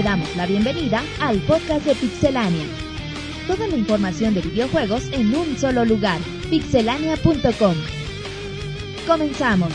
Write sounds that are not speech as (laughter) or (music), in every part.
te damos la bienvenida al podcast de Pixelania. Toda la información de videojuegos en un solo lugar, pixelania.com. Comenzamos.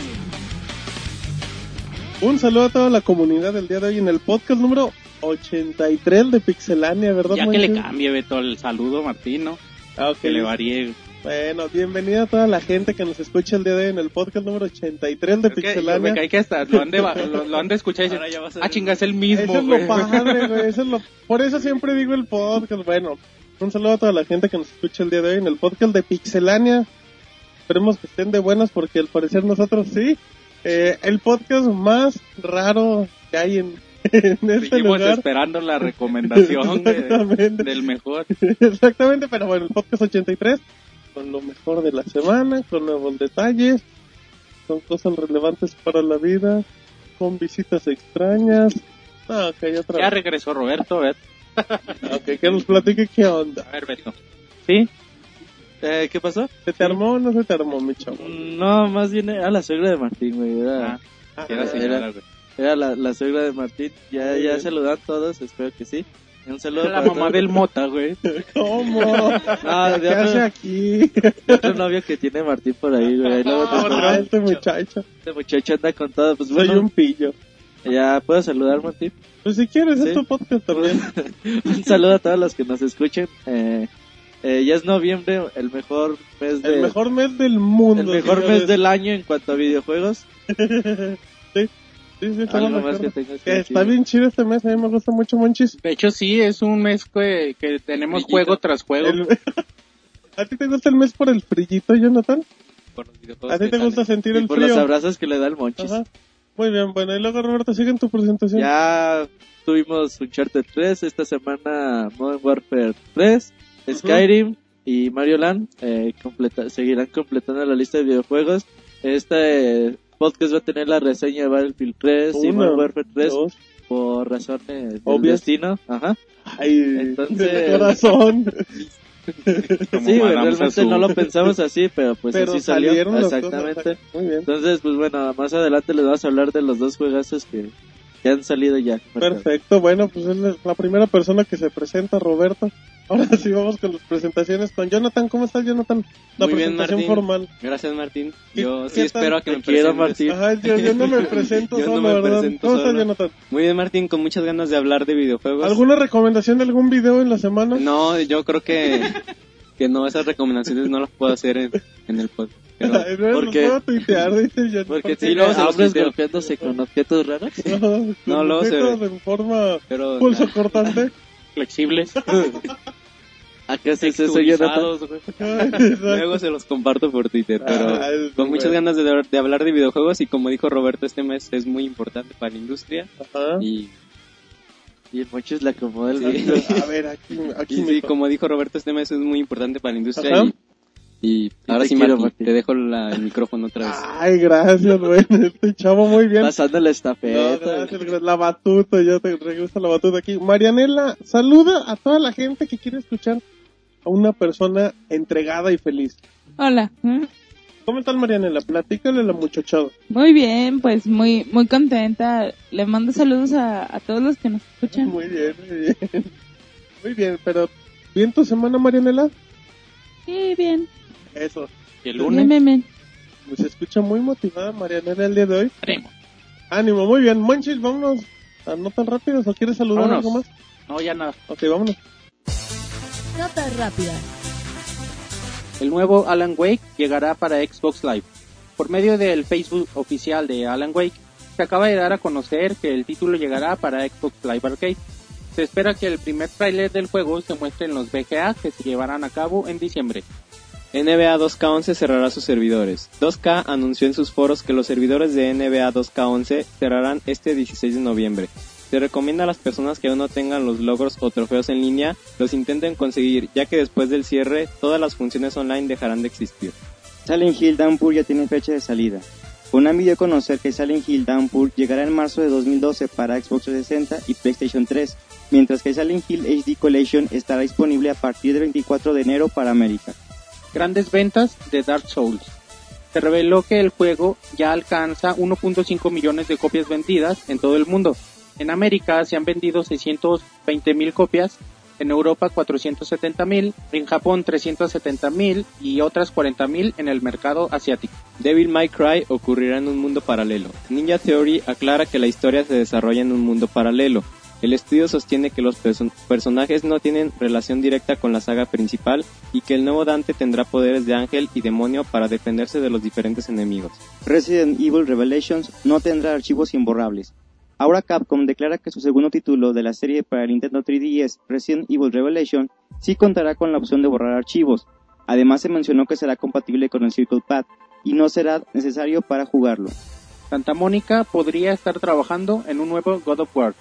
Un saludo a toda la comunidad del día de hoy en el podcast número 83 de Pixelania, ¿verdad? Ya que le cambie, Beto, el saludo, Martín, ¿no? Ah, ok. Que le varíe. Bueno, bienvenida a toda la gente que nos escucha el día de hoy en el podcast número 83 de Es Pixelania. me cae que hasta lo han de, (laughs) lo, lo han de escuchar y dicen, ah, el- chinga, es el Eso mismo, es güey. lo padre, güey. (laughs) Eso es lo... Por eso siempre digo el podcast. Bueno, un saludo a toda la gente que nos escucha el día de hoy en el podcast de Pixelania. Esperemos que estén de buenas porque al parecer nosotros sí. Eh, el podcast más raro que hay en, (laughs) en este Seguimos lugar. esperando la recomendación de- del mejor. Exactamente, pero bueno, el podcast 83 con lo mejor de la semana, con nuevos detalles, con cosas relevantes para la vida, con visitas extrañas. Ah, ok, otra Ya vez. regresó Roberto, Beto. Ok, que nos platique qué onda. A ver, Beto. ¿Sí? Eh, ¿Qué pasó? ¿Se te armó o no se te armó, mi chavo? No, más bien era la suegra de Martín, güey. Era, Ah, Ah, era era- señora, güey. era la, la suegra de Martín. Ya, Muy ya bien. saludan todos, espero que sí. Un saludo La para mamá del Mota, güey. (laughs) ¿Cómo? Ah, ¿Qué hace aquí? de otro novio que tiene Martín por ahí, güey. Luego te Ah, este muchacho. Este muchacho anda con todo. Pues Soy un pillo. ya puedo saludar, Martín. Pues si quieres, Sí. es tu podcast también. (laughs) Un saludo a todos los que nos escuchen. Eh, eh, ya es noviembre, el mejor mes de, El mejor mes del mundo. el mejor señores. mes del año en cuanto a videojuegos. (laughs) sí, sí, sí, Algo más que tengas que decir. Está bien chido este mes, a mí me gusta mucho, Monchis. De hecho, sí, es un mes que, que tenemos Brillito. juego tras juego. El- (laughs) ¿A ti te gusta el mes por el frillito, Jonathan? Por los ¿A ti te salen. gusta sentir Y el por frío? los abrazos que le da el Monchis. Ajá. Muy bien, bueno, y luego Roberto, sigue en tu presentación. Ya tuvimos Uncharted 3, esta semana Modern Warfare 3, Skyrim y Mario Land eh, completa- seguirán completando la lista de videojuegos. Este podcast va a tener la reseña de Battlefield 3 y Uno, Modern Warfare 3 dos. por razones del Obvias. destino. Ajá. Ay, Entonces- (laughs) de corazón. (laughs) Sí, güey, realmente no lo pensamos así, pero pues Pero así salió. salieron Exactamente. Muy bien. Entonces, pues bueno, más adelante les vamos a hablar de los dos juegazos que, que han salido ya. Perfecto, bueno, pues es la primera persona que se presenta, Roberto. Ahora sí vamos con las presentaciones con Jonathan. ¿Cómo estás, Jonathan? La Muy bien, presentación Martín. formal. Gracias, Martín. ¿Qué- Yo sí espero a que Te me quiero. Martín. Ajá, yo, yo no me (laughs) presento Yo no me ¿verdad? presento ¿Cómo estás, solo. Jonathan? Muy bien, Martín, con muchas ganas de hablar de videojuegos. ¿Alguna recomendación de algún video en la semana? No, yo creo que, que no, esas recomendaciones no las puedo hacer en, en el podcast. Pero- (laughs) Ay, no, tuitear, dice Jonathan. Porque tiene luego se tuiteo. golpeándose con objetos raros. (laughs) No, No, luego se objetos ve. en forma pero pulso cortante. Flexibles. ¿A qué haces eso, Jonathan? luego se los comparto por Twitter. Pero Ah, es con muchas ganas de, de hablar de videojuegos y como dijo Roberto, este mes es muy importante para la industria. Ajá. Y, Y el Monchis le acomoda el Sí. video. A ver, aquí, aquí sí, como dijo Roberto, este mes es muy importante para la industria. Ajá. Y, y ahora sí, quiero, Martín, Martín. te dejo la- el micrófono otra vez. Ay, gracias, güey. Este chavo muy bien. Pasando la estafeta. gracias. La batuta, ya te regresa la batuta aquí. Marianela, saluda a toda la gente que quiere escuchar una persona entregada y feliz. Hola. ¿Cómo estás, Marianela? Platícale a la muchachada. Muy bien, pues muy muy contenta. Le mando saludos a, a todos los que nos escuchan. Muy bien, muy bien. Muy bien, pero ¿bien tu semana, Marianela? Sí, bien. Eso. Y el Bien, lunes bien, bien. Pues se escucha muy motivada Marianela el día de hoy. haremos. Ánimo, muy bien. Monchis, vámonos. Ah, ¿No tan rápidos o quieres saludar Vámonos. algo más? No, ya nada. Ok, vámonos. Notas rápidas. El nuevo Alan Wake llegará para Xbox Live. Por medio del Facebook oficial de Alan Wake, se acaba de dar a conocer que el título llegará para Xbox Live Arcade. Se espera que el primer tráiler del juego se muestre en los VGA que se llevarán a cabo en diciembre. NBA 2K11 cerrará sus servidores. 2K anunció en sus foros que los servidores de NBA 2K11 cerrarán este 16 de noviembre. Se recomienda a las personas que aún no tengan los logros o trofeos en línea los intenten conseguir, ya que después del cierre todas las funciones online dejarán de existir. Silent Hill Downpour ya tiene fecha de salida. Konami dio a conocer que Silent Hill Downpour llegará en marzo de 2012 para Xbox 360 y PlayStation 3, mientras que Silent Hill HD Collection estará disponible a partir del 24 de enero para América. Grandes ventas de Dark Souls. Se reveló que el juego ya alcanza 1.5 millones de copias vendidas en todo el mundo. En América se han vendido 620.000 copias, en Europa 470.000, en Japón 370.000 y otras 40.000 en el mercado asiático. Devil May Cry ocurrirá en un mundo paralelo. Ninja Theory aclara que la historia se desarrolla en un mundo paralelo. El estudio sostiene que los perso- personajes no tienen relación directa con la saga principal y que el nuevo Dante tendrá poderes de ángel y demonio para defenderse de los diferentes enemigos. Resident Evil Revelations no tendrá archivos imborrables. Ahora Capcom declara que su segundo título de la serie para el Nintendo 3DS, Resident Evil Revelation, sí contará con la opción de borrar archivos. Además se mencionó que será compatible con el Circle Pad y no será necesario para jugarlo. Santa Mónica podría estar trabajando en un nuevo God of War.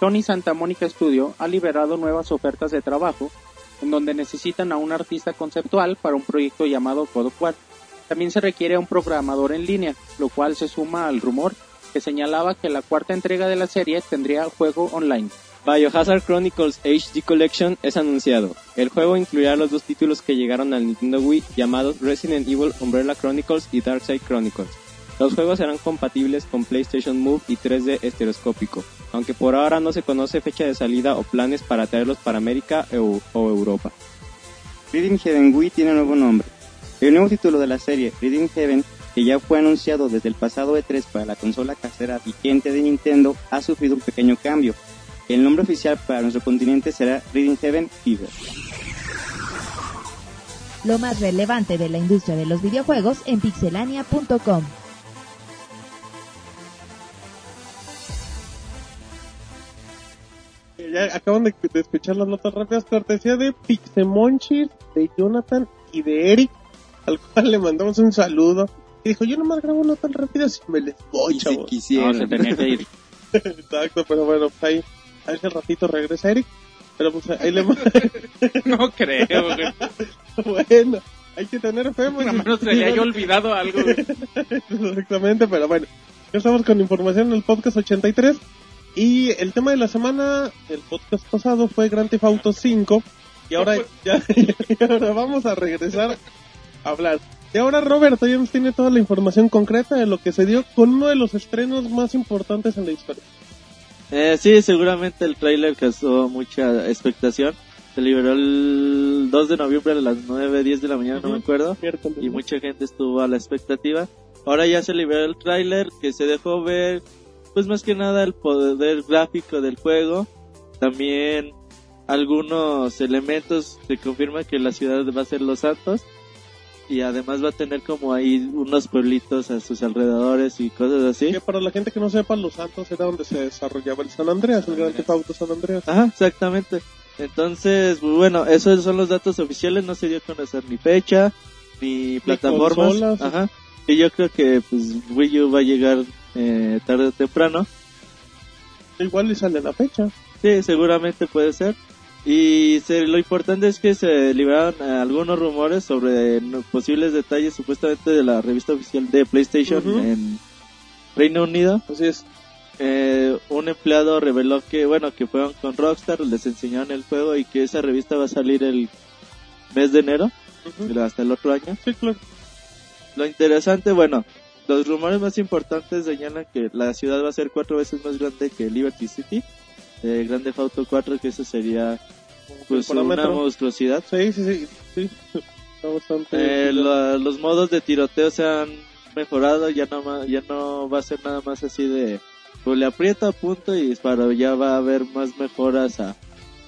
Sony Santa Mónica Studio ha liberado nuevas ofertas de trabajo en donde necesitan a un artista conceptual para un proyecto llamado God of War. También se requiere a un programador en línea, lo cual se suma al rumor que señalaba que la cuarta entrega de la serie tendría juego online. Biohazard Chronicles HD Collection es anunciado. El juego incluirá los dos títulos que llegaron al Nintendo Wii llamados Resident Evil Umbrella Chronicles y Darkseid Chronicles. Los juegos serán compatibles con PlayStation Move y 3D estereoscópico, aunque por ahora no se conoce fecha de salida o planes para traerlos para América o, o Europa. Reading Heaven Wii tiene nuevo nombre. El nuevo título de la serie, Reading Heaven, que ya fue anunciado desde el pasado E3 para la consola casera vigente de Nintendo, ha sufrido un pequeño cambio. El nombre oficial para nuestro continente será Reading Heaven Fever. Lo más relevante de la industria de los videojuegos en pixelania.com. Ya acaban de, de escuchar las notas rápidas, cortesía de Pixemonchis, de Jonathan y de Eric, al cual le mandamos un saludo. Y dijo, yo nomás grabo notas rápidas y me les voy, Y si chavos. No, se tenía que ir. (laughs) Exacto, pero bueno, pues ahí, a ese ratito regresa Eric. Pero pues ahí le. (laughs) No creo, güey. bueno, hay que tener fe. pues. A menos se le haya olvidado algo. güey. (laughs) Exactamente, pero bueno, ya estamos con información en el podcast 83. Y el tema de la semana, el podcast pasado fue Grand Theft Auto 5. Y ahora ya, y ahora vamos a regresar a hablar. Y ahora Roberto ya nos tiene toda la información concreta de lo que se dio con uno de los estrenos más importantes en la historia. Eh, sí, seguramente el tráiler causó mucha expectación. Se liberó el 2 de noviembre a las 9, 10 de la mañana, no me acuerdo. Y mucha gente estuvo a la expectativa. Ahora ya se liberó el tráiler que se dejó ver, pues más que nada el poder gráfico del juego. También algunos elementos que confirman que la ciudad va a ser Los Santos. Y además va a tener como ahí unos pueblitos a sus alrededores y cosas así. Que para la gente que no sepa, Los Santos era donde se desarrollaba el San Andreas, el Theft Auto San Andreas. Ajá, exactamente. Entonces, pues, bueno, esos son los datos oficiales, no se dio a conocer ni fecha, ni plataformas. consolas. Ajá. Y yo creo que pues Wii U va a llegar eh, tarde o temprano. Igual y sale la fecha. Sí, seguramente puede ser. Y se- lo importante es que se liberaron eh, algunos rumores sobre no- posibles detalles supuestamente de la revista oficial de PlayStation en Reino Unido. Así es. Eh, un empleado reveló que, bueno, que fueron con Rockstar, les enseñaron el juego y que esa revista va a salir el mes de enero, hasta el otro año. Sí, claro. Lo interesante, bueno, los rumores más importantes señalan que la ciudad va a ser cuatro veces más grande que Liberty City, eh, Grande Auto 4, que eso sería pues una monstruosidad. Sí, sí, sí. sí. (laughs) Está bastante. Eh, la- los modos de tiroteo se han mejorado, ya no, ya no va a ser nada más así de pues le aprieto a punto y disparo, ya va a haber más mejoras a,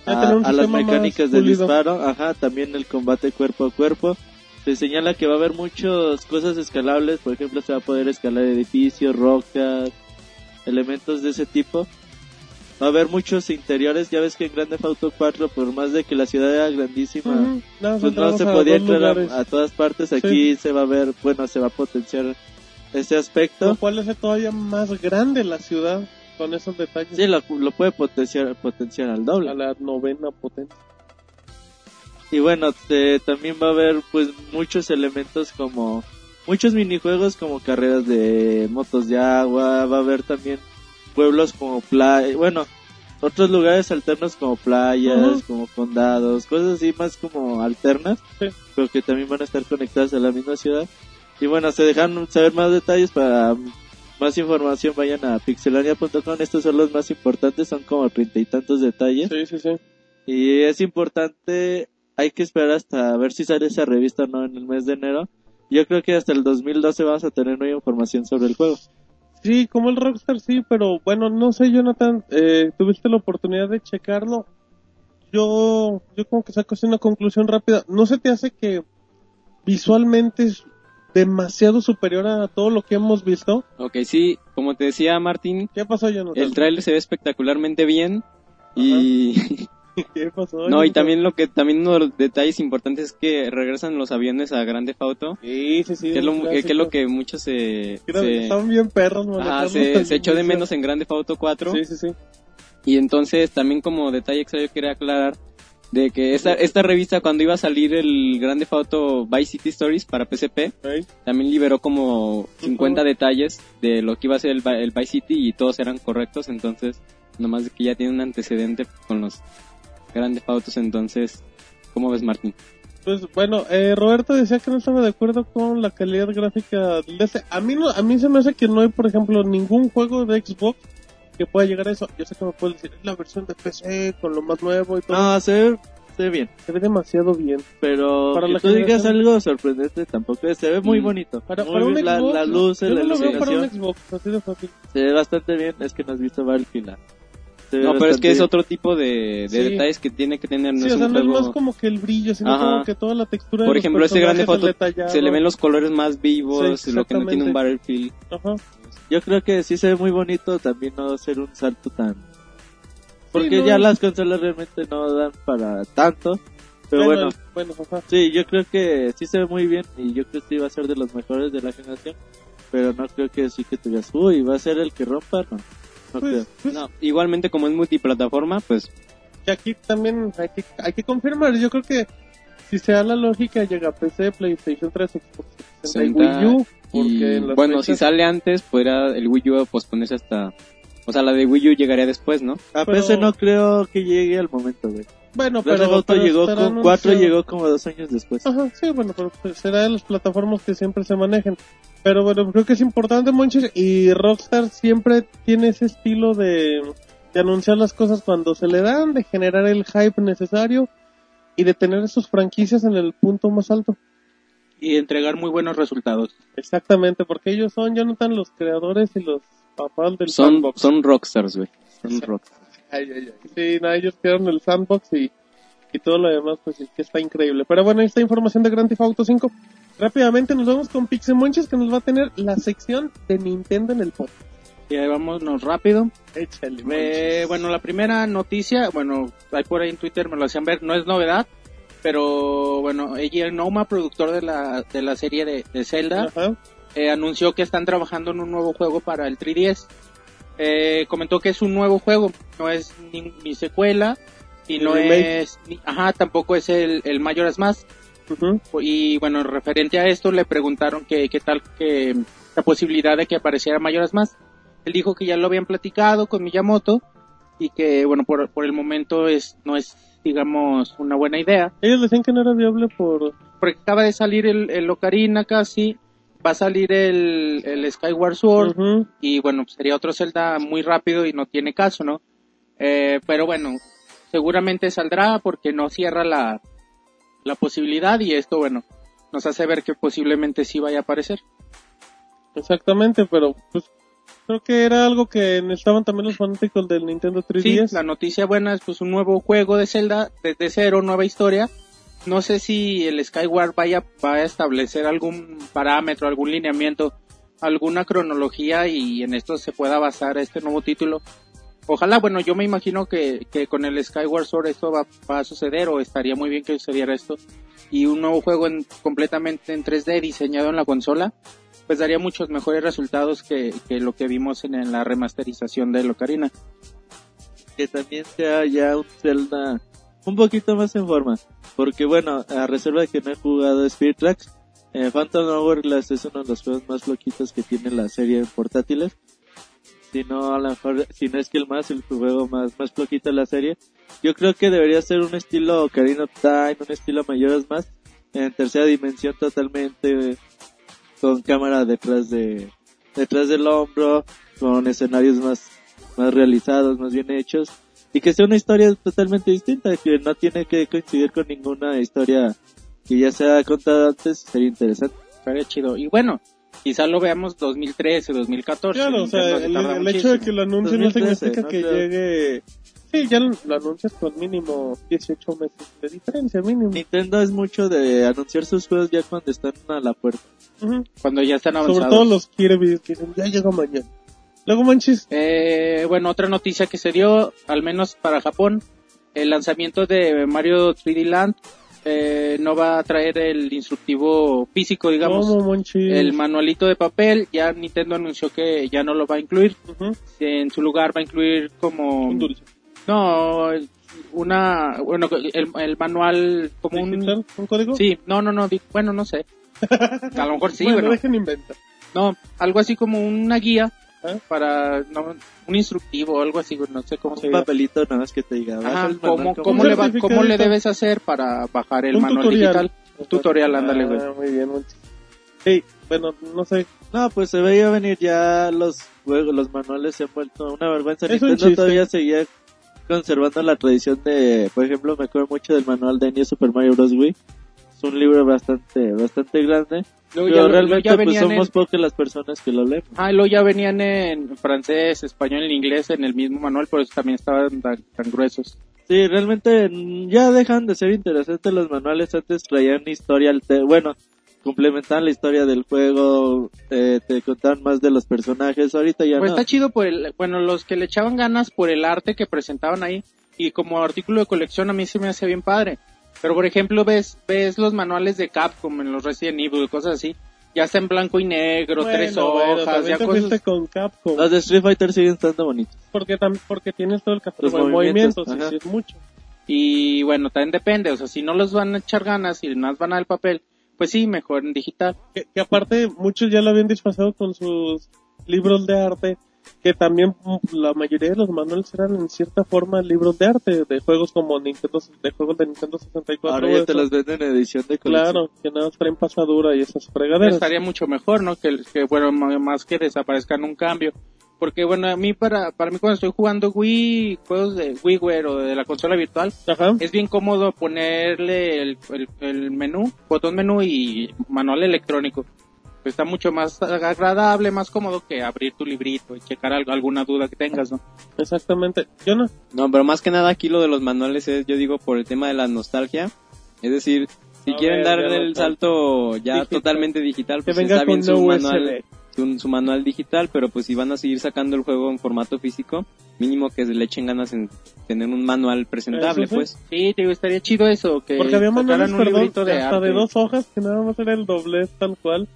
a, a las mecánicas del disparo, ajá, también el combate cuerpo a cuerpo. Se señala que va a haber muchas cosas escalables, por ejemplo, se va a poder escalar edificios, rocas, elementos de ese tipo. Va a haber muchos interiores, ya ves que en Grande Auto 4, por más de que la ciudad era grandísima, pues no se podía entrar a, a todas partes. Aquí se va a ver, bueno, se va a potenciar ese aspecto. Lo cual hace todavía más grande la ciudad con esos detalles. Sí, lo, lo puede potenciar, potenciar al doble. A la novena potencia. Y bueno, te- también va a haber pues muchos elementos como muchos minijuegos como carreras de motos de agua, va a haber también pueblos como playa, bueno, otros lugares alternos como playas, como condados, cosas así más como alternas, Sí. pero que también van a estar conectadas a la misma ciudad. Y bueno, se dejan saber más detalles para más información vayan a pixelania.com. Estos son los más importantes, son como treinta y tantos detalles. Sí, sí, sí. Y es importante, hay que esperar hasta ver si sale esa revista o no en el mes de enero. Yo creo que hasta el 2012 vamos a tener nueva información sobre el juego. Sí, como el Rockstar sí, pero bueno, no sé, Jonathan, eh, tuviste la oportunidad de checarlo. Yo, yo como que saco así una conclusión rápida. ¿No se te hace que visualmente es demasiado superior a todo lo que hemos visto? Ok, sí, como te decía Martín, ¿Qué pasó, Jonathan? el tráiler se ve espectacularmente bien y (laughs) (laughs) ¿Qué pasó? no y también lo que también uno de los detalles importantes es que regresan los aviones a Grande Auto, Sí, sí, sí. que es lo, un que es lo que muchos se, Están bien perros, ajá, se, se echó de menos en Grande Auto 4 Sí, sí, sí. y entonces también como detalle extra yo quería aclarar de que esta, esta revista cuando iba a salir el Grande Auto Vice City Stories para PSP Ahí. también liberó como 50 Ujú. detalles de lo que iba a ser el, el Vice City y todos eran correctos, entonces nomás de que ya tiene un antecedente con los grandes autos, entonces, ¿cómo ves Martín? Pues bueno, eh, Roberto decía que no estaba de acuerdo con la calidad gráfica del DS. A mí, no, a mí se me hace que no hay, por ejemplo, ningún juego de Xbox que pueda llegar a eso. Yo sé que me puedes decir, es la versión de PC con lo más nuevo y todo. No, se ve, se ve bien. Se ve demasiado bien. Pero Para que la tú digas algo sorprendente tampoco es. Se ve muy Mm. bonito. Para, Muy para un la, Xbox, la luz, yo la no lo veo para un iluminación. Xbox, así de fácil. Se ve bastante bien. Es que no has visto Battlefield. Se ve No, pero es que es otro tipo de, de Sí. detalles que tiene que tener, no Sí, es o sea, un no es más como que el brillo, sino Ajá. como que toda la textura Por de ejemplo, ese grande foto detallado. se le ven los colores más vivos, Sí, lo que no tiene un. Battlefield. Ajá. Yo creo que sí se ve muy bonito. También no ser un salto tan. Porque Sí, no, ya las consolas realmente no dan para tanto. Pero bueno, bueno, ajá. sí, yo creo que sí se ve muy bien. Y yo creo que sí va a ser de los mejores de la generación. Pero no creo que sí que te digas, uy, va a ser el que rompa. No, no. Pues, pues, No, igualmente como es multiplataforma, pues que aquí también hay que, hay que confirmar. Yo creo que si se da la lógica, llega PC, PlayStation 3, Xbox 360 y 60, Wii U. y Porque las bueno, si fechas- sale antes, podrá el Wii U posponerse hasta... O sea, la de Wii U llegaría después, ¿no? A pero- PC no creo que llegue al momento, güey. Bueno, Grand pero, Auto pero llegó estará con 4 anunciado. llegó como dos años después. Ajá, sí, bueno, pero pues, será de las plataformas que siempre se manejen. Pero bueno, creo que es importante, Monches, y Rockstar siempre tiene ese estilo de, de anunciar las cosas cuando se le dan, de generar el hype necesario y de tener sus franquicias en el punto más alto. y entregar muy buenos resultados. Exactamente, porque ellos son, Jonathan, los creadores y los papás del Son, sandbox. son rockstars, güey. Son rockstars. Ay, ay, ay. Sí, no, ellos crearon el sandbox y, y todo lo demás, pues es que está increíble. Pero bueno, ahí está información de Grand Theft Auto 5. Rápidamente nos vamos con Pixemonches que nos va a tener la sección de Nintendo en el podcast. Y ahí vámonos rápido. Échale. Eh, bueno, la primera noticia, bueno, ahí por ahí en Twitter me lo hacían ver, no es novedad, pero bueno, Eiji Noma, productor de la, de la serie de, de Zelda, eh, anunció que están trabajando en un nuevo juego para el 3DS. Eh, comentó que es un nuevo juego, no es ni, ni secuela y no remake. es, ni- ajá, tampoco es el, el Majora's Mask. Ujú. Y bueno, referente a esto le preguntaron que qué tal que la posibilidad de que apareciera Majora's Mask. Él dijo que ya lo habían platicado con Miyamoto y que bueno, por, por el momento es no es digamos una buena idea, Ellos decían que no era viable por... porque acaba de salir el, el Ocarina casi, va a salir el, el Skyward Sword y bueno, sería otro Zelda muy rápido y no tiene caso, ¿no? Eh, pero bueno, seguramente saldrá porque no cierra la, la posibilidad y esto, bueno, nos hace ver que posiblemente sí vaya a aparecer. Exactamente, pero pues creo que era algo que necesitaban también los fanáticos del Nintendo 3DS. Sí, la noticia buena es pues un nuevo juego de Zelda desde cero, nueva historia. No sé si el Skyward vaya, va a establecer algún parámetro, algún lineamiento, alguna cronología y en esto se pueda basar este nuevo título. Ojalá, bueno, yo me imagino que, que con el Skyward Sword esto va, a suceder o estaría muy bien que sucediera esto. Y un nuevo juego en, completamente en 3D diseñado en la consola, pues daría muchos mejores resultados que, que lo que vimos en, la remasterización de Ocarina. que también sea ya un Zelda un poquito más en forma. Porque bueno, a reserva de que no he jugado Spirit Tracks, eh, Phantom Hourglass es uno de los juegos más loquitos que tiene la serie en portátiles. Si no, a lo mejor, si no es que el más, el juego más, más flojito de la serie. Yo creo que debería ser un estilo Ocarina Time, un estilo Mayoras más, en tercera dimensión totalmente, con cámara detrás de, detrás del hombro, con escenarios más, más realizados, más bien hechos, y que sea una historia totalmente distinta, que no tiene que coincidir con ninguna historia que ya se ha contado antes, sería interesante. Estaría chido. Y bueno, quizá lo veamos 2013, 2014. Claro, o sea, el, el hecho de que lo anuncien no 2013, significa ¿no? que Creo. llegue... Sí, ya lo, lo anuncias con mínimo 18 meses de diferencia, mínimo. Nintendo es mucho de anunciar sus juegos ya cuando están a la puerta. Ujú. Cuando ya están Sobre avanzados. todo los Kirby que dicen, ya llega mañana. Luego, manches, Eh, bueno, otra noticia que se dio, al menos para Japón, el lanzamiento de Mario 3D Land eh, no va a traer el instructivo físico, digamos. El manualito de papel, ya Nintendo anunció que ya no lo va a incluir. En su lugar va a incluir como... Un dulce. No, una... Bueno, el, el manual como un... ¿Un código? Sí, no, no, no, bueno, no sé. (laughs) A lo mejor sí, bueno, bueno. dejen inventar. No, algo así como una guía ¿Eh? para... No, un instructivo o algo así, no sé cómo se Un papelito nada más que te diga. Ajá, el ¿cómo, cómo Un le va- cómo le debes hacer para bajar el Un manual tutorial. digital? Un tutorial, ándale, güey. Ah, muy bien. Sí, bueno, no sé. No, pues se veía venir ya los juegos, los manuales se han vuelto una vergüenza. Es un Nintendo todavía seguía conservando la tradición de, por ejemplo, me acuerdo mucho del manual de New Super Mario Bros. Wii. Es un libro bastante, bastante grande. Luego pero ya- realmente ya pues somos en- pocas las personas que lo leen. Ah, luego ya venían en francés, español y inglés en el mismo manual, por eso también estaban tan, tan gruesos. Sí, realmente ya dejan de ser interesantes los manuales. Antes traían historia, bueno, complementaban la historia del juego, eh, te contaban más de los personajes. Ahorita ya Pues no. está chido por el, bueno, los que le echaban ganas por el arte que presentaban ahí y como artículo de colección a mí se me hace bien padre. Pero por ejemplo ves, ves los manuales de Capcom en los Resident Evil, cosas así, ya está en blanco y negro, tres Bueno, hojas, ya te cosas. fuiste con Capcom. Los de Street Fighter siguen estando bonitos. Porque, tam- porque tienes todo el catálogo de movimientos, movimientos, sí es mucho. Y bueno, también depende, o sea, si no los van a echar ganas y nada más van al papel, pues sí, mejor en digital. Que, que aparte muchos ya lo habían disfrazado con sus libros de arte, que también la mayoría de los manuales eran en cierta forma libros de arte, de juegos como Nintendo, de juegos de Nintendo 64. Ahora ya te los venden en edición de colección. Claro, que nada más traen pasadura y esas fregaderas. estaría mucho mejor, ¿no? Que, que bueno, más que desaparezcan un cambio. Porque bueno, a mí para, para mí cuando estoy jugando Wii, juegos de WiiWare o de la consola virtual, Ajá. es bien cómodo ponerle el, el, el menú, botón menú y manual electrónico. Pues está mucho más agradable, más cómodo que abrir tu librito y checar algo, alguna duda que tengas, ¿no? Exactamente. Yo no. No, pero más que nada aquí lo de los manuales es, yo digo, por el tema de la nostalgia. Es decir, si A quieren ver, dar el salto ya Digital. totalmente digital, pues está bien su manual, su, su manual digital, pero pues si van a seguir sacando el juego en formato físico, mínimo que le echen ganas en tener un manual presentable, sí. pues. Sí, te digo, estaría chido eso, que Porque había manuales, un perdón, librito de hasta arte. de dos hojas que nada más era el doblez tal cual.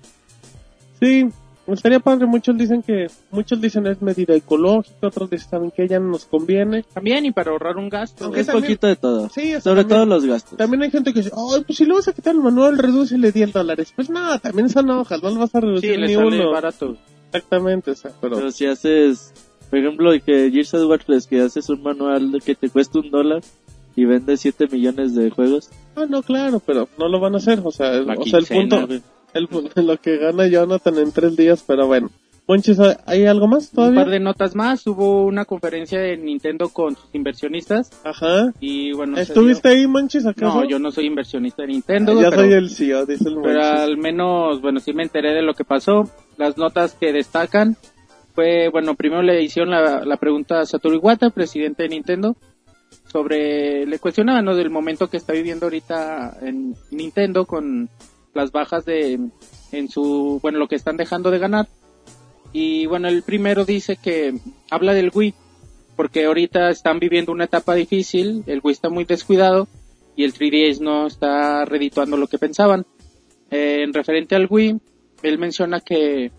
Sí, estaría padre. Muchos dicen que, muchos dicen es medida ecológica, otros dicen saben que ya no nos conviene. También y para ahorrar un gasto. Aunque Es también- poquito de todo. Sí, o sea, Sobre también- todo los gastos. También hay gente que dice, ay, pues si le vas a quitar el manual, redúcele 10 dólares. Pues nada, también son hojas, no le vas a reducir Sí, le ni sale uno. barato. Exactamente, o sea, pero... Pero si haces, por ejemplo, que Gears of War 3, que haces un manual que te cuesta un dólar y vendes 7 millones de juegos. Ah, no, claro, pero no lo van a hacer, o sea, el- o sea el punto, güey. El, (laughs) lo que gana Jonathan en tres días, pero bueno. Monchis, ¿hay algo más Un todavía? par de notas más. Hubo una conferencia de Nintendo con sus inversionistas Ajá. y bueno. ¿Estuviste ahí, Monchis, dio- acaso? No, yo no soy inversionista de Nintendo. Ah, ya pero, soy el CEO, dice el pero Monchis. al menos, bueno, sí me enteré de lo que pasó. Las notas que destacan fue, bueno, primero le hicieron la, la pregunta a Satoru Iwata, presidente de Nintendo, sobre, le cuestionaban, ¿no? Del momento que está viviendo ahorita en Nintendo con las bajas de, en su, bueno, lo que están dejando de ganar. Y bueno, el primero dice que habla del Wii, porque ahorita están viviendo una etapa difícil, el Wii está muy descuidado y el 3DS no está redituando lo que pensaban. Eh, en referente al Wii, él menciona que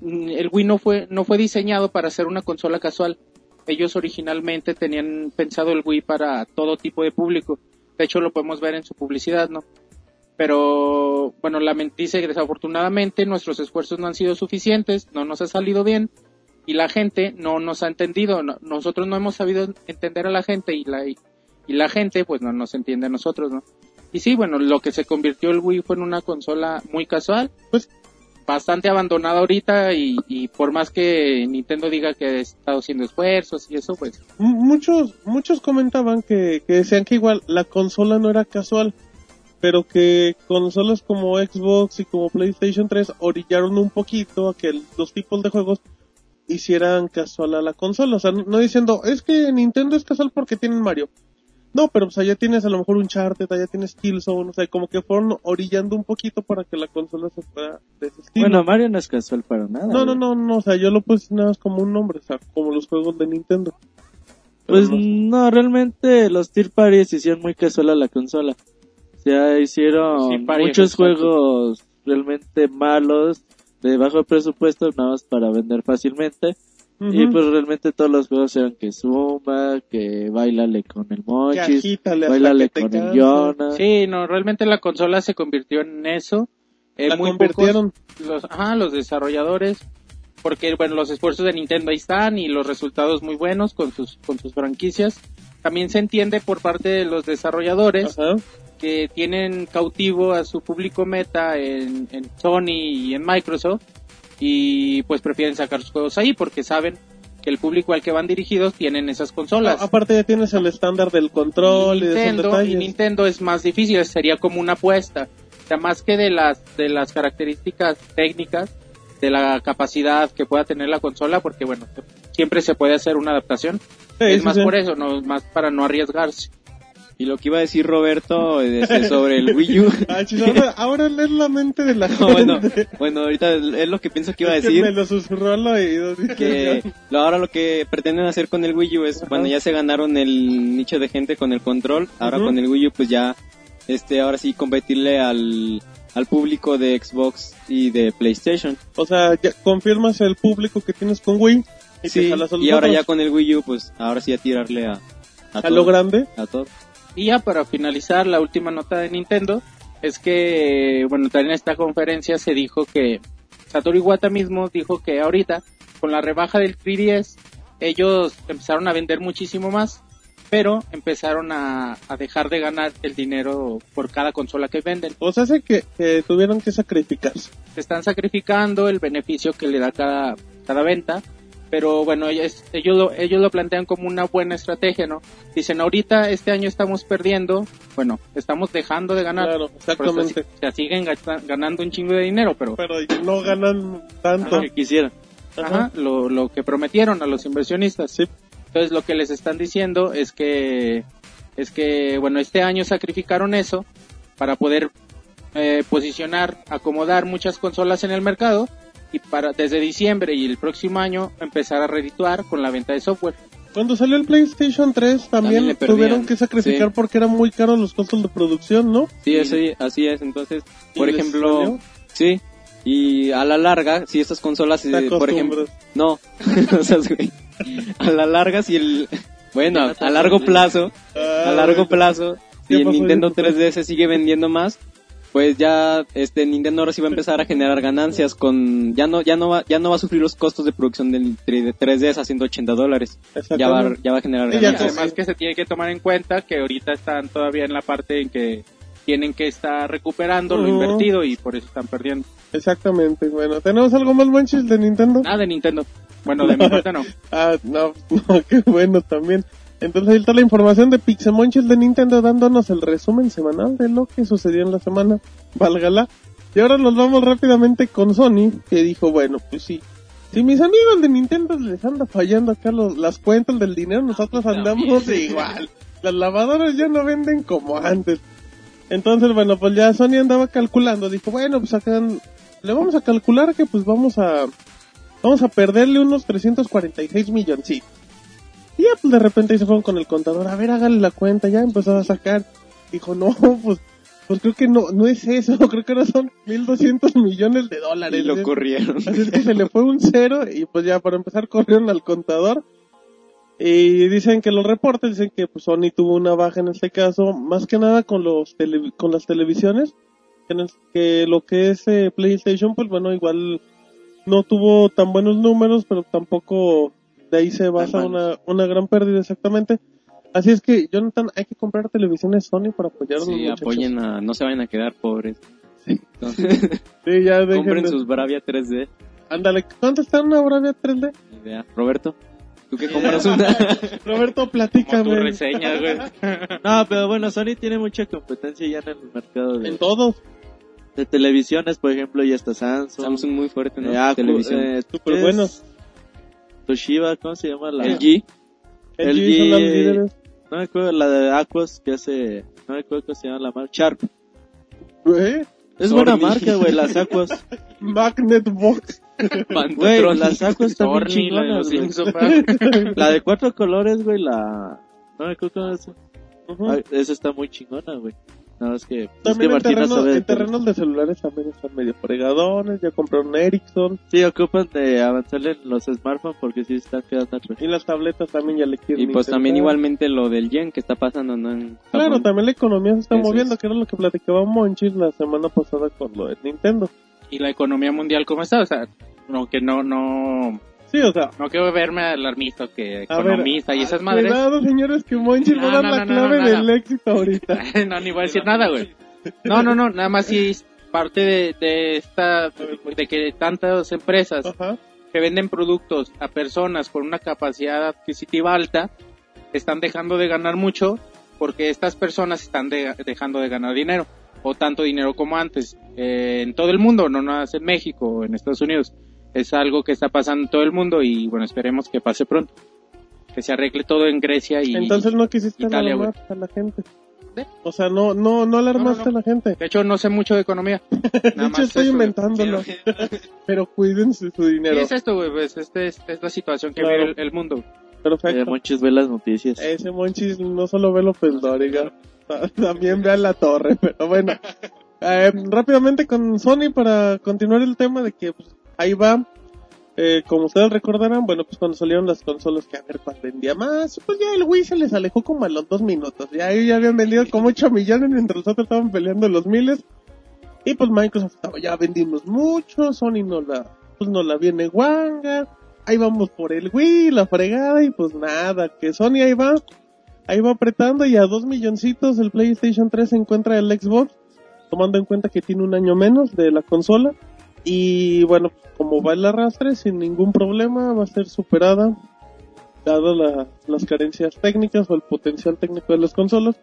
mm, el Wii no fue, no fue diseñado para ser una consola casual. Ellos originalmente tenían pensado el Wii para todo tipo de público. De hecho, lo podemos ver en su publicidad, ¿no? Pero, bueno, lament- dice que desafortunadamente nuestros esfuerzos no han sido suficientes, no nos ha salido bien y la gente no nos ha entendido. no- nosotros no hemos sabido entender a la gente y la, y la gente pues no nos entiende a nosotros, ¿no? Y sí, bueno, lo que se convirtió el Wii fue en una consola muy casual. Pues, bastante abandonada ahorita y, y por más que Nintendo diga que ha estado haciendo esfuerzos y eso, pues muchos muchos comentaban que, que decían que igual la consola no era casual pero que consolas como Xbox y como PlayStation 3 orillaron un poquito a que los tipos de juegos hicieran casual a la consola, o sea, no, diciendo, es que Nintendo es casual porque tienen Mario. No, pero pues allá tienes a lo mejor un Uncharted, allá tienes Killzone, o sea, como que fueron orillando un poquito para que la consola se fuera de ese estilo. Bueno, Mario no es casual para nada. no, no, güey. no, no, o sea, yo lo puse nada más como un nombre, o sea, como los juegos de Nintendo. Pues no, realmente los Tier Parties hicieron muy casual a la consola. Sea, hicieron Sí, muchos juegos realmente malos, de bajo presupuesto, nada más para vender fácilmente. Y pues realmente todos los juegos eran que suma, que bailale con el hasta bailale con el. Yona. sí, no, realmente la consola se convirtió en eso. Eh, La muy convirtieron. pocos los, ajá, los desarrolladores, porque bueno, los esfuerzos de Nintendo ahí están y los resultados muy buenos con sus con sus franquicias. También se entiende por parte de los desarrolladores Ajá. Que tienen cautivo a su público meta en, en Sony y en Microsoft y pues prefieren sacar sus juegos ahí porque saben que el público al que van dirigidos tienen esas consolas. No, aparte ya tienes el estándar del control y, de esos Nintendo, y. Nintendo es más difícil, sería como una apuesta. O sea, más que de las, de las características técnicas, de la capacidad que pueda tener la consola, porque bueno, siempre se puede hacer una adaptación. Sí, es sí, más sí. por eso, no más para no arriesgarse. Y lo que iba a decir Roberto este, sobre el Wii U. (laughs) Ah, ahora, lees la mente de la No, bueno, gente. bueno, ahorita es lo que pienso que iba a Es que decir. me lo susurró al oído. que lo- ahora lo que pretenden hacer con el Wii U es, Ajá. bueno, ya se ganaron el nicho de gente con el control, ahora con el Wii U pues ya, este, ahora sí competirle al, al público de Xbox y de PlayStation. O sea, ya confirmas el público que tienes con Wii. Y, Sí, y ahora ya con el Wii U pues ahora sí a tirarle a, a, a todo, lo grande. a todo. Y ya para finalizar, la última nota de Nintendo es que, bueno, también en esta conferencia se dijo que Satoru Iwata mismo dijo que ahorita, con la rebaja del 3DS, ellos empezaron a vender muchísimo más, pero empezaron a, a dejar de ganar el dinero por cada consola que venden. O sea, hace que, que tuvieron que sacrificarse. Se están sacrificando el beneficio que le da cada, cada venta, pero bueno, ellos, ellos, lo, ellos lo plantean como una buena estrategia, ¿no? Dicen, ahorita este año estamos perdiendo, bueno, estamos dejando de ganar. Claro, exactamente. sea, siguen ganando un chingo de dinero, pero Pero no ganan tanto. que quisiera. ajá, lo, lo que prometieron a los inversionistas. Sí. Entonces lo que les están diciendo es que es que bueno este año sacrificaron eso para poder eh, posicionar, acomodar muchas consolas en el mercado y para desde diciembre y el próximo año empezar a redituar con la venta de software. Cuando salió el PlayStation 3 También tuvieron que sacrificar sí. porque eran muy caros los costos de producción, ¿no? Sí, así, así es, entonces, por ¿Y les ejemplo, salió? sí, y a la larga, si estas consolas, eh, por ejemplo. No, (laughs) o sea, güey, a la larga si el, bueno, a largo plazo, a Ah, largo bueno. plazo, ¿Qué si el Nintendo hijo? 3DS sigue vendiendo más, pues ya este Nintendo ahora sí va a empezar a generar ganancias con ya no ya no va ya no va a sufrir los costos de producción del 3D 3DS a 180 dólares ya va ya va a generar Sí, ganancias pues, además que se tiene que tomar en cuenta que ahorita están todavía en la parte en que tienen que estar recuperando lo invertido y por eso están perdiendo. Exactamente. Bueno, ¿tenemos algo más manches de Nintendo? Nada de Nintendo. Bueno, de mi parte no. (laughs) Ah, no, (laughs) no, qué bueno también. Entonces ahí está la información de Pixemonchis de Nintendo dándonos el resumen semanal de lo que sucedió en la semana. (laughs) Válgala. Y ahora nos vamos rápidamente con Sony, que dijo, bueno, pues sí. Si mis amigos de Nintendo les anda fallando acá los, las cuentas del dinero, nosotros andamos (laughs) igual. Las lavadoras ya no venden como antes. Entonces, bueno, pues ya Sony andaba calculando. Dijo, bueno, pues acá le vamos a calcular que pues vamos a vamos a perderle unos 346 milloncitos. Y ya pues de repente ahí se fueron con el contador, a ver, hágale la cuenta, ya empezó a sacar. Dijo, no, (laughs) pues, pues creo que no, no es eso, (laughs) creo que ahora son 1200 millones de dólares. y lo corrieron Así es que se le fue un cero y pues ya para empezar corrieron al contador. Y dicen que los reportes dicen que pues, Sony tuvo una baja en este caso, más que nada con los tele- con las televisiones, que, en el- que lo que es eh, PlayStation pues bueno igual no tuvo tan buenos números, pero tampoco de ahí se basa una, una gran pérdida exactamente. Así es que Jonathan, hay que comprar televisiones Sony para apoyar a los sí muchachos. apoyen a no se vayan a quedar pobres Entonces, (laughs) Sí, ya dejen compren de- sus Bravia 3D. Ándale, ¿cuánto está una Bravia 3D? Ni idea. Roberto, ¿tú qué compras una? (laughs) Roberto, Como tu platícame. reseña, güey. (laughs) No, pero bueno, Sony tiene mucha competencia ya en el mercado de, En todos. de televisiones, por ejemplo, ya está Samsung. Samsung muy fuerte, ¿no? eh, Acu- Televisión. eh, Súper buenos. Toshiba, ¿cómo se llama la? LG. LG LG, son líderes. No me acuerdo, la de Aquos que hace, no me acuerdo cómo se llama la marca, Sharp. Güey, Es buena marca, güey, las Aquos. (laughs) Magnet Box. (laughs) Güey, las la de los chingonas. (laughs) La de cuatro colores, güey, la... No me acuerdo cómo es. Esa está muy chingona, güey. Nada más que... Es que También en, terreno- sabe de en todo. terrenos de celulares también están medio fregadones. Ya compraron Ericsson. Sí, ocupan de avanzarle los smartphones porque sí están quedando atrás. Y las tabletas también ya le quieren Y pues también igualmente lo del yen que está pasando, ¿no? En Claro, también la economía se está Eso moviendo, es. que era lo que platicaba Monchis la semana pasada con lo de Nintendo. Y la economía mundial, ¿cómo está? O sea, no, que no, no, Sí, o sea, no quiero verme alarmista que a ver, economista y esas madres. Cuidado, señores, que Monchis va a No, dar no, la no, no, clave del éxito ahorita. (laughs) no, ni voy a decir nada, güey. No, no, no, nada más si es parte de, de esta, de que tantas empresas Ajá. que venden productos a personas con una capacidad adquisitiva alta están dejando de ganar mucho porque estas personas están de- dejando de ganar dinero o tanto dinero como antes Eh, en todo el mundo, no nada más en México o en Estados Unidos. Es algo que está pasando en todo el mundo y bueno, esperemos que pase pronto. Que se arregle todo en Grecia y Entonces no quisiste Italia, alarmar a la gente. ¿Eh? O sea, no, no, no alarmaste No, no, no. a la gente. de hecho no sé mucho de economía. (laughs) De Nada hecho, más estoy eso, inventándolo. (laughs) Pero cuídense su dinero. es esto, güey, pues este es, es la situación que Claro. vive el, el mundo. Perfecto. muchos ve las noticias. Ese Monchis no solo ve López Dóriga, (laughs) también ve a la torre, pero bueno. Eh, rápidamente con Sony para continuar el tema de que pues, ahí va. Eh, como ustedes recordarán, bueno, pues cuando salieron las consolas que a ver vendía más, pues ya el Wii se les alejó como a los dos minutos. Ya ahí ya habían vendido como 8 millones mientras los otros estaban peleando los miles. Y pues Microsoft estaba, ya vendimos mucho, Sony no la, pues no la viene guanga. Ahí vamos por el Wii, la fregada, y pues nada, que Sony ahí va, ahí va apretando y a dos milloncitos el PlayStation 3 se encuentra el Xbox, tomando en cuenta que tiene un año menos de la consola. Y bueno, como va el arrastre, sin ningún problema, va a ser superada, dado la- las carencias técnicas o el potencial técnico de las consolas.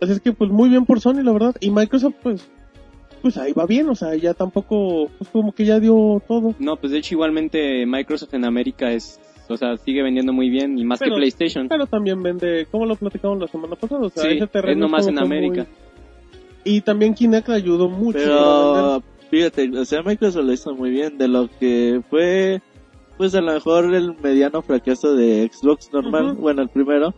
Así es que pues muy bien por Sony, la verdad. Y Microsoft pues, pues ahí va bien, o sea, ya tampoco, pues como que ya dio todo. No, pues de hecho igualmente Microsoft en América es, o sea, sigue vendiendo muy bien y más Pero- que PlayStation. Pero también vende, como lo platicamos la semana pasada, o sea, Sí, ese terreno es nomás en muy- América. Y también Kinect ayudó mucho. Pero, fíjate, o sea, Microsoft lo hizo muy bien de lo que fue, pues a lo mejor el mediano fracaso de Xbox normal, bueno, el primero,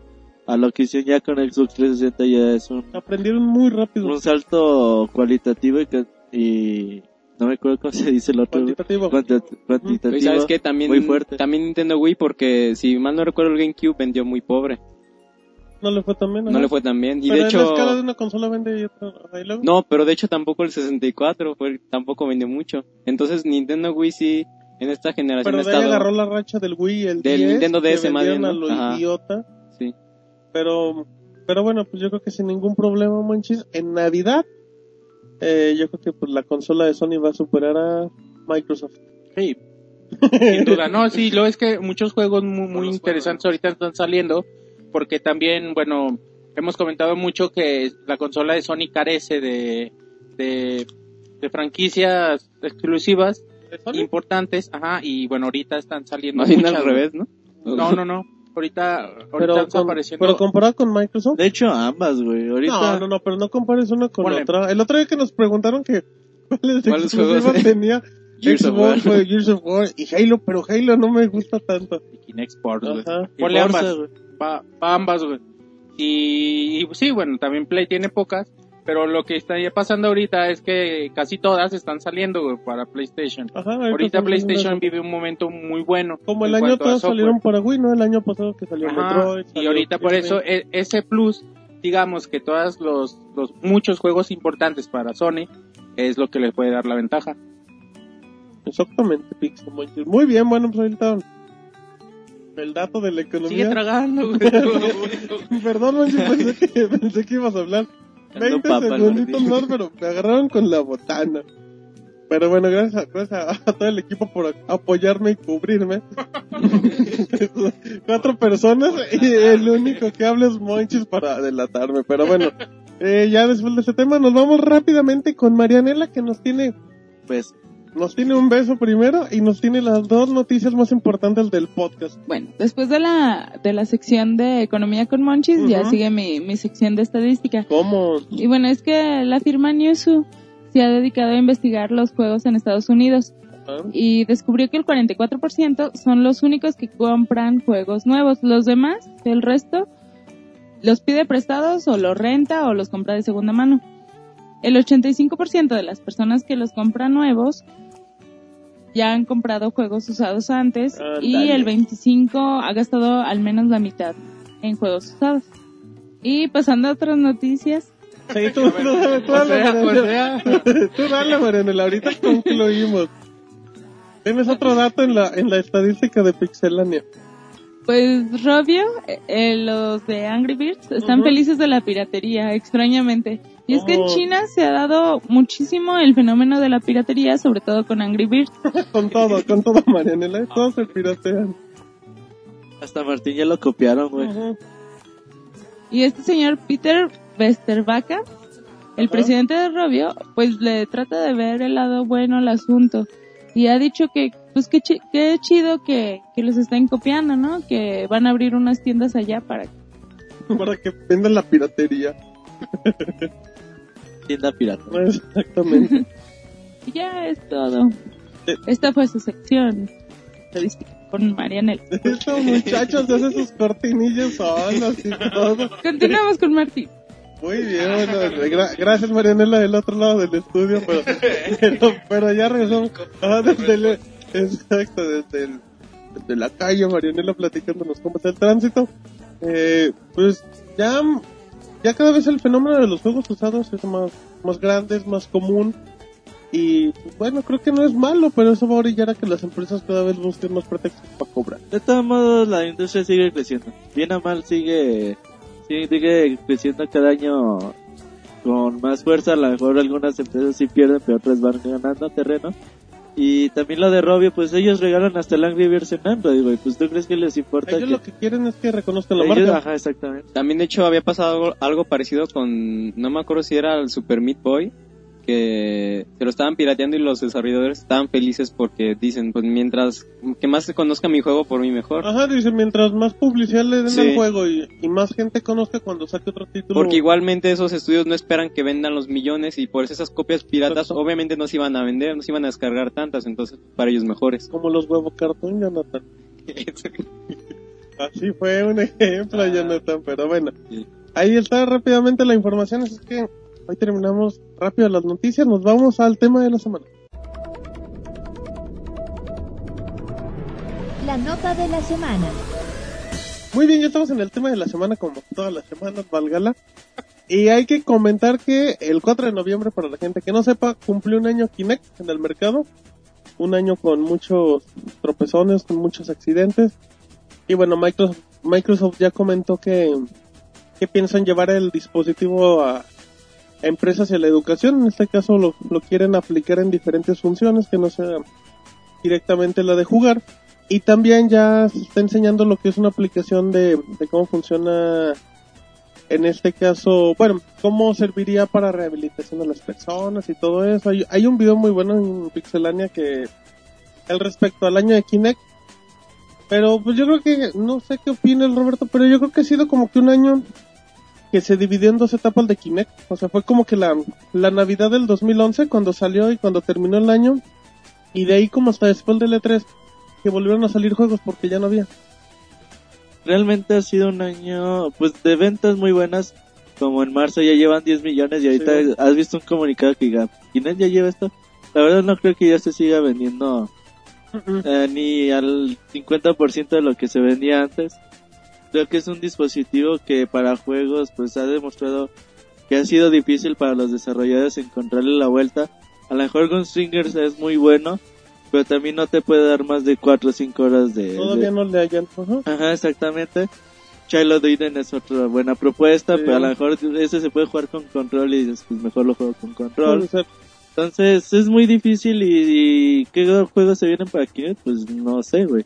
a lo que hicieron ya con Xbox 360 ya es un, Aprendieron muy rápido. un salto cualitativo y, que- y no me acuerdo cómo se dice el otro. Cuantitativo. Cuanti- cuantitativo. Y sabes que también, muy fuerte. también Nintendo Wii porque si mal no recuerdo el GameCube vendió muy pobre. No le fue tan bien. No ajá. le fue tan bien. Y Pero de en hecho, la escala de una consola vende y otra. luego. no, pero de hecho tampoco el 64 fue, tampoco vendió mucho. Entonces Nintendo Wii sí en esta generación Pero de ahí agarró la racha del Wii el Del 10, Nintendo DS más bien, a ¿no? lo Ajá. idiota. sí. Pero, pero bueno, pues yo creo que sin ningún problema, Monchis. En Navidad, eh, yo creo que pues la consola de Sony va a superar a Microsoft. Sí, (laughs) sin duda. No, sí, lo es que muchos juegos muy, muy interesantes ahorita están saliendo, porque también, bueno, hemos comentado mucho que la consola de Sony carece de, de, de franquicias exclusivas importantes, ajá, y bueno, ahorita están saliendo Más bien muchas, al revés, ¿no? No, no, no. Ahorita, ahorita Pero, están con, apareciendo. pero comparado con Microsoft. De hecho, ambas, güey. Ahorita, No, no, no, pero no compares una con Ponle. otra. El otro día que nos preguntaron que cuáles ¿Cuáles exclusivas juegos? (laughs) tenía Gears of War, Gears of War y Halo, pero Halo no me gusta tanto. y Kinect Sports, güey. Ajá. y Ponle ambas. güey. Va, va ambas, güey. Y, y sí, bueno, también Play tiene pocas, pero lo que está pasando ahorita es que casi todas están saliendo güey, para PlayStation. Ajá, Ahorita PlayStation vive un momento muy bueno. Como el año software. salieron para Wii, ¿no? El año pasado que salió Ajá, Metroid. y ahorita por eso e- ese plus, digamos que todos los, los muchos juegos importantes para Sony es lo que les puede dar la ventaja. Exactamente, Pixel. Muy bien, bueno, pues ahorita el dato de la Sigue economía. tragando, güey. (laughs) Perdón, Monchis, pensé que, pensé que ibas a hablar. 20 papa segunditos más, pero me agarraron con la botana. Pero bueno, gracias, a- gracias a, a todo el equipo por apoyarme y cubrirme. (laughs) Cuatro personas y el único que habla es Monchis para delatarme. Pero bueno, eh, ya después de este tema nos vamos rápidamente con Marianela que nos tiene, Pues, nos tiene un beso primero y nos tiene las dos noticias más importantes del podcast. Bueno, después de la, de la sección de economía con Monchis, ya sigue mi, mi sección de estadística. ¿Cómo? Y bueno, es que la firma Newzoo se ha dedicado a investigar los juegos en Estados Unidos y descubrió que el 44% son los únicos que compran juegos nuevos. Los demás, el resto, los pide prestados o los renta o los compra de segunda mano. El 85% de las personas que los compran nuevos ya han comprado juegos usados antes y el 25% ha gastado al menos la mitad en juegos usados. Y pasando a otras noticias, Sí, tú, tú dale, (laughs) tú O dale, sea, o Marianela. sea, Tú dale, Marianela, ahorita concluimos. Tienes otro dato en la, en la estadística de Pixelania. Pues Robio, eh, los de Angry Birds, están felices de la piratería, extrañamente. Y es que en Oh. China se ha dado muchísimo el fenómeno de la piratería, sobre todo con Angry Birds. (laughs) Con todo, con todo, Marianela. Todos se piratean. hasta Martín ya lo copiaron, güey. Y este señor Peter Westervaca, el Ajá. presidente de Robio, pues le trata de ver el lado bueno al asunto. Y ha dicho que, pues qué, chi- qué chido que, que los estén copiando, ¿no? Que van a abrir unas tiendas allá para (laughs) Para que vendan la piratería. (laughs) Tienda pirata. (laughs) Exactamente. (laughs) Y ya es todo. Esta fue su sección con Marianela. (laughs) Estos muchachos hacen sus cortinillas solos y todo. Continuamos con Martín. Muy bien, bueno, gra- gracias Marianela del otro lado del estudio, pero, pero, pero ya regresamos. Ah, desde el- exacto, desde, el- desde la calle Marianela platicándonos cómo está el tránsito. Eh, pues ya, ya cada vez el fenómeno de los juegos usados es más, más grande, es más común. Y bueno, creo que no es malo, pero eso va a orillar a que las empresas cada vez busquen más pretextos para cobrar. De todos modos, la industria sigue creciendo. Bien o mal, sigue, sigue, sigue creciendo cada año con más fuerza. A lo mejor algunas empresas sí pierden, pero otras van ganando terreno. Y también lo de Robio, pues ellos regalan hasta el Angry Birds en Android, güey. Pues tú crees que les importa Ellos que... lo que quieren es que reconozcan la ellos- marca. Ajá, exactamente. También, de hecho, había pasado algo, algo parecido con, no me acuerdo si era el Super Meat Boy, que se lo estaban pirateando y los desarrolladores estaban felices porque dicen, pues mientras que más se conozca mi juego, por mí mejor. Ajá, dice, mientras más publicidad le den Sí. al juego y, y más gente conozca cuando saque otro título. Porque igualmente esos estudios no esperan que vendan los millones y por eso esas copias piratas Exacto. obviamente no se iban a vender, no se iban a descargar tantas, entonces para ellos mejores. Como los huevos cartón, Jonathan. (laughs) Así fue un ejemplo, Jonathan, pero bueno. Sí. Ahí está rápidamente la información, así que hoy terminamos rápido las noticias, nos vamos al tema de la semana. La nota de la semana. Muy bien, ya estamos en el tema de la semana como todas las semanas, Valgala. Y hay que comentar que el 4 de noviembre, para la gente que no sepa, cumplió un año Kinect en el mercado. Un año con muchos tropezones, con muchos accidentes. Y bueno, Microsoft, Microsoft ya comentó que, que piensan llevar el dispositivo a, a empresas y a la educación. En este caso lo, lo quieren aplicar en diferentes funciones que no sea directamente la de jugar. Y también ya se está enseñando lo que es una aplicación de, de cómo funciona, en este caso, bueno, cómo serviría para rehabilitación de las personas y todo eso. Hay, hay un video muy bueno en Pixelania que, al respecto al año de Kinect. Pero pues yo creo que, no sé qué opina el Roberto, pero yo creo que ha sido como que un año que se dividió en dos etapas de Kinect. O sea, fue como que la, la Navidad del 2011 cuando salió y cuando terminó el año. Y de ahí como hasta después del E3 que volvieron a salir juegos porque ya no había. Realmente ha sido un año, pues, de ventas muy buenas. Como en marzo ya llevan 10 millones y ahorita Sí. has visto un comunicado que diga, Kinect ya lleva esto. La verdad no creo que ya se siga vendiendo eh, ni al 50% de lo que se vendía antes. Creo que es un dispositivo que para juegos pues ha demostrado que ha sido difícil para los desarrolladores encontrarle la vuelta. A lo mejor Gunstringers es muy bueno, pero también no te puede dar más de 4 o 5 horas de... Todavía de- no le hayan. Ajá. Ajá, exactamente. Child of Eden es otra buena propuesta, Sí. pero a lo mejor ese se puede jugar con control y dices, pues mejor lo juego con control. Entonces es muy difícil y, y ¿qué juegos se vienen para Kinect? Pues no sé, güey.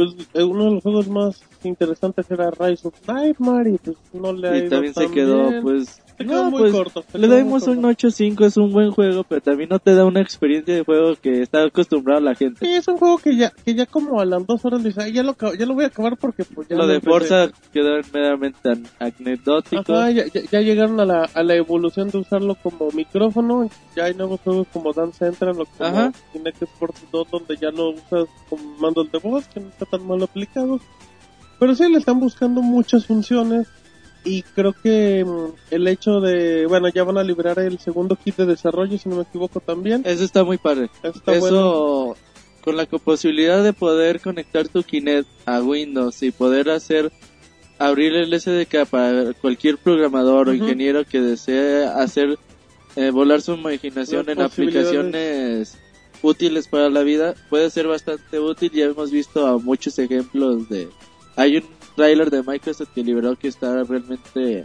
Pues eh, uno de los juegos más interesantes era Rise of Nightmare y pues no le ha Y ido también se quedó, bien. pues... Quedó no, muy pues, corto. se Le damos un corto. 8.5, es un buen juego, pero también no te da una experiencia de juego que está acostumbrada la gente. Sí, es un juego que ya, que ya como a las dos horas dice, "Ay, ya lo, ya lo voy a acabar porque pues ya Lo de empecé". Forza quedó meramente an- anecdótico. Ajá, ya, ya- ya llegaron a la, a la evolución de usarlo como micrófono. Ya hay nuevos juegos como Dance Central o como Ajá. Kinect Sports 2 donde ya lo usas con mandos de voz que no está tan mal aplicado. Pero sí le están buscando muchas funciones y creo que mm, el hecho de, bueno, ya van a liberar el segundo kit de desarrollo si no me equivoco también. Eso está muy padre. Eso está Eso, bueno. con la posibilidad de poder conectar tu Kinect a Windows y poder hacer, abrir el SDK para cualquier programador o ingeniero que desee hacer eh, volar su imaginación Las en aplicaciones útiles para la vida, puede ser bastante útil. Ya hemos visto a muchos ejemplos de... Hay un trailer de Microsoft que liberó que está realmente...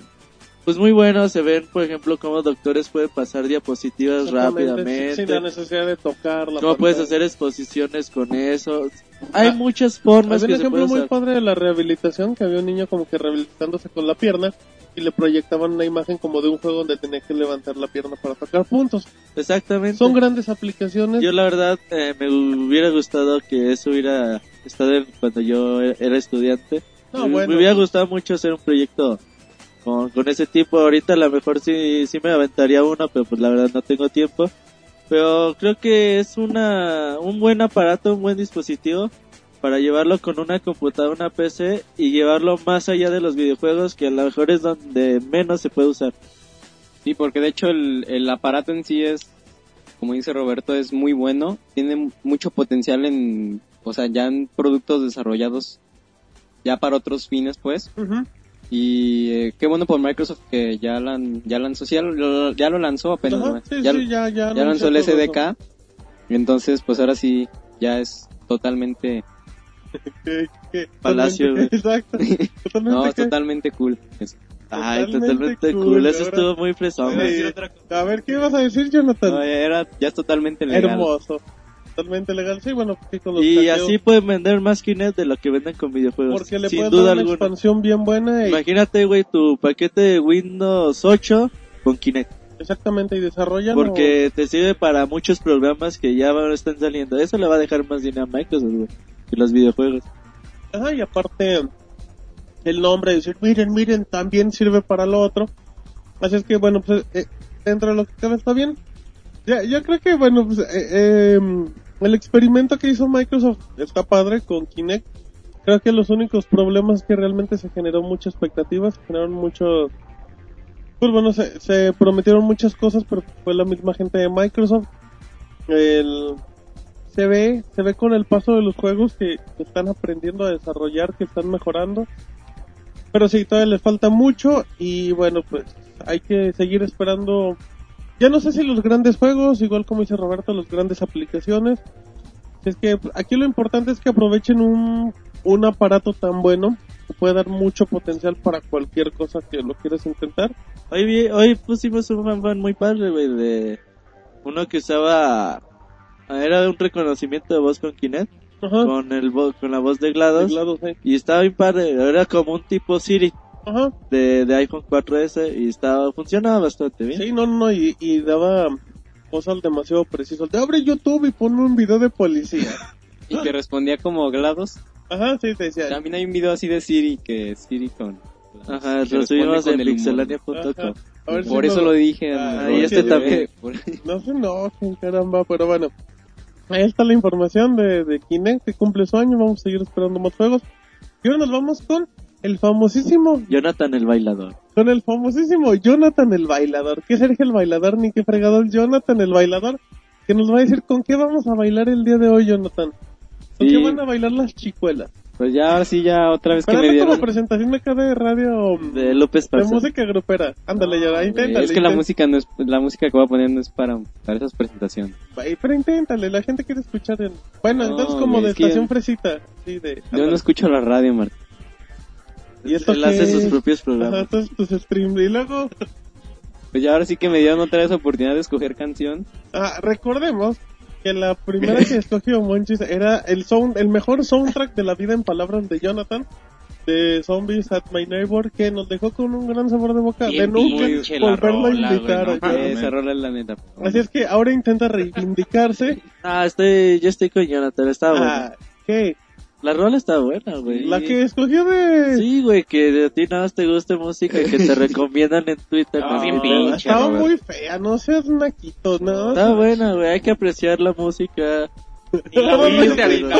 Pues muy bueno, se ven por ejemplo cómo doctores pueden pasar diapositivas rápidamente. Sin la necesidad de tocar la ¿Cómo puedes pantalla. hacer exposiciones con eso? Hay Ah, muchas formas Había un ejemplo muy usar. padre de la rehabilitación, que había un niño como que rehabilitándose con la pierna y le proyectaban una imagen como de un juego donde tenía que levantar la pierna para sacar puntos. Exactamente. Son grandes aplicaciones. Yo la verdad eh, me hubiera gustado que eso hubiera estado cuando yo era estudiante. No, me, bueno. me hubiera gustado mucho hacer un proyecto con, con ese tipo. Ahorita a lo mejor sí, sí me aventaría uno, pero pues la verdad no tengo tiempo. Pero creo que es una, un buen aparato, un buen dispositivo para llevarlo con una computadora, una PC y llevarlo más allá de los videojuegos que a lo mejor es donde menos se puede usar. Sí, porque de hecho el, el aparato en sí es, como dice Roberto, es muy bueno. Tiene mucho potencial en, o sea, ya en productos desarrollados ya para otros fines, pues. Y eh, qué bueno por Microsoft que ya, lan- ya lanzó, sí, ya lo, ya lo lanzó apenas. Sí, ya, sí, ya, ya, ya lanzó el SDK. Entonces, pues ahora sí, ya es totalmente, (laughs) Palacio, totalmente- Exacto. (laughs) Totalmente no, es totalmente cool. eso. Ay, Totalmente totalmente cool, cool. Eso ahora- estuvo muy fresón. A ver, ¿qué ibas a decir, Jonathan? No, era, ya es totalmente legal. Hermoso. Totalmente legal. Sí, bueno, con los Y así pueden vender más Kinect de lo que venden con videojuegos. porque le sin duda dar una alguna. expansión bien buena y Imagínate, güey, tu paquete de Windows 8 con Kinect. exactamente y desarrollan Porque te sirve para muchos programas que ya están saliendo. Eso le va a dejar más dinero a Microsoft, güey, que los videojuegos. Ajá, y aparte el nombre, decir, miren, miren, también sirve para lo otro. Así es que, bueno, pues eh, dentro de lo que cabe está bien. Ya, yo creo que, bueno, pues eh, eh, el experimento que hizo Microsoft está padre con Kinect. Creo que los únicos problemas es que realmente se generó mucha expectativa, se generaron muchos... Pues bueno, se, se prometieron muchas cosas, pero fue la misma gente de Microsoft. El, se ve, se ve con el paso de los juegos que, están aprendiendo a desarrollar, que están mejorando. Pero sí, todavía les falta mucho y bueno, pues hay que seguir esperando. Ya no sé si los grandes juegos, igual como dice Roberto, las grandes aplicaciones. Es que aquí lo importante es que aprovechen un, un aparato tan bueno que puede dar mucho potencial para cualquier cosa que lo quieras intentar. Hoy, vi- hoy pusimos un fanfan muy padre, güey, de uno que usaba... Era un reconocimiento de voz con Kinect, Ajá. con, el con la voz de GLaDOS. Sí. Y estaba bien padre, era como un tipo Siri Ajá. de, de iPhone 4S y estaba funcionaba bastante bien. Sí, no, no, y, y daba cosas demasiado precisas. De abre YouTube y pon un video de policía. (laughs) Y que respondía como GLaDOS. Ajá, sí, te decía. También hay un video así de Siri, que es Siri con... Ajá, lo subimos en pixelania.com. Ver si Por eso no- lo dije. Ah, y este también. (laughs) por- No se enojen, caramba, pero bueno. Ahí está la información de, de Kinect que cumple su año. Vamos a seguir esperando más juegos. Y ahora nos vamos con el famosísimo, Jonathan el bailador. con el famosísimo Jonathan el bailador. ¿Qué es Sergio el bailador? Ni qué fregado es Jonathan el bailador. Que nos va a decir con qué vamos a bailar el día de hoy, Jonathan. ¿Con Sí. qué van a bailar las chicuelas? Pues ya, ahora sí, ya otra vez que Para me darle como dieron... presentación me quedé de radio De López de Parza. música grupera. Ándale, ya, inténtale. Es que la música no es, la música que voy a poner no es para, para esas presentaciones. Pero inténtale, la gente quiere escuchar el... Bueno, No, entonces como de es que estación fresita. Sí, de... Yo no escucho la radio, Martín. ¿Y esto Él hace qué sus es? propios programas. entonces tus streams. Y luego, Pues ya ahora sí que me dieron otra vez oportunidad de escoger canción. ah, recordemos que la primera que (laughs) escogió Monchis era el sound, el mejor soundtrack de la vida en palabras de Jonathan. De Zombies at My Neighbor, que nos dejó con un gran sabor de boca. De nunca volverlo a invitar. Esa rola es la neta. Así es que ahora intenta reivindicarse. Ah, estoy, yo estoy con Jonathan, está buena. Ah, ¿Qué? La rola está buena, güey. La que escogió de... Sí, güey, que de a ti nada más te guste música y que te (laughs) recomiendan en Twitter. ¿no? bien pinche. Estaba Robert. muy fea, no seas naquito, ¿no? Está buena, güey, hay que apreciar la música. Ni la (laughs) oíste ahorita.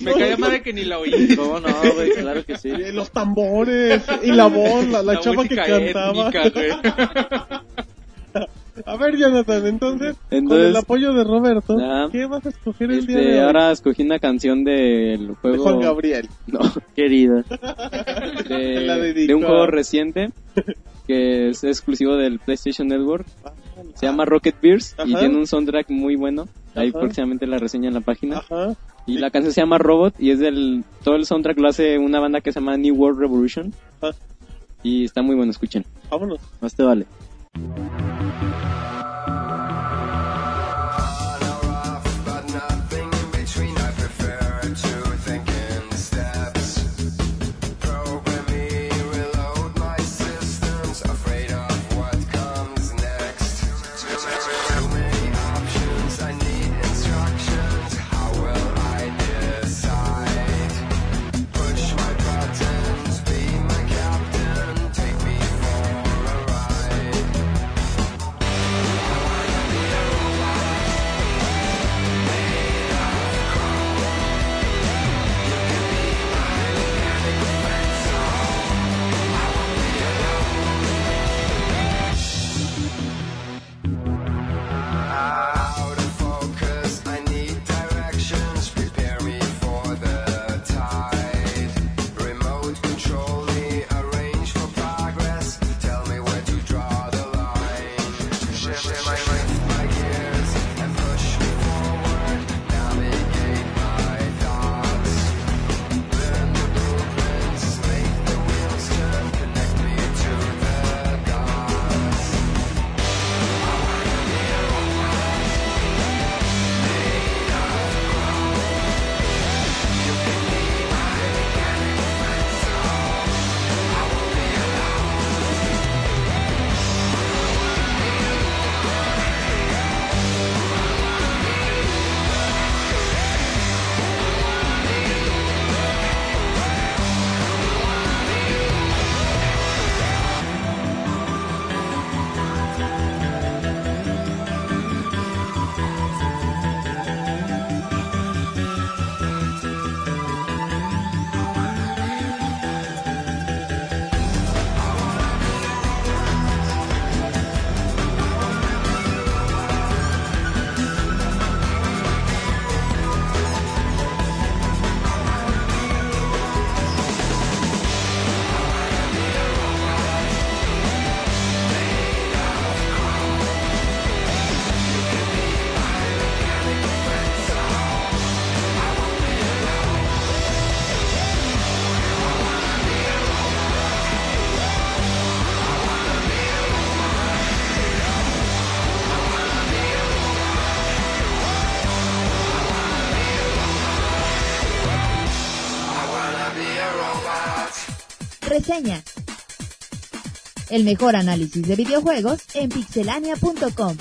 Me cae madre que ni la oí. (laughs) ¿Cómo no, güey? Claro que sí. Y Los tambores y la voz, la, la chava que cantaba. étnica, güey. A ver, Jonathan, entonces, con el apoyo de Roberto. ¿qué vas a escoger el día de Este, hoy? ahora escogí una canción del De juego Juan Gabriel. (laughs) no, Querida. de, (laughs) La dedico de un juego reciente que es exclusivo del PlayStation Network. Se llama Rocket Beers y tiene un soundtrack muy bueno. Ahí Ajá. próximamente la reseña en la página. Ajá. Y la canción se llama Robot y es del todo el soundtrack lo hace una banda que se llama New World Revolution. Ajá. Y está muy bueno, escuchen. Vámonos. Más te vale. Reseña. El mejor análisis de videojuegos en pixelania.com.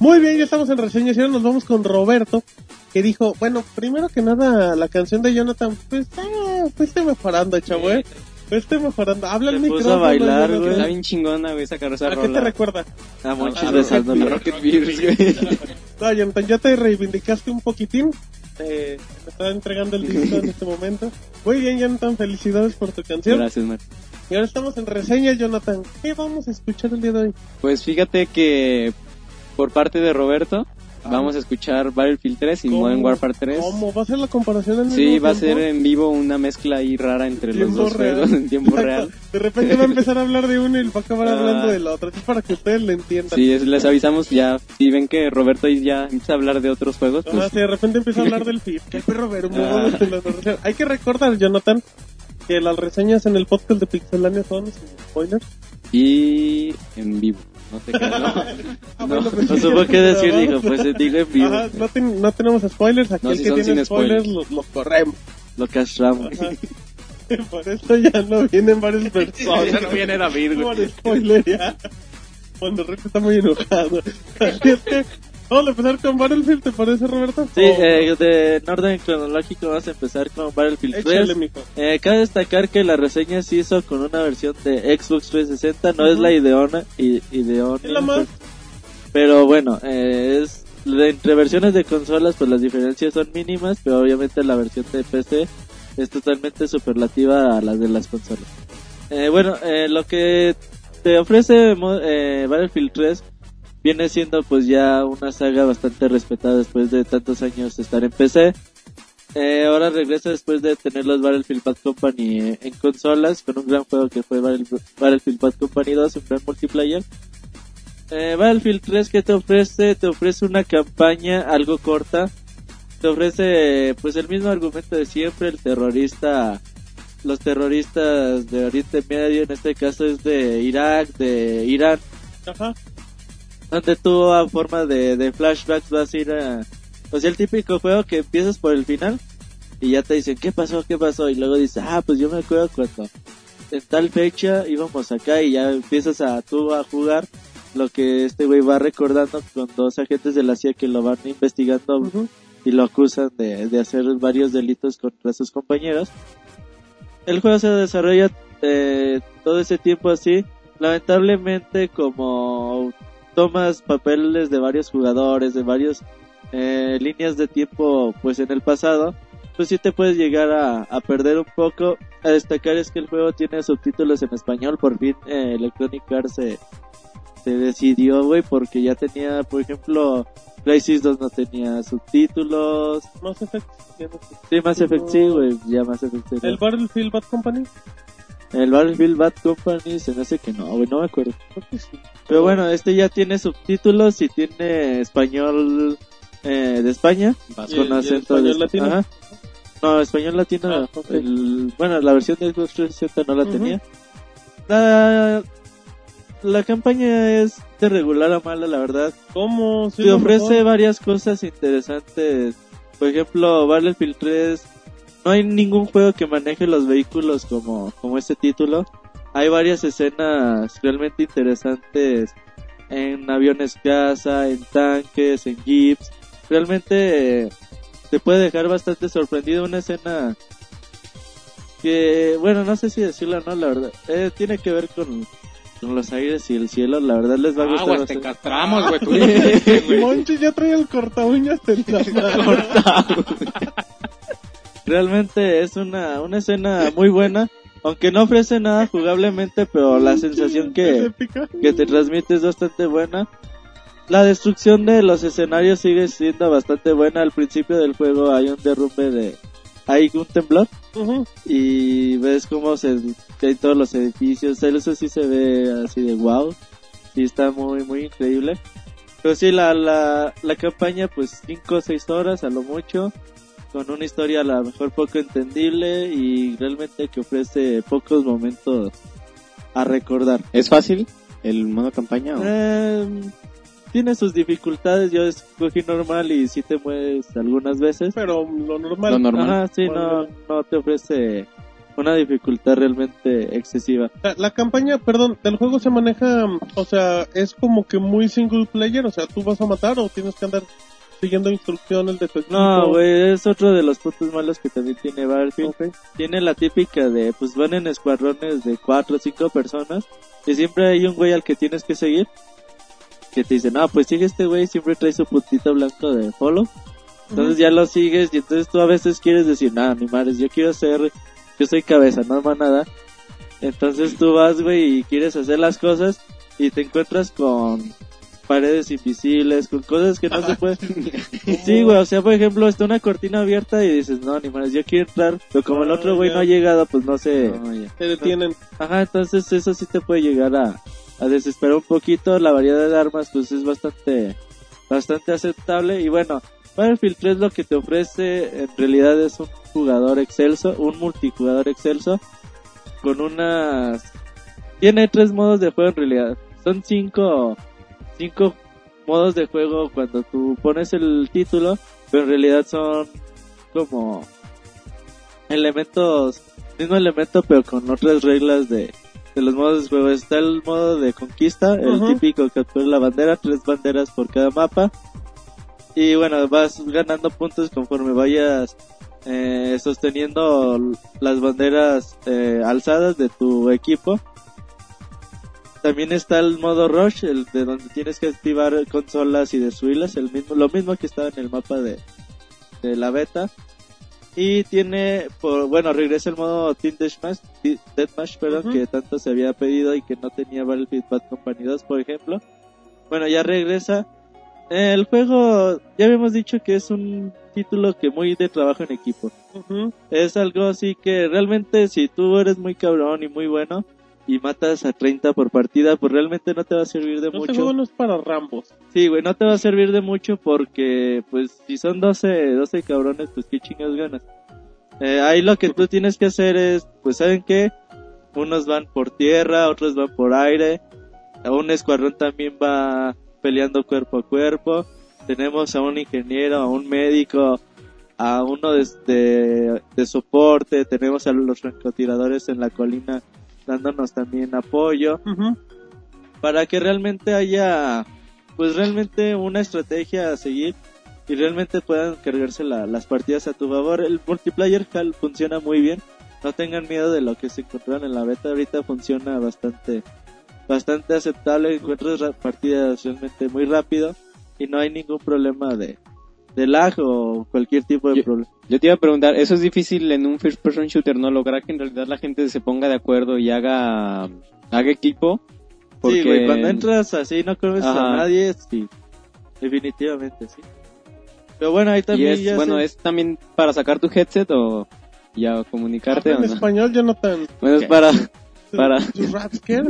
Muy bien, ya estamos en reseñas y ahora nos vamos con Roberto, que dijo, bueno, primero que nada, la canción de Jonathan, pues, ah, pues esté mejorando, chavo, eh. Esté mejorando. Habla el Se puso micrófono. a bailar, güey. Está bien chingona, güey, esa esa ¿A qué te rola. recuerda? A Monchis a besándole. Rocket Beers, güey. (laughs) No, Jonathan, ya te reivindicaste un poquitín. Me está entregando el disco en este momento. Muy bien, Jonathan, felicidades por tu canción. Gracias, man. Y ahora estamos en reseñas, Jonathan. ¿Qué vamos a escuchar el día de hoy? Pues fíjate que por parte de Roberto vamos a escuchar Battlefield 3 y ¿Cómo? Modern Warfare 3. ¿Cómo? ¿Va a ser la comparación al Sí, va a tiempo? ser en vivo una mezcla ahí rara entre los dos real. juegos (laughs) en tiempo Exacto. real. De repente va a empezar a (laughs) hablar de uno y va a acabar Ah. hablando del otro. Es para que ustedes le entiendan. Sí, es- les avisamos ya. Si ven que Roberto ya empieza a hablar de otros juegos, pues si de repente empieza a hablar del FIF, que el perro Ah. de la. Hay que recordar, Jonathan, que las reseñas en el podcast de Pixelania son sin spoilers. Y en vivo. No te creas, no. (laughs) Ah, No, pues No sí, supo qué decir, dijo, pues digo en vivo. Ajá, no, ten- no tenemos spoilers, aquí No, el sí que tiene spoilers spoilers. los lo corremos. Lo castramos. Ajá. (laughs) Por eso ya no vienen varias (laughs) personas. Ya no viene David, güey. Por spoiler ya. Cuando Rick está muy enojado. Así es que vamos a empezar con Battlefield, ¿te parece Roberto? Sí, O- eh, de en orden cronológico vamos a empezar con Battlefield 3. Échale, mijo. Eh, cabe destacar que la reseña se hizo con una versión de Xbox 360, no es Ujú. la ideona, i- ideona Es la más. pero bueno, eh, es entre versiones de consolas, pues las diferencias son mínimas, pero obviamente la versión de PC es totalmente superlativa a las de las consolas. Eh, bueno, eh, lo que te ofrece eh, Battlefield 3 viene siendo pues ya una saga bastante respetada después de tantos años de estar en PC. Eh, ahora regresa después de tener los Battlefield Bad Company en consolas con un gran juego que fue Battle- Battlefield Bad Company 2, un gran multiplayer. Eh, Battlefield 3 que te ofrece, te ofrece una campaña algo corta, te ofrece pues el mismo argumento de siempre, el terrorista, los terroristas de Oriente Medio, en este caso es de Irak, de Irán, Ajá. Donde tú a forma de, de flashbacks vas a ir a... O sea, el típico juego que empiezas por el final y ya te dicen, ¿qué pasó? ¿Qué pasó? Y luego dices, ah, pues yo me acuerdo cuando en tal fecha íbamos acá y ya empiezas a tú a jugar lo que este güey va recordando con dos agentes de la CIA que lo van investigando y lo acusan de, de hacer varios delitos contra sus compañeros. El juego se desarrolla eh, todo ese tiempo así. Lamentablemente, como tomas papeles de varios jugadores, de varias eh, líneas de tiempo, pues en el pasado, pues sí te puedes llegar a, a perder un poco. A destacar es que el juego tiene subtítulos en español. Por fin, eh, Electronic Arts se, se decidió, güey, porque ya tenía, por ejemplo, Crisis 2 no tenía subtítulos. Mass Effect. ya no sé. Sí, Mass Effect sí, güey, ya Mass Effect El Battlefield Bad Company. El Battlefield Bad Company se me hace que no, güey, no me acuerdo. Pero bueno, este ya tiene subtítulos y tiene español eh, de España ¿Y con y acento de español latino? Ajá. No, español latino. Ah, el- bueno, la versión de Xbox 360 no la tenía. La, la campaña es de regular a mala, la verdad. ¿Cómo? Sí, Te ofrece mejor. varias cosas interesantes. Por ejemplo, Battlefield 3. No hay ningún juego que maneje los vehículos como, como este título. Hay varias escenas realmente interesantes en aviones caza, en tanques, en jeeps. Realmente eh, te puede dejar bastante sorprendido una escena que, bueno, no sé si decirlo o no, la verdad. Eh, tiene que ver con, con los aires y el cielo. La verdad les va a gustar. Aguas, te castramos, (laughs) güey. Monchi ya trae el corta uñas (laughs) mano. Realmente es una, una escena muy buena, aunque no ofrece nada jugablemente, pero la sensación que, que te transmite es bastante buena. La destrucción de los escenarios sigue siendo bastante buena. Al principio del juego hay un derrumbe de... Hay un temblor y ves cómo se caen todos los edificios. Eso sí se ve así de wow. Y está muy, muy increíble. Pero sí, la, la, la campaña, pues 5 o 6 horas a lo mucho. Con una historia a lo mejor poco entendible y realmente que ofrece pocos momentos a recordar. ¿Es fácil el modo campaña? o? Eh, tiene sus dificultades. Yo escogí normal y sí te mueves algunas veces. Pero lo normal. Lo normal. Ajá, sí, no, no te ofrece una dificultad realmente excesiva. La, la campaña, perdón, del juego se maneja, o sea, es como que muy single player, o sea, tú vas a matar o tienes que andar siguiendo instrucciones de tu equipo. No, güey, es otro de los puntos malos que también tiene Battlefield. Tiene la típica de, pues van en escuadrones de cuatro o cinco personas y siempre hay un güey al que tienes que seguir. Que te dice, no, pues sigue este güey, siempre trae su puntito blanco de follow. Entonces ya lo sigues y entonces tú a veces quieres decir, nada, ni madres, yo quiero ser, yo soy cabeza, no manada. Entonces tú vas, güey, y quieres hacer las cosas y te encuentras con paredes invisibles, con cosas que no se pueden. (laughs) sí, güey, o sea, por ejemplo, está una cortina abierta y dices, no, ni madres, yo quiero entrar, pero como el Ah, otro güey no ha llegado, pues no sé. Ya. Te detienen. Ajá, entonces eso sí te puede llegar a, a desesperar un poquito. La variedad de armas pues es bastante, bastante aceptable. Y bueno, Battlefield 3 lo que te ofrece en realidad es un jugador excelso, un multijugador excelso, con unas... Tiene tres modos de juego en realidad. Son cinco, cinco modos de juego cuando tú pones el título, pero en realidad son como elementos, mismo elemento pero con otras reglas de, de los modos de juego. Está el modo de conquista, el Ujú. típico captura la bandera, tres banderas por cada mapa. Y bueno, vas ganando puntos conforme vayas eh, sosteniendo las banderas eh, alzadas de tu equipo. También está el modo rush, el de donde tienes que activar consolas y destruirlas, el mismo, lo mismo que estaba en el mapa de, de la beta. Y tiene, por, bueno, regresa el modo Team Deathmatch, Deathmatch, perdón, que tanto se había pedido y que no tenía Battlefield Bad Company 2, por ejemplo. Bueno, ya regresa. El juego, ya habíamos dicho que es un título que muy de trabajo en equipo. Ujú. Es algo así que realmente si tú eres muy cabrón y muy bueno y matas a 30 por partida, pues realmente no te va a servir de Este mucho. juego no es para Rambos. Sí, güey, no te va a servir de mucho porque, pues, si son 12, 12 cabrones, pues qué chingas ganas. Eh, ahí lo que tú tienes que hacer es, pues, ¿saben qué? Unos van por tierra, otros van por aire. Un escuadrón también va peleando cuerpo a cuerpo. Tenemos a un ingeniero, a un médico, a uno de, de, de soporte. Tenemos a los francotiradores en la colina dándonos también apoyo para que realmente haya pues realmente una estrategia a seguir y realmente puedan cargarse la- las partidas a tu favor. El multiplayer Hal funciona muy bien. No tengan miedo de lo que se encontraron en la beta. Ahorita funciona bastante bastante aceptable. Encuentras ra- partidas realmente muy rápido y no hay ningún problema de de lag o cualquier tipo de Yo- problema. Yo te iba a preguntar, eso es difícil en un first person shooter, ¿no? Lograr que en realidad la gente se ponga de acuerdo y haga, haga equipo. Porque... Sí, güey, cuando entras así no conoces Ajá. a nadie, sí. Definitivamente, sí. Pero bueno, ahí también es, ya bueno, se- es también para sacar tu headset o ya comunicarte o en no. español, Jonathan. Bueno, es para, (laughs) para, ¿Tus raps qué?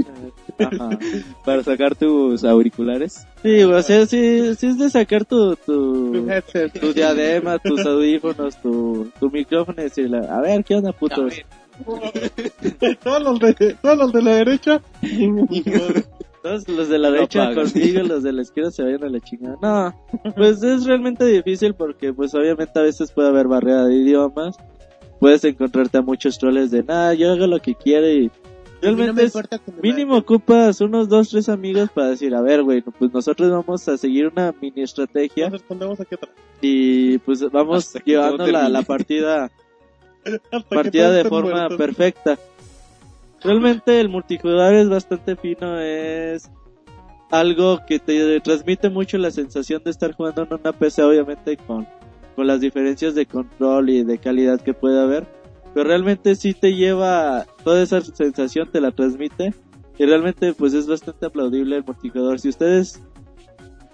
Ajá. para sacar tus auriculares. Sí, o sea, sí, sí es de sacar tu, Tu diadema, tus audífonos, tu, tu micrófono y decirle, a ver, ¿qué onda, putos? (laughs) todos, los de, todos los de la derecha. Todos los de la derecha contigo y los de la izquierda se vayan a la chingada. No, pues es realmente difícil porque pues obviamente a veces puede haber barrera de idiomas. Puedes encontrarte a muchos troles de, nada, yo hago lo que quiero y realmente es, mínimo ocupas unos dos, tres amigos para decir, a ver, güey, pues nosotros vamos a seguir una mini estrategia Nos respondemos aquí atrás. y pues vamos Hasta llevando la, la partida (laughs) partida de forma muertos. perfecta. Realmente el multijugador es bastante fino, es algo que te transmite mucho la sensación de estar jugando en una PC, obviamente con, con las diferencias de control y de calidad que puede haber, pero realmente sí te lleva toda esa sensación, te la transmite y realmente pues es bastante aplaudible el multijugador. Si ustedes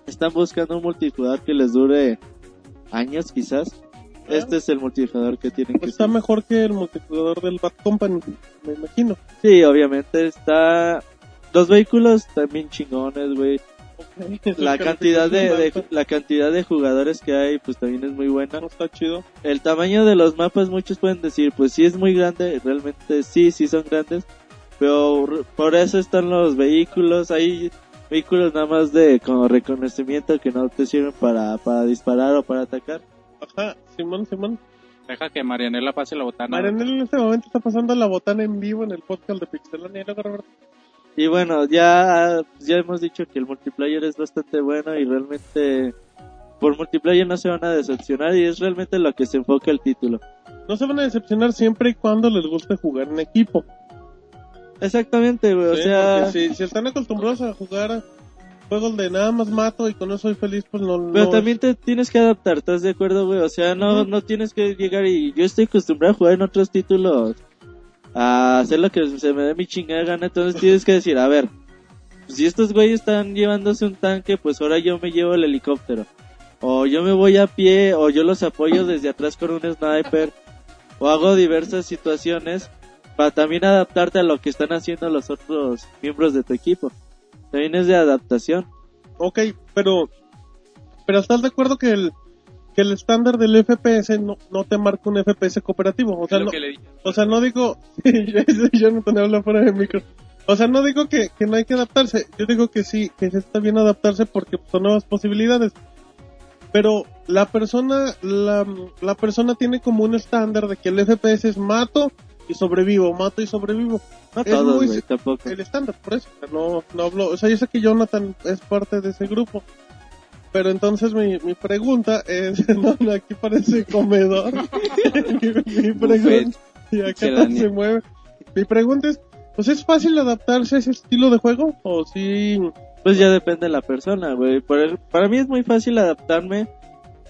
están buscando un multijugador que les dure años quizás, este es el multijugador que tienen que Pues está mejor que el multijugador del Bad Company, me imagino. Sí, obviamente está. Los vehículos también chingones, güey. La cantidad de, de- la cantidad de jugadores que hay, pues también es muy buena. No está chido. El tamaño de los mapas, muchos pueden decir, pues sí es muy grande, realmente sí, sí son grandes. Pero por eso están los vehículos. Hay vehículos nada más de como reconocimiento que no te sirven para, para disparar o para atacar. Ajá, Simón, Simón. Deja que Marianela pase la botana. Marianel en este momento está pasando la botana en vivo en el podcast de Pixelania. ¿y luego, Roberto? Y bueno, ya, ya hemos dicho que el multiplayer es bastante bueno y realmente por multiplayer no se van a decepcionar y es realmente lo que se enfoca el título. No se van a decepcionar siempre y cuando les guste jugar en equipo. Exactamente, güey, o sea, si, si están acostumbrados a jugar juegos de nada más mato y con eso soy feliz, pues no. pero no- también te tienes que adaptar, ¿estás de acuerdo, güey? O sea, no, no tienes que llegar y yo estoy acostumbrado a jugar en otros títulos a hacer lo que se me dé mi chingada gana, entonces tienes que decir, a ver, si estos güeyes están llevándose un tanque, pues ahora yo me llevo el helicóptero. O yo me voy a pie, o yo los apoyo desde atrás con un sniper, o hago diversas situaciones para también adaptarte a lo que están haciendo los otros miembros de tu equipo. También es de adaptación. Ok, pero. Pero estás de acuerdo que el. Que el estándar del FPS no, no te marca un FPS cooperativo. O sea, no, o sea, no digo, (laughs) yo no fuera de micro. O sea, no digo que, que no hay que adaptarse. Yo digo que sí, que está bien adaptarse porque son nuevas posibilidades. Pero la persona, la, la persona tiene como un estándar de que el FPS es mato y sobrevivo, mato y sobrevivo. No Es todos, muy- tampoco. el estándar, por eso. No, no hablo, o sea, yo sé que Jonathan es parte de ese grupo. Pero entonces mi, mi pregunta es, (laughs) no, aquí parece comedor. (laughs) mi, pregunta, y acá se mueve. Mi pregunta es, pues es fácil adaptarse a ese estilo de juego o sí? Pues ya depende de la persona, güey. El- para mí es muy fácil adaptarme.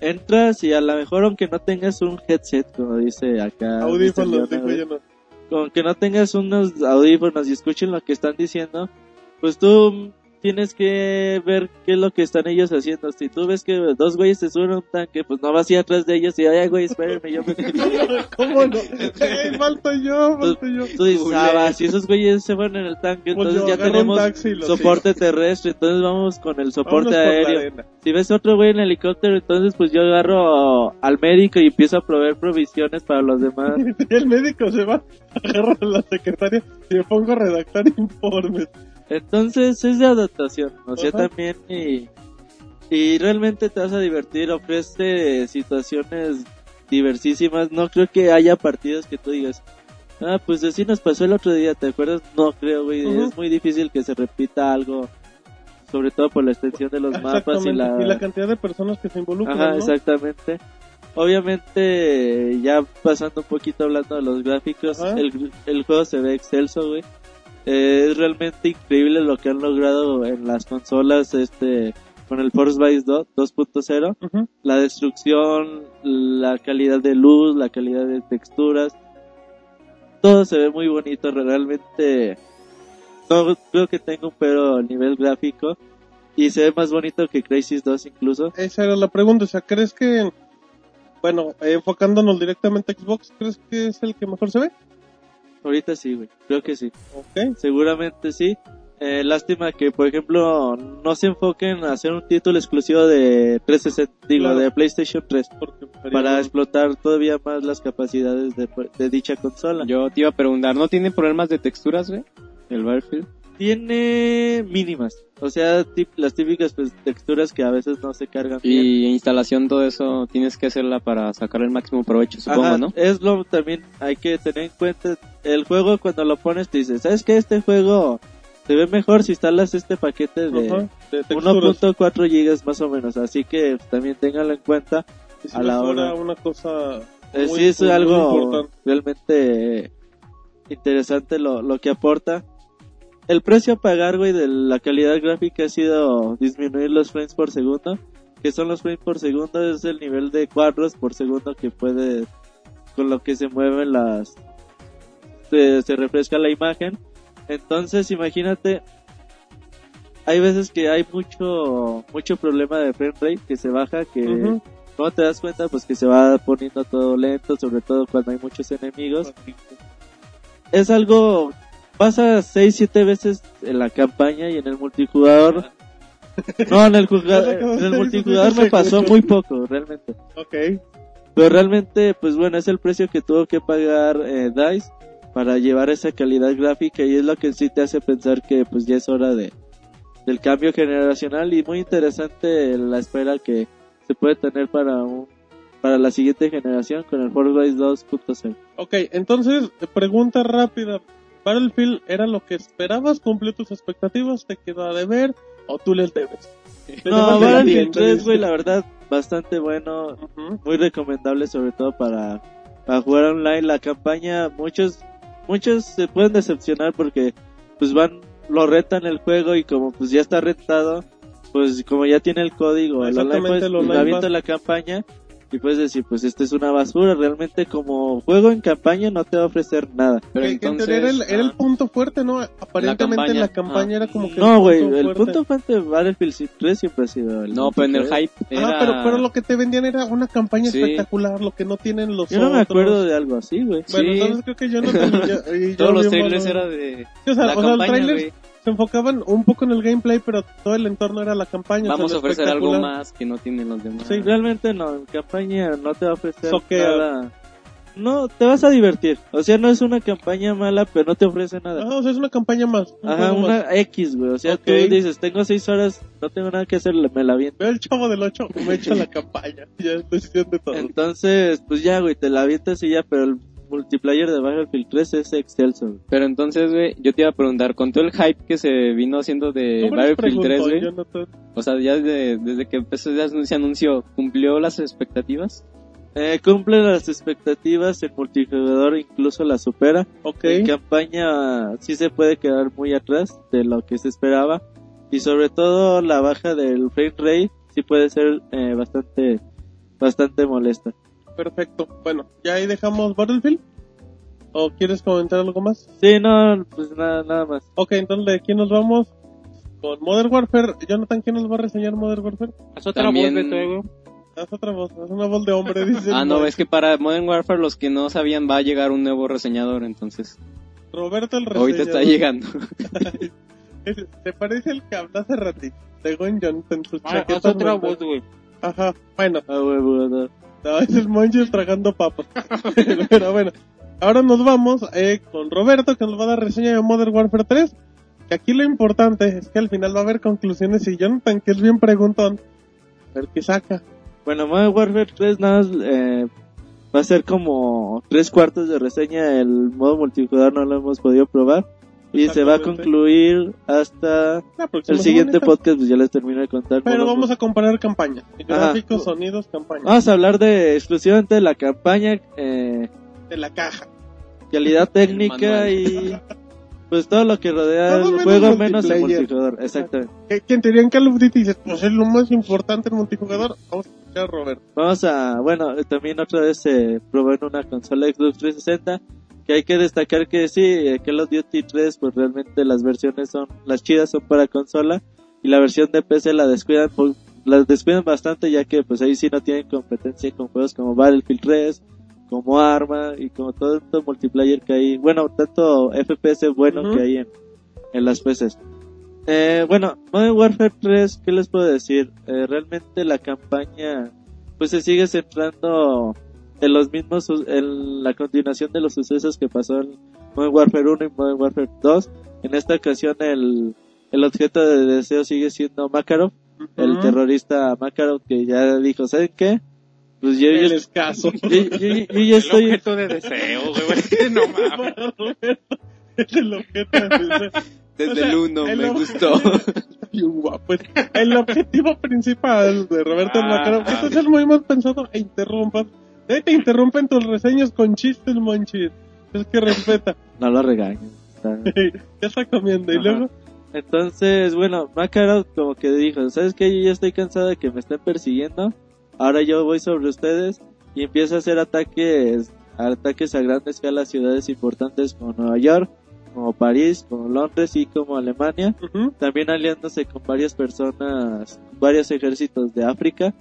Entras y a lo mejor aunque no tengas un headset, como dice acá. Audífonos, Mr. dijo con que no tengas unos audífonos y escuchen lo que están diciendo, pues tú tienes que ver qué es lo que están ellos haciendo. Si tú ves que dos güeyes se suben a un tanque, pues no vas a ir atrás de ellos y, ay, güey, espérenme, yo me... (laughs) ¿Cómo no? Ey, falto yo, falto yo. Tú dices, ah, va, si esos güeyes se fueron en el tanque, Pues entonces ya agarro tenemos soporte terrestre, entonces vamos con el soporte aéreo. Si ves otro güey en helicóptero, entonces pues yo agarro al médico y empiezo a proveer provisiones para los demás. (laughs) Y el médico se va, (laughs) agarra a la secretaria y me pongo a redactar informes. Entonces es de adaptación, o sea, Ajá. también y, y realmente te vas a divertir, ofrece situaciones diversísimas, no creo que haya partidos que tú digas, ah, pues así nos pasó el otro día, ¿te acuerdas? No creo, güey, es muy difícil que se repita algo, sobre todo por la extensión de los mapas y Exactamente, la... cantidad de personas que se involucran. Ajá, ¿no? exactamente. Obviamente, ya pasando un poquito hablando de los gráficos, el, el juego se ve excelso, güey. Eh, es realmente increíble lo que han logrado en las consolas, este, con el Force Vice 2 2.0. Ujú. La destrucción, la calidad de luz, la calidad de texturas, todo se ve muy bonito, realmente. No creo que tenga un pero a nivel gráfico. Y se ve más bonito que Crisis 2 incluso. Esa era la pregunta, o sea, ¿crees que, bueno, eh, enfocándonos directamente a Xbox, ¿crees que es el que mejor se ve? Ahorita sí, güey. Creo que sí. Ok. Seguramente sí. Eh, lástima que, por ejemplo, no se enfoquen en hacer un título exclusivo de 360, digo, Claro. de PlayStation 3, Porque para explotar todavía más las capacidades de, de dicha consola. Yo te iba a preguntar, ¿no tiene problemas de texturas, güey? El Battlefield. Tiene mínimas, o sea, las típicas pues, texturas que a veces no se cargan bien. Y instalación, todo eso, tienes que hacerla para sacar el máximo provecho, supongo, Ajá, ¿no? Es lo también hay que tener en cuenta. El juego cuando lo pones te dice, ¿sabes qué? Este juego se ve mejor si instalas este paquete de Ajá, de texturas. 1.4 gigas más o menos. Así que también ténganlo en cuenta. Si a la hora. una cosa Eh, muy- sí es muy algo realmente interesante lo, lo que aporta. El precio a pagar, güey, de la calidad gráfica ha sido disminuir los frames por segundo. Que son los frames por segundo, es el nivel de cuadros por segundo que puede, con lo que se mueven las, se, se refresca la imagen. Entonces, imagínate, hay veces que hay mucho, mucho problema de frame rate que se baja, que Ujú. ¿Cómo te das cuenta? Pues que se va poniendo todo lento, sobre todo cuando hay muchos enemigos. Es algo, pasa 6, 7 veces en la campaña y en el multijugador. No, en el, (laughs) en el multijugador me pasó muy poco, realmente. Ok. Pero realmente, pues bueno, es el precio que tuvo que pagar eh, DICE para llevar esa calidad gráfica y es lo que sí te hace pensar que pues ya es hora de del cambio generacional y muy interesante la espera que se puede tener para un para la siguiente generación con el Fortnite 2.0. Ok, entonces, pregunta rápida. ¿Battlefield era lo que esperabas? ¿Cumplió tus expectativas? ¿Te quedó a deber? ¿O tú les debes? (laughs) No, Battlefield entiendo, 3, dice. güey, la verdad, bastante bueno, muy recomendable sobre todo para, para jugar online. La campaña, muchos, muchos se pueden decepcionar porque pues van, lo retan el juego y como pues ya está retado, pues como ya tiene el código, el online pues el online la campaña y puedes decir pues esta es una basura, realmente como juego en campaña no te va a ofrecer nada. Pero Que- que en entonces... teoría era el, era el ah, punto fuerte, ¿no? Aparentemente la campaña, campaña. era como que No, güey, el fuerte. punto fuerte de Battlefield 3 siempre ha sido el No, pero en el hype era... Ah, pero, pero lo que te vendían era una campaña Sí. espectacular, lo que no tienen los Yo no me otros. acuerdo de algo así, güey. Bueno, Sí. entonces creo que yo no (laughs) tenía... y yo Todos los trailers malo. era de... O sea, la o sea, el campaña, trailer, güey. Se enfocaban un poco en el gameplay, pero todo el entorno era la campaña. o sea, Vamos a ofrecer algo más que no tienen los demás. Sí, realmente no, en campaña no te va a ofrecer nada. No, te vas a divertir. O sea, no es una campaña mala, pero no te ofrece nada. Ah, o sea, es una campaña más. un Ajá, más. una X, güey. O sea, Ok. tú dices, tengo seis horas, no tengo nada que hacer, me la aviento. Veo el chavo del 8, me echa la campaña. (laughs) Ya es decisión de todo. Entonces, pues ya, güey, te la avientas y ya, pero el multiplayer de Battlefield 3 es excelso. Pero entonces, güey, yo te iba a preguntar, con todo el hype que se vino haciendo de ¿Cómo les Battlefield 3, pregunto, güey, Jonathan? o sea, ya de- desde que empezó, ya se anunció, ¿cumplió las expectativas? Eh, cumple las expectativas en multijugador, incluso la supera. Ok. En campaña sí se puede quedar muy atrás de lo que se esperaba. Y sobre todo la baja del frame rate sí puede ser eh, bastante, bastante molesta. Perfecto. Bueno, ya ahí dejamos Battlefield. ¿O quieres comentar algo más? Sí, no, pues nada, nada más. Ok, entonces de aquí nos vamos con Modern Warfare. Jonathan, ¿quién nos va a reseñar Modern Warfare? Haz otra También- voz, eh, güey. Haz otra voz, haz una voz de hombre, dice. Ah, no, es que para Modern Warfare los que no sabían va a llegar un nuevo reseñador, entonces Roberto el ahorita está reseñador. llegando. (laughs) Se parece el que habló hace ratito. Según Jonathan, su Ah, haz otra voz, güey. Ajá, bueno. Ah, güey, güey, es Monchis tragando papas. (laughs) Pero bueno, ahora nos vamos eh, con Roberto que nos va a dar reseña de Modern Warfare 3. Que aquí lo importante es que al final va a haber conclusiones y Jonathan, que es bien preguntón, a ver qué saca. Bueno, Modern Warfare 3 nada eh, va a ser como tres cuartos de reseña. El modo multijugador no lo hemos podido probar. Y se va a concluir hasta próxima el siguiente podcast, pues ya les termino de contar. Pero vamos a comparar campaña. Ajá. Gráficos, sonidos, campaña. Vamos a hablar de exclusivamente de la campaña, eh, De la caja. calidad técnica y pues todo lo que rodea Todo el menos juego menos el multijugador. Exactamente. Que, que en teoría en Call of Duty dices, pues es lo más importante en multijugador. Vamos a escuchar a Roberto. Vamos a, bueno, eh, también otra vez se probó en una consola Xbox 360 que hay que destacar que sí, eh, Call of Duty 3 pues realmente las versiones son, las chidas son para consola y la versión de PC la descuidan, por- la descuidan bastante ya que pues ahí sí no tienen competencia con juegos como Battlefield 3, como Arma y como todo el multiplayer que hay, bueno, tanto FPS bueno que hay en, en las PCs. Eh, bueno, Modern Warfare 3, ¿qué les puedo decir? Eh, realmente la campaña pues se sigue centrando en los mismos, en la continuación de los sucesos que pasó en Modern Warfare 1 y Modern Warfare 2. En esta ocasión el, el objeto de deseo sigue siendo Makarov, el Ujú. terrorista Makarov que ya dijo, ¿saben qué? Pues yo, yo, El escaso. (laughs) yo- yo- yo El estoy... objeto de deseo, güey. (laughs) No mames. El objeto de deseo. Desde O sea, el 1 el me ob- gustó. (laughs) Bien guapo. Es El objetivo principal de Roberto Ah. Macarón, que es el muy mal pensado e interrumpas. Eh, te interrumpen tus reseñas con chistes, monchis. Es que respeta. (laughs) No lo regañen. está- ya está comiendo. Y luego, Entonces, bueno, Makarov como que dijo, ¿sabes qué? Yo ya estoy cansado de que me estén persiguiendo. Ahora yo voy sobre ustedes y empieza a hacer ataques, ataques a gran escala a ciudades importantes como Nueva York, como París, como Londres y como Alemania. También aliándose con varias personas, varios ejércitos de África.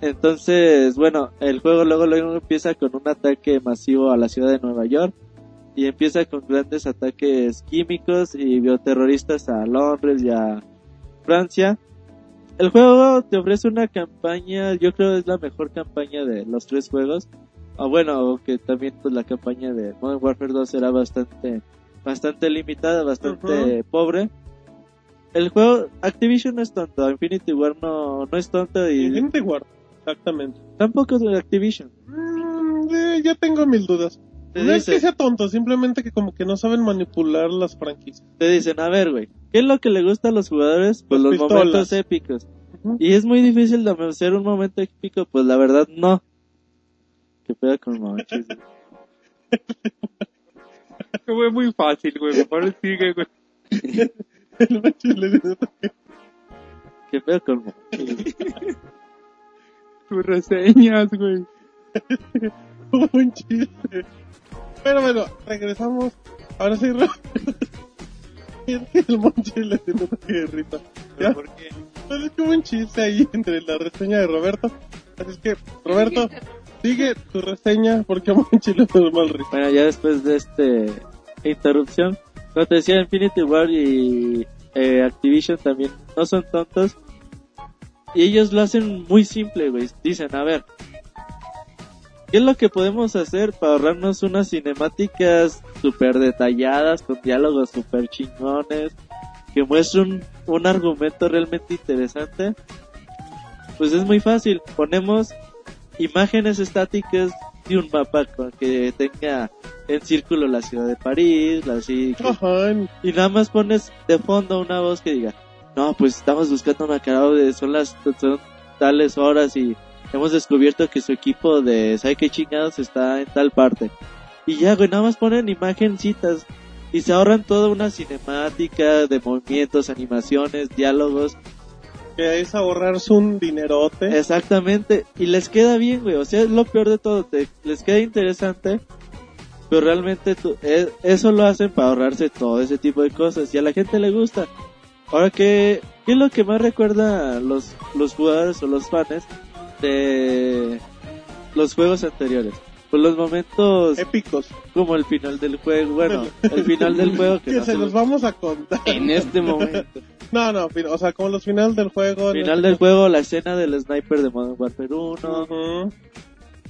Entonces, bueno, el juego luego, luego empieza con un ataque masivo a la ciudad de Nueva York y empieza con grandes ataques químicos y bioterroristas a Londres y a Francia. El juego te ofrece una campaña, yo creo es la mejor campaña de los tres juegos. O bueno, que también pues la campaña de Modern Warfare 2 era bastante bastante limitada, bastante pobre. El juego Activision no es tonto, Infinity War no, no es tonto y Infinity War. Exactamente. tampoco es de Activision. Mm, eh, ya tengo mil dudas. Te No es que sea tonto, simplemente que como que no saben manipular las franquicias. te dicen, a ver, güey, ¿qué es lo que le gusta a los jugadores? Pues los pistolas. momentos épicos. Y es muy difícil de hacer un momento épico, pues la verdad no. ¿Qué pedo con Monchis? (laughs) Fue muy fácil, güey. Mejor (laughs) sigue, güey. El monchis le dice, ¿Qué pedo con? (laughs) Tus reseñas, güey. Hubo (laughs) un chiste. Pero bueno, regresamos. Ahora sí, Ro- (laughs) Es que el monchis le tiene una guerrita. Ya, ¿Por qué? pues es hubo un chiste ahí (laughs) entre la reseña de Roberto. Así es que, Roberto, sigue tu reseña porque a Monchi le dio mal risa. Bueno, ya después de este interrupción, como te decía, Infinity War y eh, Activision también no son tontos. Y ellos lo hacen muy simple, güey. Dicen, a ver, ¿qué es lo que podemos hacer para ahorrarnos unas cinemáticas super detalladas, con diálogos super chingones, que muestren un, un argumento realmente interesante? Pues es muy fácil. Ponemos imágenes estáticas de un mapa con que tenga en círculo la ciudad de París, la así, y nada más pones de fondo una voz que diga, no, pues estamos buscando a Macarao, son las son tales horas y hemos descubierto que su equipo de sabe qué chingados está en tal parte. Y ya, güey, nada más ponen imagencitas y se ahorran toda una cinemática de movimientos, animaciones, diálogos, que es ahorrarse un dinerote. exactamente, y les queda bien, güey, o sea, es lo peor de todo, te, les queda interesante, pero realmente tú- e- eso lo hacen para ahorrarse todo ese tipo de cosas y a la gente le gusta. Ahora, ¿qué, qué es lo que más recuerda a los, los jugadores o los fans de los juegos anteriores? Pues los momentos Épicos. como el final del juego, bueno, el final del juego que (laughs) Que no se los vamos a contar. En este momento. No, no, o sea, como los finales del juego. final no del juego, la escena del sniper de Modern Warfare 1, Ujú.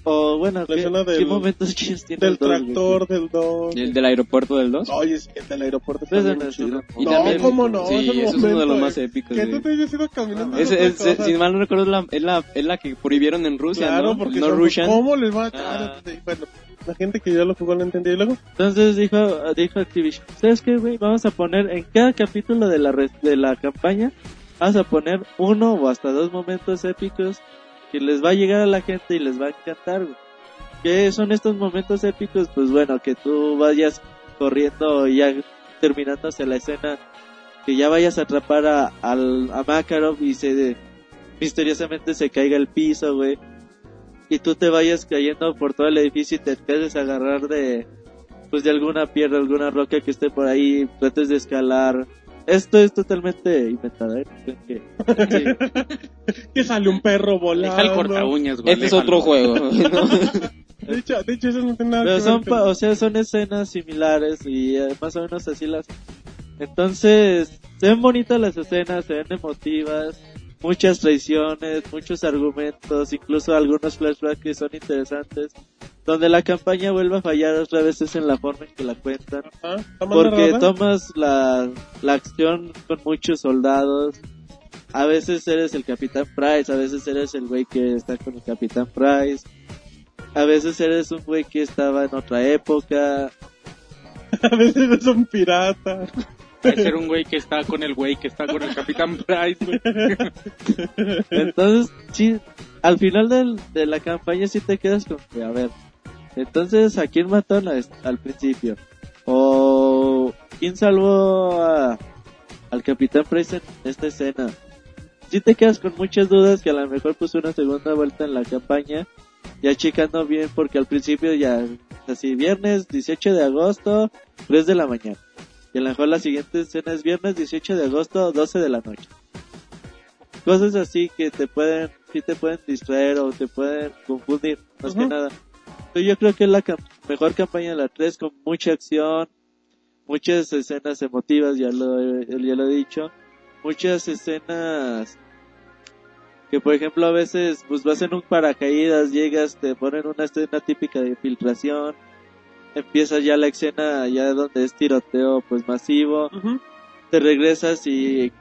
O bueno, La ¿qué, escena qué del- momentos chidos tiene Del el dos, güey? tractor, del 2. El del aeropuerto del 2. Oye, sí, el del aeropuerto Ese bien no es no, también- ¿cómo no? Sí, Ese ese es uno de los más épicos. Que tú te hayas ido caminando. Es, es es- es- si mal no recuerdo, es la, es, la, es la que prohibieron en Rusia, Claro, ¿no? porque no son- Russian. ¿cómo les va a Ah. Bueno, la gente que ya lo jugó lo entendió. Y luego, Entonces dijo, dijo Activision, ¿sabes qué, güey? Vamos a poner en cada capítulo de la, de la campaña, vamos a poner uno o hasta dos momentos épicos que les va a llegar a la gente y les va a encantar, güey. ¿Qué son estos momentos épicos? Pues bueno, que tú vayas corriendo y ya terminando hacia la escena, que ya vayas a atrapar a, al, a Makarov y se misteriosamente se caiga el piso, güey. Y tú te vayas cayendo por todo el edificio y te empieces a agarrar de, pues de alguna piedra, alguna roca que esté por ahí, trates de escalar. Esto es totalmente inventado, ¿eh? Que- sí. (laughs) que sale un perro volando. Deja el corta uñas, güey. Este es otro juego. ¿no? (laughs) De hecho, de hecho, eso no tiene nada Pero que son, ver o sea, son escenas similares y eh, más o menos así las. Entonces, se ven bonitas las escenas, se ven emotivas, muchas traiciones, muchos argumentos, incluso algunos flashbacks que son interesantes. Donde la campaña vuelve a fallar otra vez es en la forma en que la cuentan. Ah, ¿está mal Porque tomas la, la acción con muchos soldados. A veces eres el Capitán Price, a veces eres el güey que está con el Capitán Price. A veces eres un güey que estaba en otra época. (laughs) A veces es un pirata. Ser un güey que está con el güey que está con el Capitán Price, güey. (laughs) Entonces, sí, al final del, de la campaña sí te quedas con que, a ver, entonces, ¿a quién mató al, al principio? ¿O quién salvó a, al Capitán Price en esta escena? Sí te quedas con muchas dudas que a lo mejor puso una segunda vuelta en la campaña, ya checando bien, porque al principio ya, así, viernes 18 de agosto, 3 de la mañana. Y a lo mejor la siguiente escena es viernes 18 de agosto, 12 de la noche cosas así que te pueden, sí te pueden distraer o te pueden confundir, más que Ujú. nada. Pero yo creo que es la cam- mejor campaña de la 3 con mucha acción, muchas escenas emotivas, ya lo, ya lo he dicho, muchas escenas que por ejemplo a veces pues vas en un paracaídas, llegas, te ponen una escena típica de infiltración, empieza ya la escena ya donde es tiroteo pues masivo, te regresas y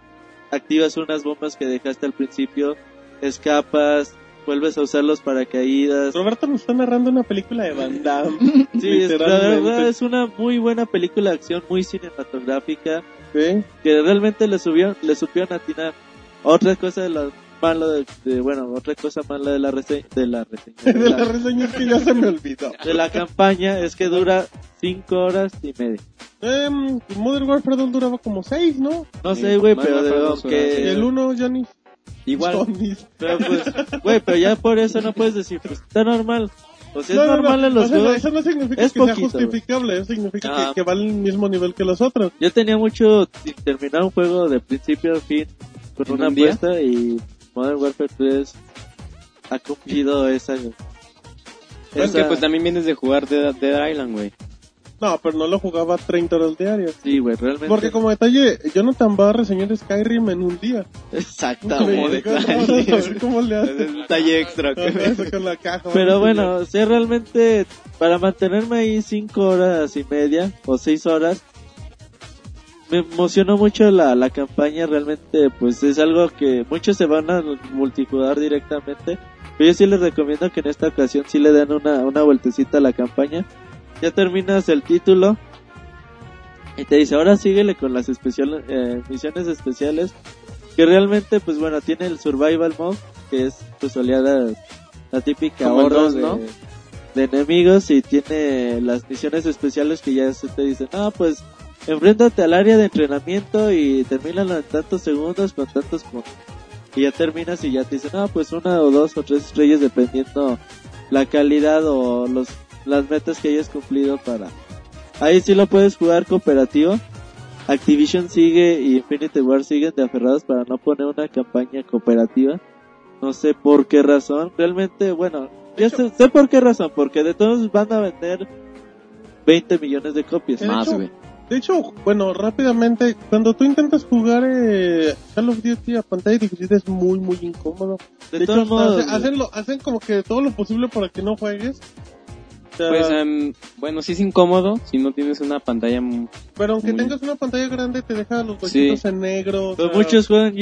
activas unas bombas que dejaste al principio, escapas, vuelves a usar los paracaídas. Roberto nos está narrando una película de Van Damme. (laughs) Sí, es, la verdad es una muy buena película de acción, muy cinematográfica, Sí. que realmente le subieron, le supieron atinar. Otra cosa de la mala de, de- bueno, otra cosa mala de la reseña, de la reseña, de (laughs) De la, las reseñas que ya se me olvidó. de la campaña es que dura cinco horas y media. Em, Modern Warfare 2 duraba como 6, ¿no? No Sí, sé, güey, más pero de aunque- el 1, Johnny. Igual. Johnny. Pero pues, güey, pero ya por eso no puedes decir, pues está normal. O sea, es No, no, normal no, en los o sea, juegos. Eso no significa es que poquito, sea justificable, eso significa Ah. que, que va al mismo nivel que los otros. Yo tenía mucho terminar un juego de principio a fin con ¿En una un día? apuesta y Modern Warfare 3 ha cumplido esa. Es que esa- pues también vienes de jugar Dead, Dead Island, güey. No, pero no lo jugaba 30 horas diarias. Sí, güey, realmente. Porque como detalle, Jonathan va a reseñar Skyrim en un día. Exactamente. Detalle. Ver cómo le hace. Detalle extra. Ajá, eso con la caja. Pero bueno, o sea, realmente para mantenerme ahí cinco horas y media o seis horas, me emocionó mucho la, la campaña, realmente pues es algo que muchos se van a multijugar directamente, pero yo sí les recomiendo que en esta ocasión sí le den una, una vueltecita a la campaña. Ya terminas el título y te dice, ahora síguele con las especial, eh, misiones especiales, que realmente pues bueno, tiene el survival mode, que es pues oleada, la típica horda de, ¿no? de enemigos y tiene las misiones especiales que ya se te dicen, ah, pues enfréntate al área de entrenamiento y termínalo en tantos segundos con tantos puntos. Y ya terminas y ya te dicen, ah, pues una o dos o tres estrellas dependiendo la calidad o los las metas que hayas cumplido para... Ahí sí lo puedes jugar cooperativo. Activision sigue y Infinity War siguen de aferrados para no poner una campaña cooperativa. No sé por qué razón. Realmente, bueno, ya sé, sé por qué razón. Porque de todos van a vender 20 millones de copias. De Más, hecho, güey. De hecho, bueno, rápidamente, cuando tú intentas jugar eh, Call of Duty a pantalla dividida es muy, muy incómodo. De, De, hecho, modos, hace- hacen, lo- hacen como que todo lo posible para que no juegues. O sea, Pues, em, bueno, sí es incómodo si no tienes una pantalla. pero aunque muy- tengas una pantalla grande, te deja los Sí. huequitos en negro. pero sea- muchos juegan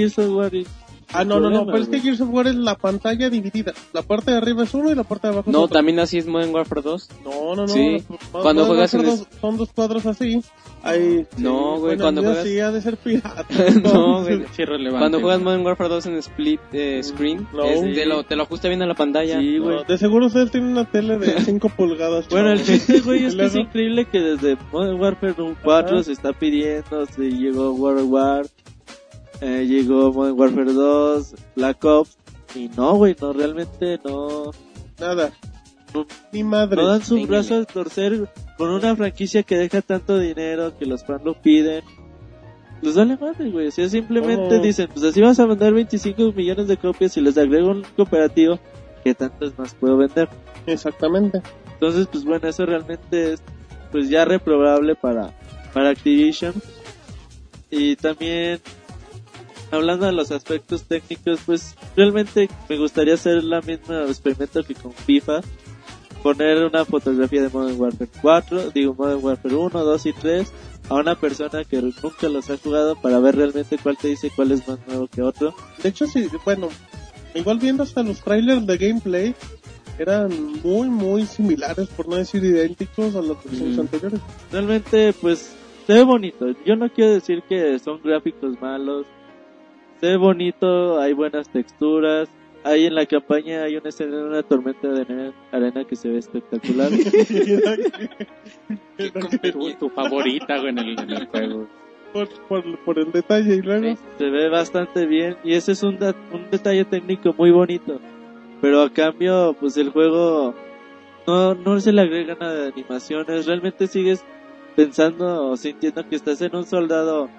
y- Ah, no, no, no, pero es que. Gears of War es la pantalla dividida. La parte de arriba es uno y la parte de abajo es No, también así es Modern Warfare 2. No, no, no. Sí. Cuando juegas en son dos, son dos cuadros así. Hay, No, güey, bueno, cuando el mío juegas- Sí, ha de ser pirata. (laughs) no, güey. Sí, es relevante. Cuando juegas Modern Warfare 2 en split eh, screen, No. es- te, lo, te lo ajusta bien a la pantalla. Sí, güey. No, de seguro ustedes tienen una tele de (laughs) 5 pulgadas. Bueno, el chiste, (laughs) güey, es que es luego- increíble que desde Modern Warfare 4 Ajá. se está pidiendo, se llegó World War, eh, llegó Modern Warfare 2, Black Ops, y no, güey, no, realmente no, Nada. No- Ni madre. no dan su Venga. brazo a torcer con una franquicia que deja tanto dinero, que los fans lo piden. Les vale madre, güey, o sea, simplemente Oh. dicen, pues así vas a vender 25 millones de copias y les agrego un cooperativo, ¿qué tantos más puedo vender? Exactamente. Entonces, pues bueno, eso realmente es pues ya reprobable para, para Activision. Y también, hablando de los aspectos técnicos, pues realmente me gustaría hacer la misma experimento que con FIFA. Poner una fotografía de Modern Warfare 4, digo Modern Warfare 1, 2 y 3 a una persona que nunca los ha jugado para ver realmente cuál te dice cuál es más nuevo que otro. De hecho, sí, bueno, igual viendo hasta los trailers de gameplay, eran muy, muy similares, por no decir idénticos a los Ujú. anteriores. realmente pues se ve bonito. Yo no quiero decir que son gráficos malos. Se ve bonito, hay buenas texturas. Ahí en la campaña hay una escena de una tormenta de arena, que se ve espectacular. (laughs) (laughs) Tu, tu favorita, güey, en el, en el juego. por, por, por el detalle y luego... Sí. se ve bastante bien y ese es un, da- un detalle técnico muy bonito. Pero a cambio, pues el juego no, no se le agrega nada de animaciones. Realmente sigues pensando o sintiendo que estás en un soldado,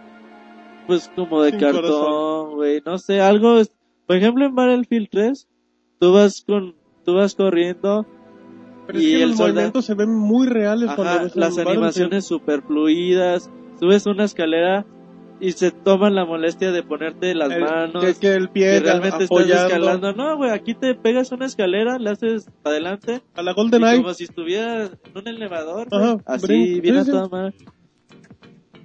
pues como de (laughs) Sin cartón, güey. No sé, algo. es- Por ejemplo, en Battlefield 3, tú vas con, tú vas corriendo. Pero es y que el los soldado- movimientos se ven muy reales cuando Ajá, ves el las animaciones super fluidas. Subes una escalera y se toman la molestia de ponerte las El- manos. que, que el pie que realmente estás apoyando escalando. No, güey, aquí te pegas una escalera, le haces adelante. a la Golden Eye. como si estuvieras en un elevador, Ajá, así, bien a toda madre.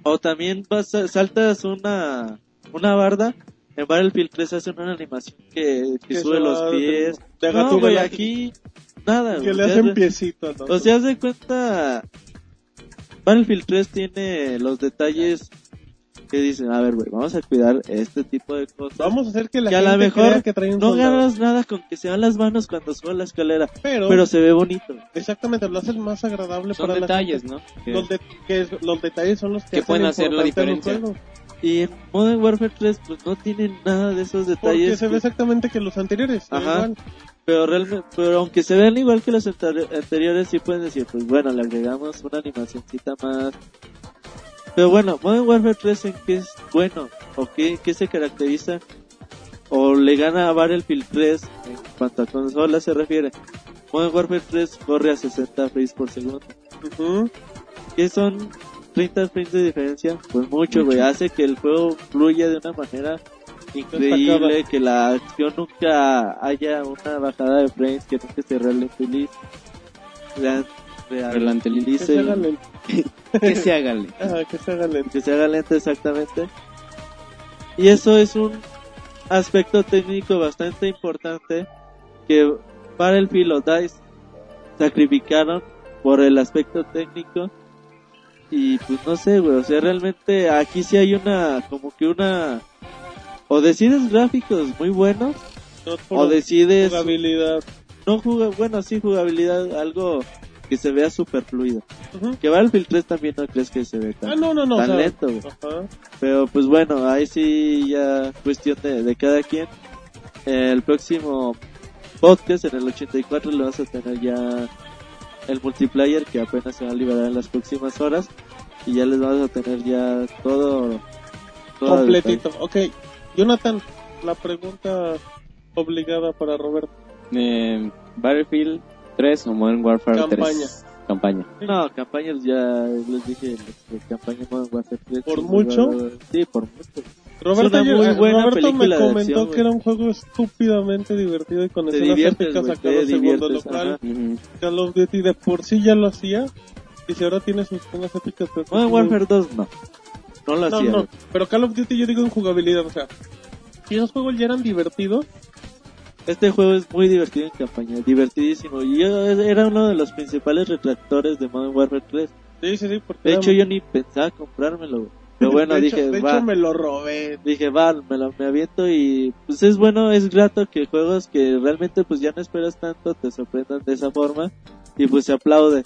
O también vas saltas una, una barda. En Battlefield 3 hacen una animación que, que Que sube los pies. de No, güey, aquí nada. que le hacen de- piecito. ¿no? o sea, haz de cuenta. Battlefield 3 tiene los detalles que dicen: A ver, güey, vamos a cuidar este tipo de cosas. Vamos a hacer que la que a gente lo mejor crea que trae un no soldado. ganas nada con que se van las manos cuando suban la escalera, pero, pero se ve bonito. exactamente lo hacen más agradable Son para detalles, la ¿no? gente. Los, de- que es- los detalles son los que, Que hacen pueden hacer la a diferencia. Y en Modern Warfare 3 pues no tienen nada de esos porque detalles. se ve exactamente que los anteriores Ajá. igual. pero realmente, pero aunque se vean igual que los anteri- anteriores, sí pueden decir, pues bueno, le agregamos una animacioncita más. Pero bueno, Modern Warfare 3 en qué es bueno, o qué, qué se caracteriza, o le gana a Battlefield 3 en cuanto a consola se refiere. Modern Warfare 3 corre a 60 frames por segundo. Ujú. que son 30 frames de diferencia, pues mucho, güey. Hace que el juego fluya de una manera increíble, que la acción nunca haya una bajada de frames, que nunca se ralentice. real- real- Relantelice. (laughs) Que se haga lento. Que se hágale. Ajá, que se haga lento. que se haga lento exactamente. Y eso es un aspecto técnico bastante importante que Battlefield o DICE sacrificaron por el aspecto técnico. Y pues no sé, güey, o sea, realmente aquí sí hay una, como que una... O decides gráficos muy buenos, No o decides... jugabilidad. No juga, bueno, sí jugabilidad, algo que se vea super fluido. Ujú. Que Battlefield 3 también no crees que se ve tan, Ah, no, no, no. tan o sea, lento, güey. Pero pues bueno, ahí sí ya cuestión de, de cada quien. El próximo podcast, en el 84, le vas a tener ya el multiplayer que apenas se va a liberar en las próximas horas. Y ya les vamos a tener ya todo... todo Completito. Ok. Jonathan, la pregunta obligada para Roberto. Eh, Battlefield 3 o Modern Warfare Campaña. 3. Campaña. No, campañas ya les dije, la campaña Modern Warfare 3. ¿Por mucho? Sí, por mucho. Roberto, una yo- muy eh, buena Roberto me comentó acción, que era un juego estúpidamente divertido y con Te escenas diviertes, épicas a cada te segundo, lo diviertes, cual. Call of Duty de por sí ya lo hacía. Y si ahora tiene sus escenas épicas, pues, Modern Warfare 2 no. No lo No, hacía. no, pero Call of Duty yo digo en jugabilidad, o sea, si esos juegos ya eran divertidos, Este juego es muy divertido en campaña, divertidísimo. Y yo era uno de los principales retractores de Modern Warfare 3. sí, sí, sí, porque De hecho, yo ni pensaba comprármelo. Pero (laughs) bueno, de dije, hecho, de va, hecho me lo robé. dije, va, me lo me aviento y pues es bueno, es grato que juegos que realmente pues ya no esperas tanto te sorprendan de esa forma y pues se aplaude.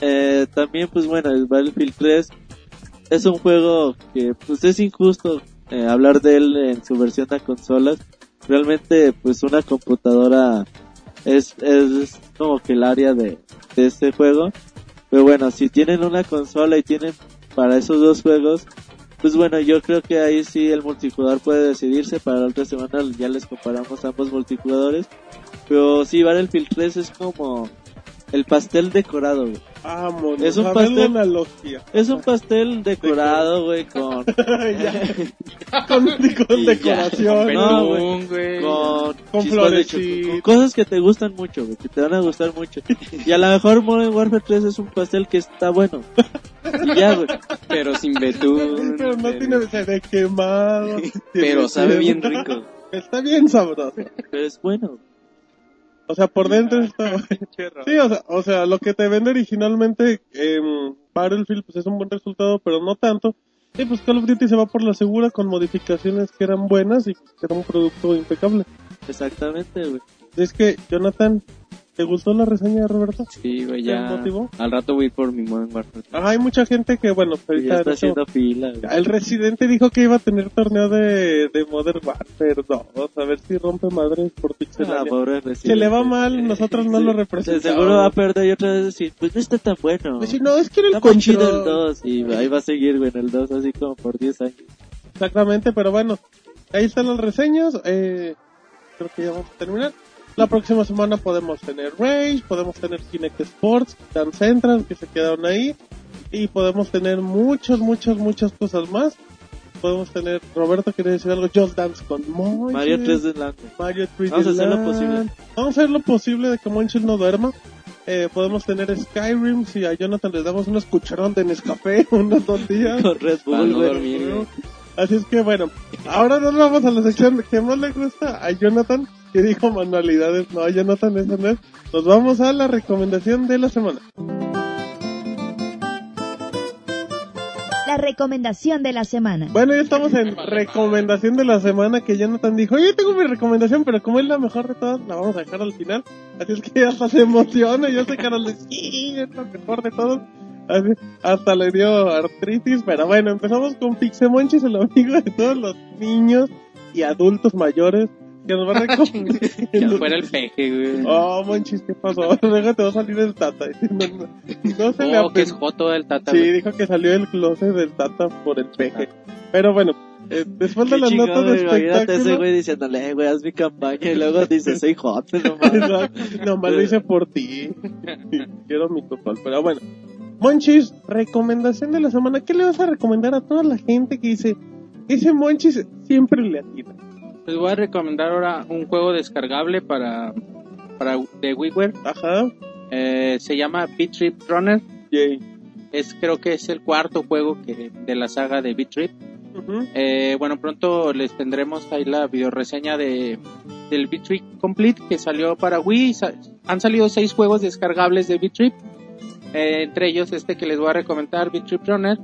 Eh, también pues bueno, el Battlefield 3 es un juego que pues es injusto eh, hablar de él en su versión a consolas. Realmente pues una computadora es, es como que el área de, de este juego. Pero bueno, si tienen una consola y tienen para esos dos juegos, pues bueno, yo creo que ahí sí el multijugador puede decidirse. Para la otra semana ya les comparamos ambos multijugadores. Pero sí, Battlefield 3 es como el pastel decorado, güey. Vámonos, Es un pastel- analogía. Es un pastel decorado, güey, con, con, con decoración. ya, No, con güey. con, Con de choco- con cosas que te gustan mucho, güey, que te van a gustar mucho. Y a lo mejor Modern Warfare 3 es un pastel que está bueno. Y ya, güey. Pero sin betún. (laughs) Pero no tiene se ve quemado. (laughs) Pero sabe bien rico. (laughs) Está bien sabroso. Pero es bueno. O sea, por dentro está... (laughs) Sí, o sea, o sea, lo que te vende originalmente en Battlefield pues es un buen resultado, pero no tanto. Y pues Call of Duty se va por la segura con modificaciones que eran buenas y que era un producto impecable. Exactamente, güey. Es que, Jonathan, ¿te gustó la reseña de Roberto? Sí, güey, ¿Te ya. motivó? Al rato voy por mi Modern Warfare. Ajá, hay mucha gente que, bueno, ahorita ya está eso- haciendo fila, güey. el residente dijo que iba a tener torneo de, de Modern Warfare 2, a ver si rompe madres por Ah, Pixelania. pobre Se Resident. le va mal, nosotros no Sí. lo representamos. seguro va a perder y otra vez decir, pues no está tan bueno. Pues sí, no, es que era el Está más chido el control. 2 y ahí va a seguir, güey, en el 2 así como por 10 años. Exactamente, pero bueno, ahí están las reseñas. Eh, creo que ya vamos a terminar. La próxima semana podemos tener Rage, podemos tener Kinect Sports, Dance Central, que se quedaron ahí. Y podemos tener muchas, muchas, muchas cosas más. Podemos tener, Roberto quiere decir algo, Just Dance con Monchis, Mario 3 de Land. Mario 3D Vamos a hacer lo posible. Vamos a hacer lo posible de que Monchis no duerma. Eh, podemos tener Skyrim, si a Jonathan le damos unos cucharón de Nescafé (laughs) unos dos días. Con Red Bull, no dormir. Así es que bueno, ahora nos vamos a la sección que más le gusta a Jonathan, que dijo manualidades. No, Jonathan, eso no. Nos vamos a la recomendación de la semana. La recomendación de la semana. Bueno, ya estamos en recomendación de la semana que Jonathan dijo, yo tengo mi recomendación, pero como es la mejor de todas, la vamos a dejar al final. Así es que hasta se emociona, yo sé que ahora le sí, es la mejor de todos. Así, hasta le dio artritis, pero bueno, empezamos con Pixemonchis, el amigo de todos los niños y adultos mayores que nos va a (laughs) recomendar. Ya fuera el peje, güey. Oh, Monchis, ¿qué pasó? (laughs) Luego te va a salir el tata. No, (laughs) no, no se le Oh, que es joto del tata, Sí, güey. dijo que salió del closet del tata por el peje. Pero bueno, eh, después de las notas de Imagínate ese espectáculo... güey diciéndole, eh, güey, haz mi campaña. Y luego dice, soy hot, no mames. Exacto, Nomás lo hice por ti. Quiero mi total. Pero bueno, Monchis, recomendación de la semana. ¿Qué le vas a recomendar a toda la gente que dice, ese Monchis siempre le atina? Les voy a recomendar ahora un juego descargable para, para de WiiWare. Ajá. Eh, se llama Beat Trip Runner. Yay. Es, creo que es el cuarto juego que, de la saga de Beat Trip. Eh, bueno, pronto les tendremos ahí la videoreseña de, del Beat Trip Complete que salió para Wii. Han salido seis juegos descargables de Beat Trip. Eh, entre ellos este que les voy a recomendar, Beat Trip Runner.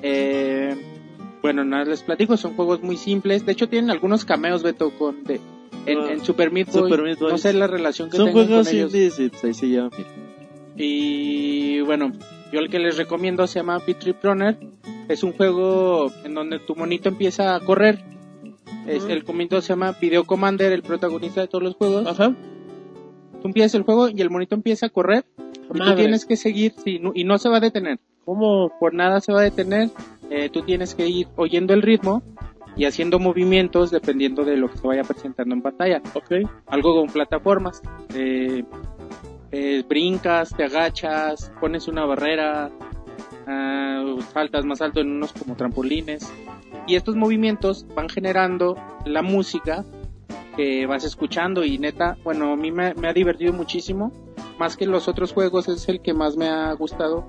Eh, bueno, nada, les platico, son juegos muy simples. De hecho, tienen algunos cameos, Beto, con de, en, Ah, en Super Meat Boy. Super Meat Boy. No sé la relación que Son juegos con ellos. indies ahí se llaman bien. Y bueno, yo el que les recomiendo se llama Beat Trip Runner. Es un juego en donde tu monito empieza a correr. Es. El comando se llama Video Commander, el protagonista de todos los juegos. Ajá. Tú empiezas el juego y el monito empieza a correr. Y tú tienes que seguir sí, no- y no se va a detener. ¿Cómo? Por nada se va a detener. Eh, tú tienes que ir oyendo el ritmo y haciendo movimientos dependiendo de lo que se vaya presentando en pantalla. Ok. Algo con plataformas. Eh, eh, brincas, te agachas, pones una barrera, ah, saltas más alto en unos como trampolines. Y estos movimientos van generando la música que vas escuchando y neta, bueno, a mí me, me ha divertido muchísimo. Más que los otros juegos es el que más me ha gustado.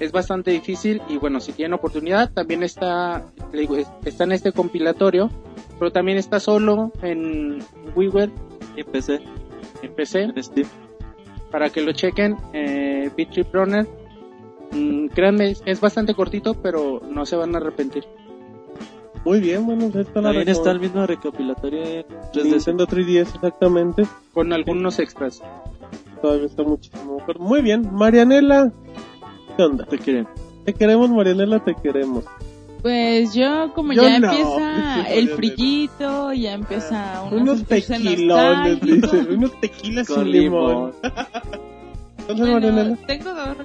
Es bastante difícil y bueno, si tienen oportunidad, también está, le digo, es- está en este compilatorio, pero también está solo en WiiWare, en PC en Steam. para que lo chequen. Eh, Beat Trip Runner. Mm, créanme, es- bastante cortito, pero no se van a arrepentir. Muy bien, bueno, pues ahí está la También está el mismo recopilatorio en 3DS. Nintendo 3DS, exactamente. Con algunos extras. Todavía está muchísimo mejor. Muy bien, Marianela. ¿Qué onda? Te quieren. Te queremos, Marianela, te queremos. Pues yo, como Yo ya no, empieza (laughs) el frillito, ya empieza uno a Unos tequilones, dice. Unos tequilas Con sin limón. limón. Entonces, Bueno, Marianela, tengo dos.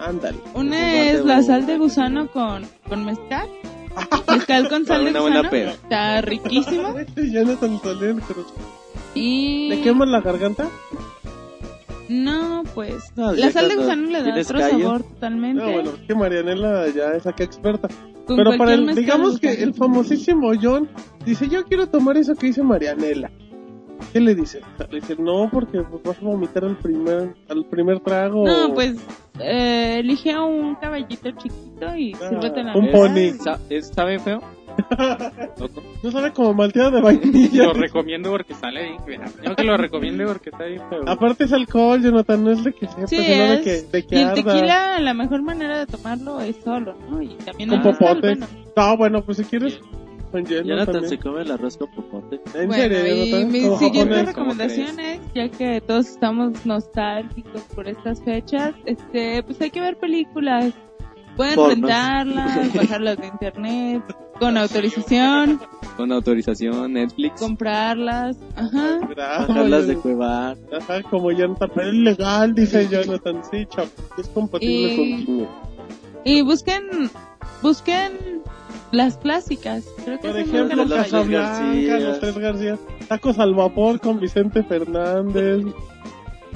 ándale. Una es la sal de gusano con, con mezcal. Mezcal con sal de Una buena gusano. peda. Está riquísimo. (laughs) Este Jonathan Soler, pero- Y... ¿Le queman la garganta? No, pues. No, la sal de gusano le da otro callo. sabor totalmente. No, bueno, es que Marianela ya es acá experta. Con Pero para el, digamos que el famosísimo John dice, yo quiero tomar eso que dice Marianela. ¿Qué le dice? Le dice, no, porque pues, vas a vomitar al primer, al primer trago. No, pues. Eh, elige a un caballito chiquito y Ah, sírvete la un pony. Sa- ¿es- ¿Sabe feo? (laughs) No sabe como malteada de vainilla. Lo recomiendo porque sale bien. mira, Yo que lo recomiendo porque está bien feo. Aparte es alcohol, Jonathan, no es de que sepa, Sí, sino de es. que, de que y el arda. tequila, la mejor manera de tomarlo es solo, ¿no? Y también Con el mezcal, popote. bueno. No, bueno, pues si quieres, con hielo Jonathan también. se come el arroz con popote. ¿En Bueno, serio, y Jonathan? mi ¿Como siguiente japonés? recomendación es, ya que todos estamos nostálgicos por estas fechas, este, pues hay que ver películas. Pueden Pornos. rentarlas, (laughs) bajarlas de internet, con autorización, Con autorización, Netflix. comprarlas, ajá. Bajarlas de cuevar. Ajá, como Jonathan, pero es legal, dice Jonathan, sí, chap, es compatible Y- con contigo. Y busquen, busquen las clásicas. Creo que Por ejemplo. Casablanca, los tres García, tacos al vapor con Vicente Fernández.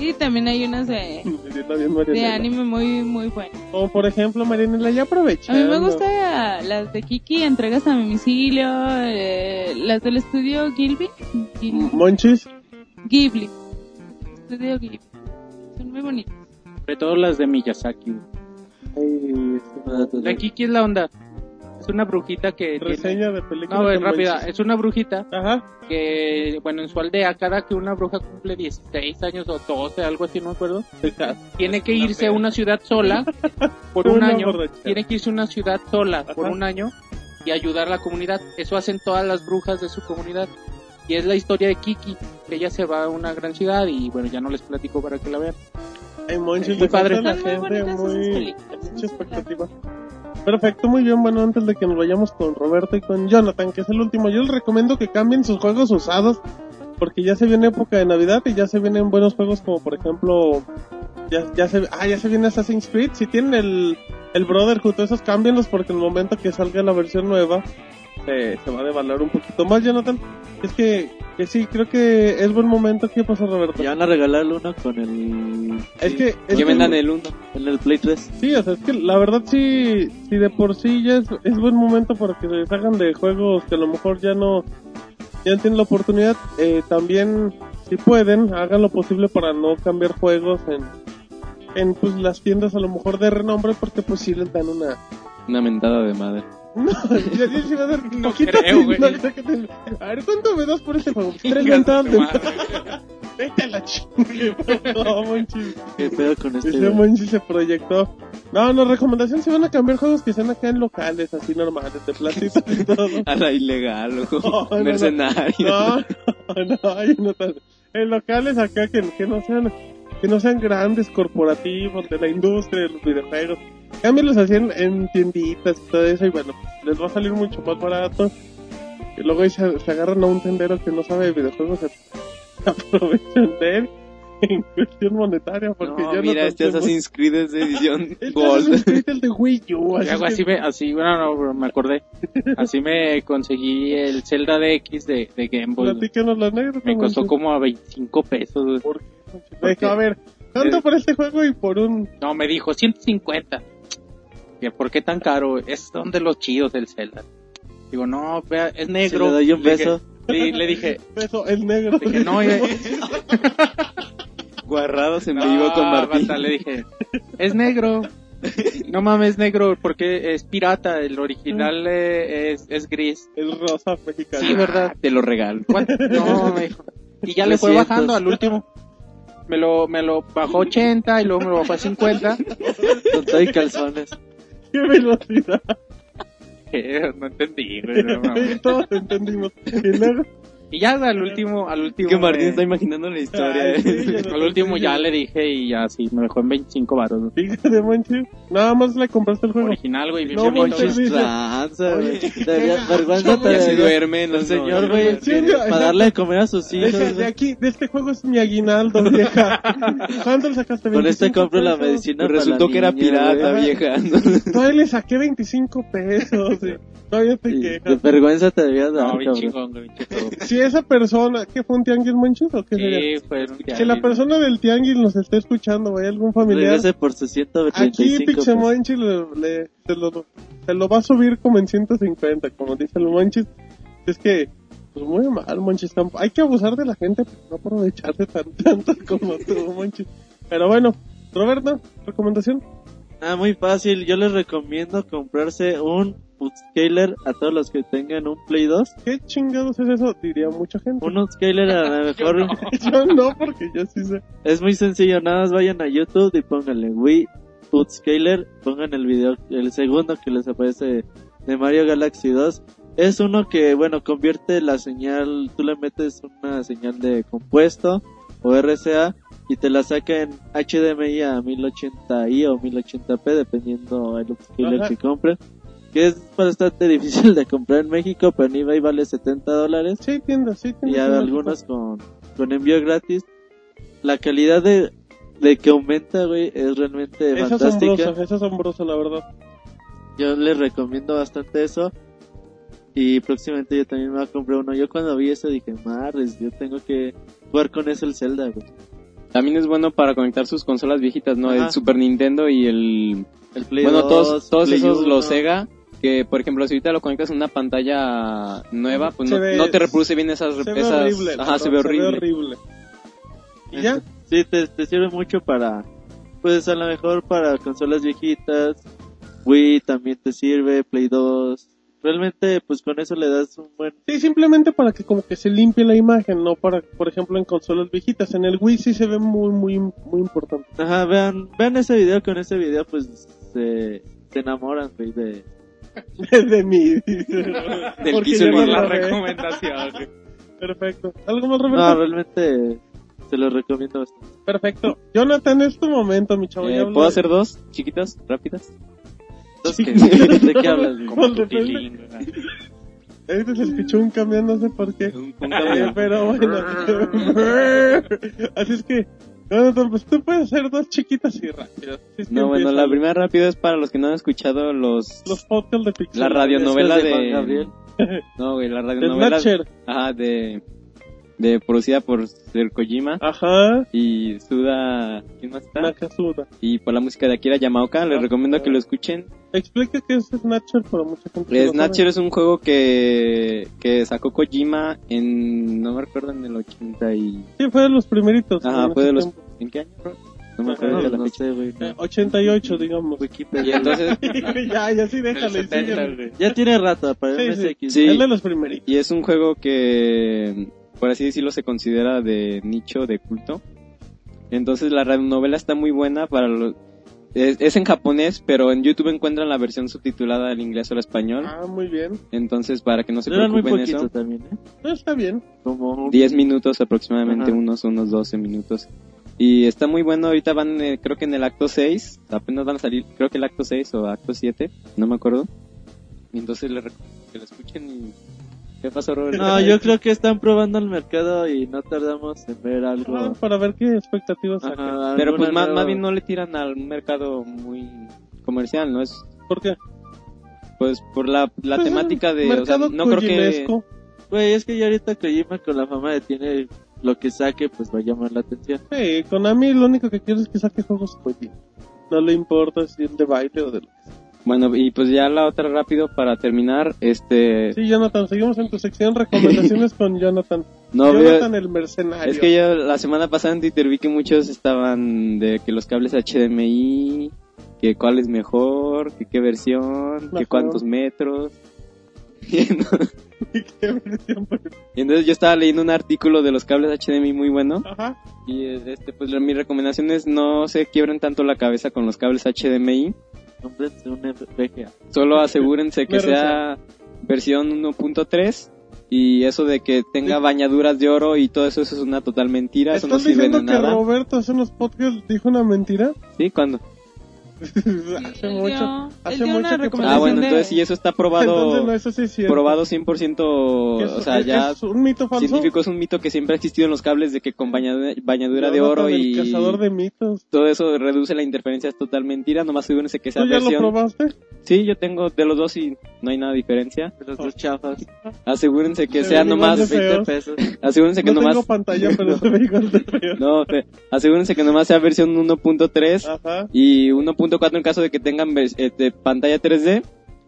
Y también hay unas de, (laughs) de anime muy, muy buenas. Como por ejemplo, Marianela, ya aprovecha. A mí me gusta las de Kiki, entregas a domicilio, eh, las del estudio Gilby. Gil- Monchis. Ghibli. Estudio Ghibli. Son muy bonitas. Sobre todo las de Miyazaki. Ay, La Kiki es la onda. Es una brujita que tiene... reseña de película. No, es rápida. Es una brujita Ajá. que, bueno, en su aldea, cada que una bruja cumple 16 años o 12, algo así, no me acuerdo, tiene que irse a una ciudad sola (laughs) por un año. borrachera. Tiene que irse a una ciudad sola por Ajá. un año y ayudar a la comunidad. Eso hacen todas las brujas de su comunidad. Y es la historia de Kiki, que ella se va a una gran ciudad y bueno, ya no les platico para que la vean. Ay, Monchis, Muy padre. la gente, muy... Mucha expectativa. Perfecto, muy bien. Bueno, antes de que nos vayamos con Roberto y con Jonathan, que es el último, yo les recomiendo que cambien sus juegos usados, porque ya se viene época de Navidad y ya se vienen buenos juegos como por ejemplo, ya, ya se, ah, ya se viene Assassin's Creed. Si tienen el, el Brotherhood, esos cámbienlos porque en el momento que salga la versión nueva, se, se va a devaluar un poquito más, Jonathan. Es que, que sí, creo que es buen momento. ¿Qué pasa, Roberto? Ya van a regalar el uno con el... Es sí, que, es Que vendan el 1. En el Play 3. Sí, o sea, es que la verdad sí, sí de por sí ya es, es buen momento para que se salgan de juegos que a lo mejor ya no, ya no tienen la oportunidad. Eh, también, si pueden, hagan lo posible para no cambiar juegos en, en pues las tiendas a lo mejor de renombre porque pues sí les dan una... Una mentada de madre. No, ya, ya se va a dar No poquito creo, sí, güey. no A ver, ¿cuánto me das por este juego? Tres de madre. (laughs) Vete a la chingue, no, manches. ¿Qué pedo con este? Ese? Monchi se proyectó. No, no, recomendación si van a cambiar juegos que sean acá en locales, así normales, de platitos y (laughs) todo. A la ilegal, ojo. (laughs) No, no, no. Mercenario. No, no, no, no tan- En locales acá que, que no sean que no sean grandes corporativos de la industria de los videojuegos. Cámbienlos así en, en tienditas y todo eso y bueno, les va a salir mucho más barato. Y luego ahí se, se agarran a un tendero que no sabe de videojuegos, se (laughs) aprovechan de él (laughs) en cuestión monetaria porque No, yo mira, no este Assassin's Creed es de edición (laughs) Este Gold. Assassin's Creed, el de Wii U, así que- así me, así, bueno, no, bro, me acordé. Así me conseguí el Zelda de X de, de Game Boy. Platícanos la anécdota. Me costó como a 25 pesos. ¿Por qué? Deja, a ver, ¿cuánto por este juego y por un No, me dijo 150. Que, ¿Por qué tan caro? Es donde los chidos del Zelda. Digo, no, vea, es Si negro. le doy un Le dije- beso. Le, le dije, (laughs) peso el negro? le dije, no, eh, (laughs) Guarrados en no, vivo con Martín. basta, le dije, es negro. No mames, negro, porque es pirata. El original eh, es, es gris. El rosa mexicano. Sí, ¿verdad? Ah, Te lo regalo. ¿Cuánto? No, me dijo. Y ya le fue 300. bajando al último. Me lo, me lo bajó 80 y luego me lo bajó a 50. Con todo y calzones. (laughs) ¡Qué velocidad! (laughs) No entendí, güey, no. (laughs) Todos entendimos. Y luego, Y ya al último, al último. Que Martín me- está imaginando la historia. Ay, eh. sí, ya no Al último ya le dije y ya sí, me dejó en 25 baros. Fíjate, Monchi. Nada más le compraste el juego. Original, güey, No, güey. (laughs) dice- Tranza, güey. Vergüenza te debería- duerme, no, El señor, no, güey. Para darle de comer a sus hijos. Deja, de güey. aquí, de este juego es mi aguinaldo, vieja. (laughs) ¿Cuánto le sacaste? Con este 25 compro la medicina. Pues resultó que era pirata, güey. vieja. Todavía le saqué 25 pesos. (laughs) Todavía te Y De quejas. vergüenza te debías dar, No, bien chingón, güey, bien chingón. (laughs) Si esa persona, ¿qué fue un tianguis Monchis o qué sería? Sí, fue un Que la persona del tianguis nos esté escuchando, ¿hay algún familiar? Regrese por sus Aquí 135 pesos. Pixemonchi le, le- se, lo, se lo va a subir como en 150, como dice el Monchis. Es que, pues muy mal, Monchis. Hay que abusar de la gente, pero no aprovecharse tan (laughs) tanto como tú, Monchis. Pero bueno, Roberto, recomendación. Ah, muy fácil. Yo les recomiendo comprarse un upscaler a todos los que tengan un Play 2. ¿Qué chingados es eso? Diría mucha gente. Un upscaler a lo mejor (laughs) Yo no, porque yo sí sé. es muy sencillo. Nada más vayan a YouTube y pónganle Wii upscaler. Pongan el video, el segundo que les aparece de Mario Galaxy 2. Es uno que, bueno, convierte la señal, tú le metes una señal de compuesto o RCA y te la saca en HDMI a 1080i o 1080p dependiendo el upscaler que compren. Que es bastante (laughs) difícil de comprar en México, pero en eBay vale 70 dólares Sí, tiendas, sí, y tiendas. hay algunos con, con envío gratis. La calidad de, de que aumenta, güey, es realmente Es fantástica. asombroso, es asombroso, la verdad. Yo les recomiendo bastante eso. Y próximamente yo también me voy a comprar uno. Yo cuando vi eso dije, madres, yo tengo que jugar con eso el Zelda, güey. También es bueno para conectar sus consolas viejitas, ¿no? Ajá. El Super Nintendo y el... El Play bueno, 2, todos, todos Play esos 1. los Sega, que por ejemplo si ahorita lo conectas en una pantalla nueva, pues Se no, ve- no te reproduce bien esas... Se ve esas- horrible. Ajá, se ve horrible. horrible. ¿Y ya? Sí, te, te sirve mucho para, pues a lo mejor para consolas viejitas. Wii también te sirve, Play 2. Realmente, pues con eso le das un buen... Sí, simplemente para que como que se limpie la imagen, no para, por ejemplo, en consolas viejitas. En el Wii sí se ve muy, muy, muy importante. Ajá, vean, vean ese video, con ese video pues se, se enamoran, güey, de... (laughs) de mí. (laughs) Del no lo la recomendación. güey. Perfecto. ¿Algo más, No, Roberto? realmente se los recomiendo bastante. Perfecto. Jonathan, es tu momento, mi chavo. Eh, ¿Puedo hacer dos chiquitas, rápidas? Entonces, ¿qué- ¿de qué hablas? Como tu tilín. Ahorita se escuchó un camión, no sé por qué. Un- (laughs) un camión. (laughs) pero bueno. Así es que, Jonathan, pues tú puedes hacer dos chiquitas y rápidas. Así es que No, bueno, la primera rápida es para los que no han escuchado los Los podcasts de Pixel. la radionovela Es de de Gabriel. (laughs) No, güey, la de radionovela. Snatcher. Ajá, de, de producida por Ser Kojima Ajá. y Suda, ¿quién más está? Nakasuda. Y por la música de Akira Yamaoka, les Ah, recomiendo que lo escuchen. Explica qué es Snatcher para mucha gente. no Snatcher es un juego que, que sacó Kojima en, no me recuerdo, en el 80 y... Sí, fue de los primeritos. Ajá, fue de los... tiempo. ¿En qué año? bro? No me acuerdo de la No fecha. sé, güey. no. Eh, 88, digamos. Y entonces, (laughs) ya, ya sí, déjale. síguele. Ya tiene rato para sí. MSX. Sí. Es de los primeritos. y es un juego que, por así decirlo, se considera de nicho, de culto. Entonces la radionovela está muy buena para los... Es, es en japonés, pero en YouTube encuentran la versión subtitulada al inglés o al español. Ah, muy bien. Entonces, para que no se Duran muy preocupen poquito eso, también, ¿eh? No, está bien. Como 10 minutos aproximadamente, Ajá. unos unos 12 minutos. Y está muy bueno, ahorita van eh, creo que en el acto 6, apenas van a salir, creo que el acto 6 o acto 7, no me acuerdo. Y entonces les recomiendo que lo escuchen y... ¿Qué pasó, Robert? No, yo creo que están probando el mercado y no tardamos en ver algo. Ah, para ver qué expectativas sacan. Ajá, Pero pues más, más bien no le tiran al mercado muy comercial, ¿no? Es ¿Por qué? pues por la, la Pues, temática de... O sea, no creo que... Güey, es que ya ahorita Kojima con la fama de tiene lo que saque, pues va a llamar la atención. Sí, Konami lo único que quiere es que saque juegos Kojima. No le importa si es de baile o de lo que sea. Bueno, y pues ya la otra rápido para terminar, este... Sí, Jonathan, seguimos en tu sección recomendaciones (laughs) con Jonathan. No, veo- Jonathan el mercenario. Es que yo la semana pasada en Twitter vi que muchos estaban de que los cables HDMI, que cuál es mejor, que qué versión, que Mejor. cuántos metros. (laughs) (laughs) Y entonces- yo estaba leyendo un artículo de los cables HDMI muy bueno Ajá. y este pues mi recomendación es no se quiebren tanto la cabeza con los cables HDMI, Cómprense un VGA. solo (laughs) asegúrense que sea versión 1.3 y eso de que tenga bañaduras de oro y todo eso, eso es una total mentira, eso no ¿Estás sirve de diciendo que nada. Roberto hace unos podcasts dijo una mentira? ¿Sí? ¿Cuándo? (laughs) hace Él mucho. dio- hace mucho que Ah, bueno, de- entonces si eso está probado, (laughs) Entonces, no, eso sí es cierto. probado 100%, ¿Que es- o sea, es- ya ¿Es un mito falso? científico es un mito que siempre ha existido en los cables de que con bañadura, bañadura de oro y cazador de mitos. todo eso reduce la interferencia, es total mentira, nomás asegúrense que sea ¿Tú ya lo versión. probaste? Sí, yo tengo de los dos y no hay nada de diferencia. De los dos chafas. Asegúrense que Se sea ven igual nomás, de 20 feos. pesos. asegúrense que no nomás, tengo pantalla, (laughs) pero se ve igual de feo. no, fe- asegúrense que nomás sea versión 1.3 Ajá. y 1.4 en caso de que tengan de pantalla 3D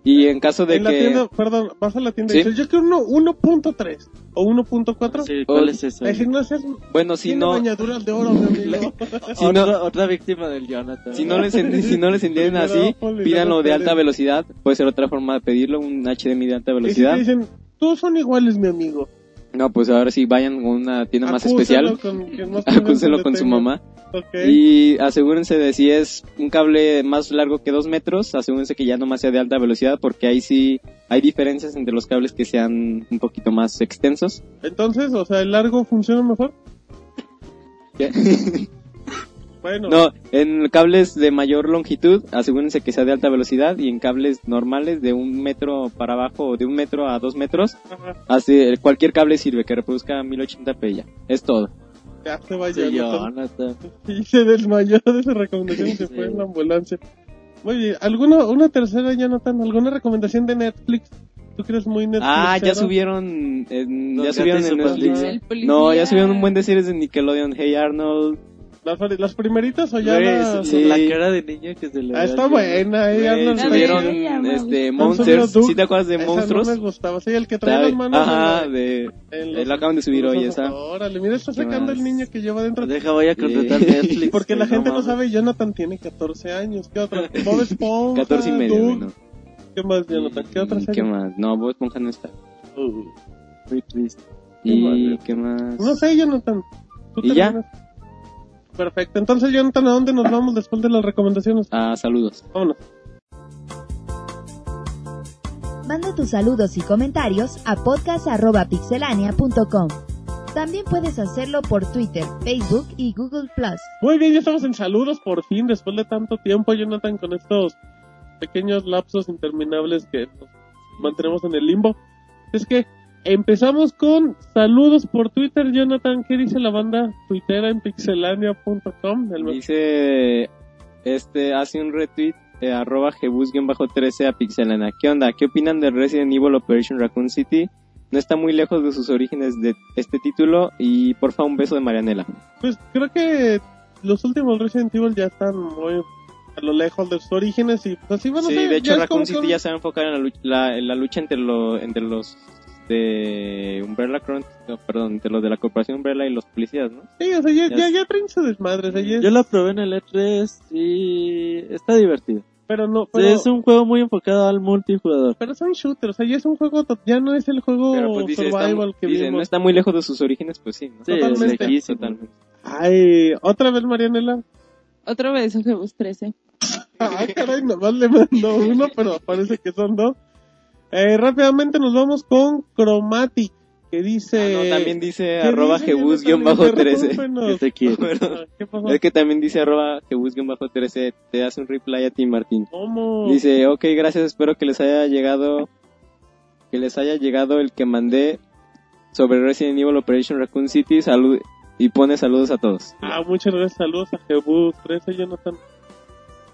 y en caso de en la que tienda, perdón, vas a la tienda ¿Sí? y dices, yo quiero uno 1.3 o 1.4. Sí, ¿cuál es eso? Es decir, no seas, bueno, si no bañaduras de oro, mi amigo. (laughs) si no otra, otra víctima del Jonathan. Si no les, en- si no les entienden (laughs) así, pídanlo de alta velocidad. Puede ser otra forma de pedirlo, un HDMI de alta y si te velocidad. dicen, todos son iguales, mi amigo. No, pues ahora sí vayan a una tienda más especial. con (laughs) Acúselo con su mamá. Y asegúrense de si es un cable más largo que dos metros, asegúrense que ya no más sea de alta velocidad, porque ahí sí hay diferencias entre los cables que sean un poquito más extensos. Entonces, o sea, el largo funciona mejor. (laughs) Bueno, No, en cables de mayor longitud, asegúrense que sea de alta velocidad y en cables normales de un metro para abajo o de un metro a dos metros, Ajá. así, cualquier cable sirve que reproduzca 1080p ya. Es todo. ya se va Sí, Jonathan. (laughs) Y se desmayó de esa recomendación y se fue en la ambulancia. Oye, ¿alguna, una tercera, Jonathan? ¿Alguna recomendación de Netflix? ¿Tú crees muy Netflix? Ah, ya subieron, en- ya subieron en Netflix. No, ya subieron un buen de series de Nickelodeon. Hey Arnold. ¿Las, las primeritas o ya las...? sí. La cara de niño que se le Ah, está buena, eh. Güey, Arnold La subieron de ella, me este Monsters. ¿Sí te acuerdas de Esa Monstruos? no me gustaba. Sí, el que trae las manos... Ajá, en de... la- en eh, los- lo acaban de subir hoy esa. Órale, mira, está ¿Qué sacando el niño que lleva dentro. Deja, voy a contratar. Netflix. (laughs) Porque la gente no sabe, Jonathan tiene 14 años. ¿Qué otra? (laughs) Bob Esponja, 14 y medio, bueno. ¿Qué más, Jonathan? ¿Qué otra ¿Y serie? ¿Qué más? No, Bob Esponja no está. Uh, Muy triste. ¿Y qué más? No sé, Jonathan. ¿Tú ¿Y ya? Perfecto. Entonces, Jonathan, ¿a dónde nos vamos después de las recomendaciones? Ah, saludos. Vámonos. Manda tus saludos y comentarios a podcast.pixelania.com. También puedes hacerlo por Twitter, Facebook y Google Plus. Muy bien, ya estamos en saludos por fin, después de tanto tiempo, Jonathan, con estos pequeños lapsos interminables que nos mantenemos en el limbo. Es que empezamos con saludos por Twitter, Jonathan. ¿Qué dice la banda tuitera en pixelania.com? El- Dice, este, hace un retweet eh, arroba jebus-13 a Pixelana. ¿Qué onda? ¿Qué opinan de Resident Evil Operation Raccoon City? No está muy lejos de sus orígenes de este título y porfa un beso de Marianela. Pues creo que los últimos Resident Evil ya están muy a lo lejos de sus orígenes y pues así van a Sí, ser. de hecho Raccoon que City ya se va a enfocar en la lucha, la, en la lucha entre, lo- entre los de Umbrella Chron- no, perdón, entre los de la corporación Umbrella y los policías, ¿no? Sí, o sea, ya, Ya ya, traen su desmadre, o sea, ya es- Yo la probé en el E3 y está divertido. pero no, Sí, pero, es un juego muy enfocado al multijugador. pero son shooters, o sea, ya es un juego, ya no es el juego Pero pues dice, está, survival que dice, vimos. no está muy lejos de sus orígenes, pues sí, ¿no? Sí, Totalmente. lejísimo. Totalmente. Ay, otra vez Marianela. Otro beso, Jebus 13. Ah, caray, nomás le mandó uno, pero parece que son dos. Eh, rápidamente nos vamos con Chromatic, que dice... Ah, no, también dice ¿Qué arroba dice? jebus-13. Interrúmpenos. Que te quiero. Ah. Es que también dice arroba jebus-13, te hace un reply a ti, Martín. ¿Cómo? Dice, ok, gracias, espero que les haya llegado, que les haya llegado el que mandé sobre Resident Evil Operation Raccoon City, salud, y pone saludos a todos. Ah, muchas gracias, saludos a Jebus 13, Jonathan.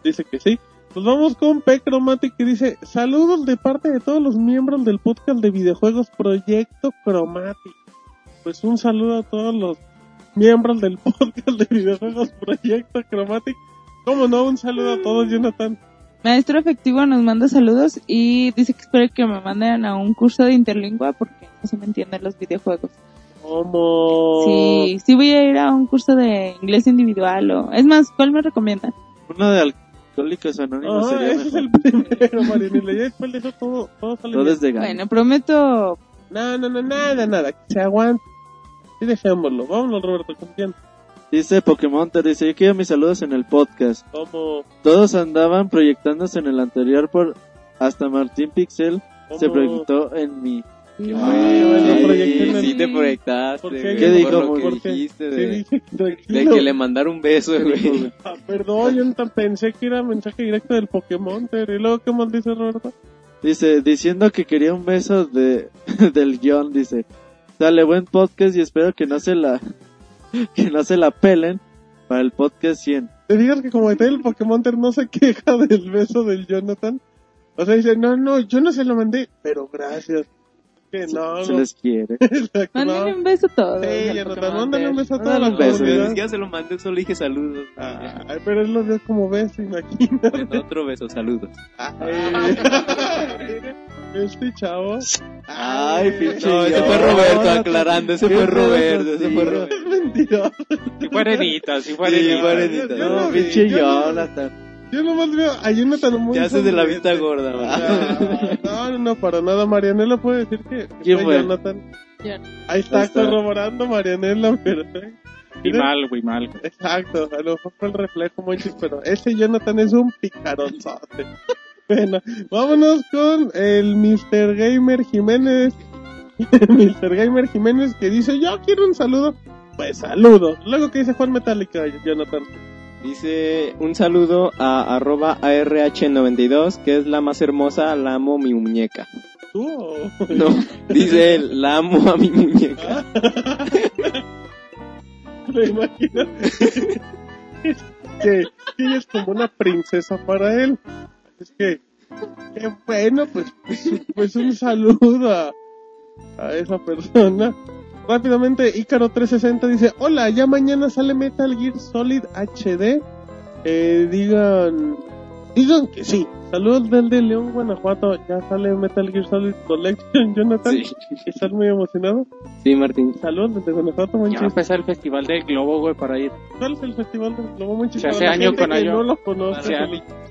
Dice que sí. Pues vamos con P Chromatic que dice, saludos de parte de todos los miembros del podcast de videojuegos Proyecto Chromatic. Pues un saludo a todos los miembros del (laughs) podcast de videojuegos Proyecto Chromatic. ¿Cómo no? Un saludo a todos, Jonathan. Maestro Efectivo nos manda saludos y dice que espero que me manden a un curso de interlingua porque no se me entienden los videojuegos. ¿Cómo? Sí, sí voy a ir a un curso de inglés individual o... Es más, ¿cuál me recomiendan? Uno de Alcohólicos Anónimos Ah, sería ese es el primero, Marinela. Ya después de eso todo, todo sale Todo bien. es de gana. Bueno, prometo... No, no, no, nada, nada. Que se aguante. Sí, dejémoslo. Vámonos, Roberto, con quién. Dice Pokémon, te dice, yo quiero mis saludos en el podcast. ¿Cómo? Todos andaban proyectándose en el anterior por... Hasta Martín Pixel se proyectó en mí. Ay, bueno, Sí, sí te proyectaste, ¿Por qué? ¿Qué por dijo? lo que ¿Por qué? dijiste de, (laughs) de que le mandara un beso, güey. Ah, perdón, yo no pensé que era mensaje directo del Pokémon. Pero ¿y luego qué más dice Roberto? Dice, diciendo que quería un beso de (laughs) del guion, dice. Dale buen podcast y espero que no se la (laughs) que no se la pelen para el podcast 100. Te digas que como el Pokémon no se queja del beso del Jonathan. O sea, dice, no, no, yo no se lo mandé, pero gracias. Que no, Se les quiere. (laughs) No. un beso a todos. Sí, mándale un beso a toda Mándale la un beso, Ni comunidad. siquiera se lo mandé, solo dije saludos. Ay, pero él lo vio como beso, imagínate. Bueno, otro beso, saludos. Ay, (laughs) este chavo. Ay, pinche No, ese fue Roberto aclarando, ese ¿Qué fue Roberto, ese fue? Roberto. Mentiroso. Si fue arenita, si fue Sí, arenita. fue arenita. Yo No, pinche yo no- Jonathan. Yo nomás veo a Jonathan muy Te haces de la vista gorda, man. No, no, no, para nada. Marianela puede decir que ¿Quién fue? Jonathan. Ahí está, corroborando Marianela, perfecto. Y mal, güey, mal. Exacto, a lo mejor fue el reflejo, Monchis, pero ese Jonathan es un picaronzote. (laughs) bueno, vámonos con el Mr. Gamer Jiménez. (laughs) Mr. Gamer Jiménez que dice, yo quiero un saludo. Pues saludos. Luego que dice Juan Metallica, Jonathan. Dice un saludo a arroba ARH92, que es la más hermosa, la amo mi muñeca. ¿Tú o- No, dice él, la amo a mi muñeca. (laughs) Me imagino que, que ella es como una princesa para él. Es que, qué bueno, pues, pues, pues un saludo a, a esa persona. Rápidamente, Ícaro360 dice, hola, ya mañana sale Metal Gear Solid HD. Eh, digan, digan que sí. Saludos del de León, Guanajuato. Ya sale Metal Gear Solid Collection, (laughs) Jonathan. Sí, ¿Estás muy emocionado? sí, Martín. Saludos desde Guanajuato, Ya va a manches. empezar el festival del globo, güey, para ir. ¿Cuál es el festival del Globo Monchis? Se hace la año con año. no lo conoce. Se, ha-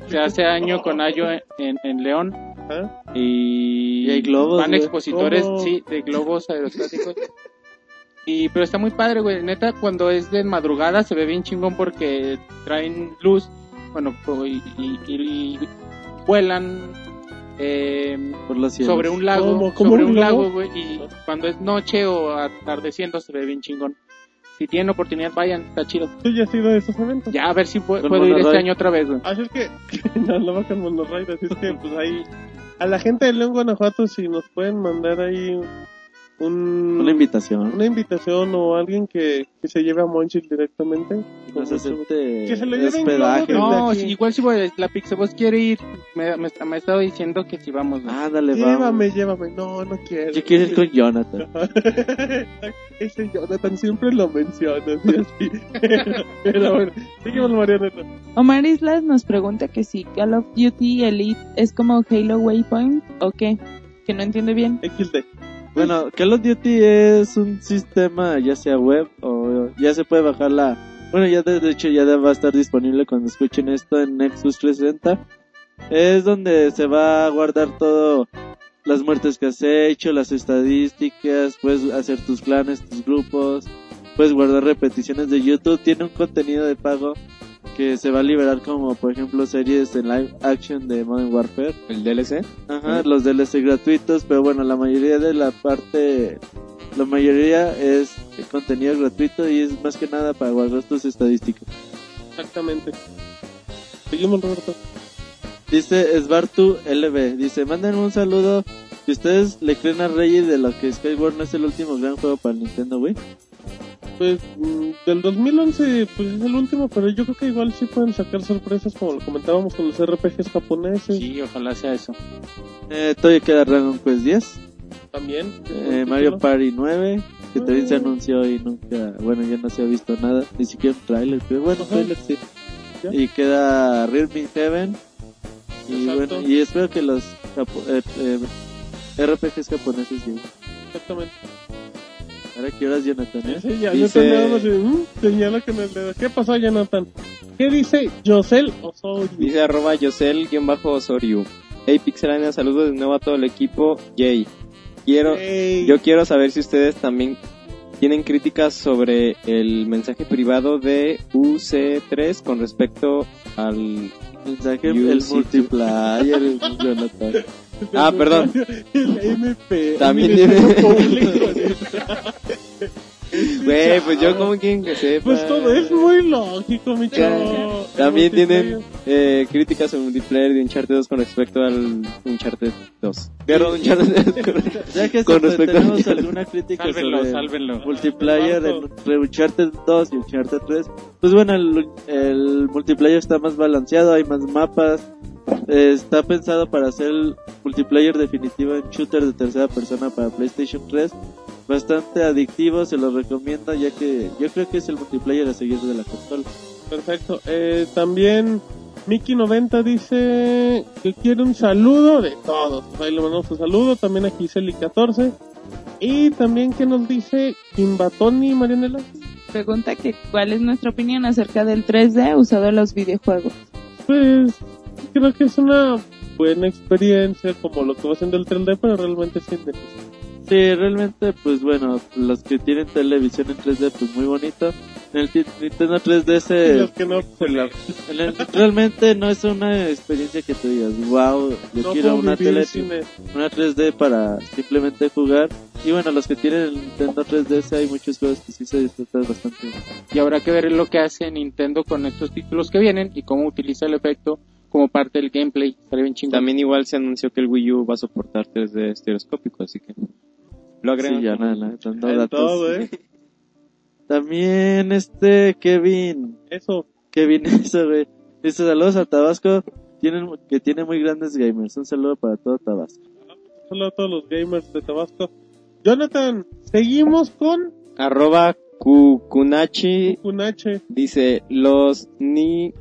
se hace año con año en, en, en León ¿Ah? y, Y hay globos, van expositores, ¿Cómo? sí, de globos aerostáticos. (laughs) Y, pero está muy padre, güey. Neta, cuando es de madrugada se ve bien chingón porque traen luz, bueno, y, y- y- y vuelan eh, Por los cielos. sobre un lago, ¿Cómo? ¿Cómo sobre un lago, güey, y cuando es noche o atardeciendo se ve bien chingón. Si tienen oportunidad, vayan, está chido. ¿Tú ya has ido a esos eventos? Ya, a ver si pu- Con puedo ir este año otra vez, güey. Así es que, (laughs) no, lo bajan monorraid, así es que, pues ahí, a la gente de León, Guanajuato, si nos pueden mandar ahí un, Una invitación. una invitación o alguien que, que se lleve a Monchil directamente. Que se lo lleven hospedaje. No, si- igual si voy, la Pixabos quiere ir, me, me, me ha estado diciendo que si vamos. ¿no? Ándale, vamos. Llévame, llévame. No, no quiero. Yo quiero ir con Jonathan. (laughs) Ese Jonathan siempre lo menciona, así, así. (laughs) Pero bueno, seguimos Mariana. Omar Islas nos pregunta que si Call of Duty Elite es como Halo Waypoint o qué. Que no entiende bien. XD. Bueno, Call of Duty es un sistema ya sea web o ya se puede bajar la... Bueno, ya de, de hecho ya va a estar disponible cuando escuchen esto en Nexus 360. Es donde se va a guardar todo las muertes que has hecho, las estadísticas, puedes hacer tus clanes, tus grupos, puedes guardar repeticiones de YouTube, tiene un contenido de pago que se va a liberar como por ejemplo series en live action de Modern Warfare. El DLC. Ajá, los DLC gratuitos, pero bueno, la mayoría de la parte, la mayoría es contenido gratuito y es más que nada para guardar tus estadísticas. Exactamente. Seguimos, Roberto. Dice Sbartu LB, dice, manden un saludo. Si ustedes le creen a Reggie de lo que Skyward no es el último gran juego para el Nintendo Wii. Pues del 2011 pues es el último, pero yo creo que igual sí pueden sacar sorpresas como lo comentábamos con los RPGs japoneses. Sí, ojalá sea eso. Eh, todavía queda Dragon Quest 10, También. eh, Mario Party 9, que también se anunció y nunca, bueno, ya no se ha visto nada, ni siquiera un trailer, pero bueno, Ajá. trailer sí. Ya. Y queda Realme Heaven, y Exacto. bueno, y espero que los japo- eh, eh, RPGs japoneses lleguen. Exactamente. Ahora que horas Jonathan, ¿eh? Sí, ya, Dice- Jonathan mm, señala con el dedo. ¿Qué pasó, Jonathan? ¿Qué dice Yosel Osorio? Dice arroba Yosel-Osorio. Hey Pixelania, saludos de nuevo a todo el equipo. Yay. Quiero, yo quiero saber si ustedes también tienen críticas sobre el mensaje privado de UC3 con respecto al... Mensaje, You el see multiplayer, (laughs) Jonathan. (laughs) Ah, perdón. el MP. También tiene-. Güey, pues yo como quieren que sepa. Pues todo es muy lógico, mi chavo. También tienen eh, críticas sobre multiplayer de Uncharted 2 con respecto al Uncharted 2. Perdón, Uncharted 2. (laughs) Ya que Con respecto tenemos a- alguna crítica Sálvenlo, sobre sálvenlo. multiplayer entre Uncharted 2 y Uncharted 3, pues bueno, el, el multiplayer está más balanceado, hay más mapas, eh, está pensado para hacer el multiplayer definitivo en shooter de tercera persona para PlayStation 3, bastante adictivo, se lo recomiendo ya que yo creo que es el multiplayer a seguir de la consola. Perfecto. Eh, también Miki90 dice que quiere un saludo de todos. Ahí le mandamos un saludo. También a Giseli14. Y también que nos dice Kimbatoni, Marianela. Pregunta que cuál es nuestra opinión acerca del 3D usado en los videojuegos. Pues creo que es una buena experiencia como lo que va haciendo el 3D, pero realmente sí Sí, realmente, pues bueno, los que tienen televisión en 3D, pues muy bonito. En el Nintendo 3DS, Y los que no, pues la en el- realmente no es una experiencia que tú digas, wow, yo no quiero una tele, una 3D para simplemente jugar. Y bueno, los que tienen el Nintendo 3DS hay muchos juegos que sí se disfrutan bastante. bien. Y habrá que ver lo que hace Nintendo con estos títulos que vienen y cómo utiliza el efecto como parte del gameplay. Bien. También igual se anunció que el Wii U va a soportar 3D estereoscópico, así que lo agregan. Sí, ya como- nada, nada, dando en datos. todo, ¿eh? (laughs) También este Kevin, Eso. Kevin, (laughs) eso, güey. Dice saludos a Tabasco, tienen, que tiene muy grandes gamers. Un saludo para todo Tabasco. Solo a todos los gamers de Tabasco. Jonathan, seguimos con Arroba Kukunachi Kunache. dice los ni.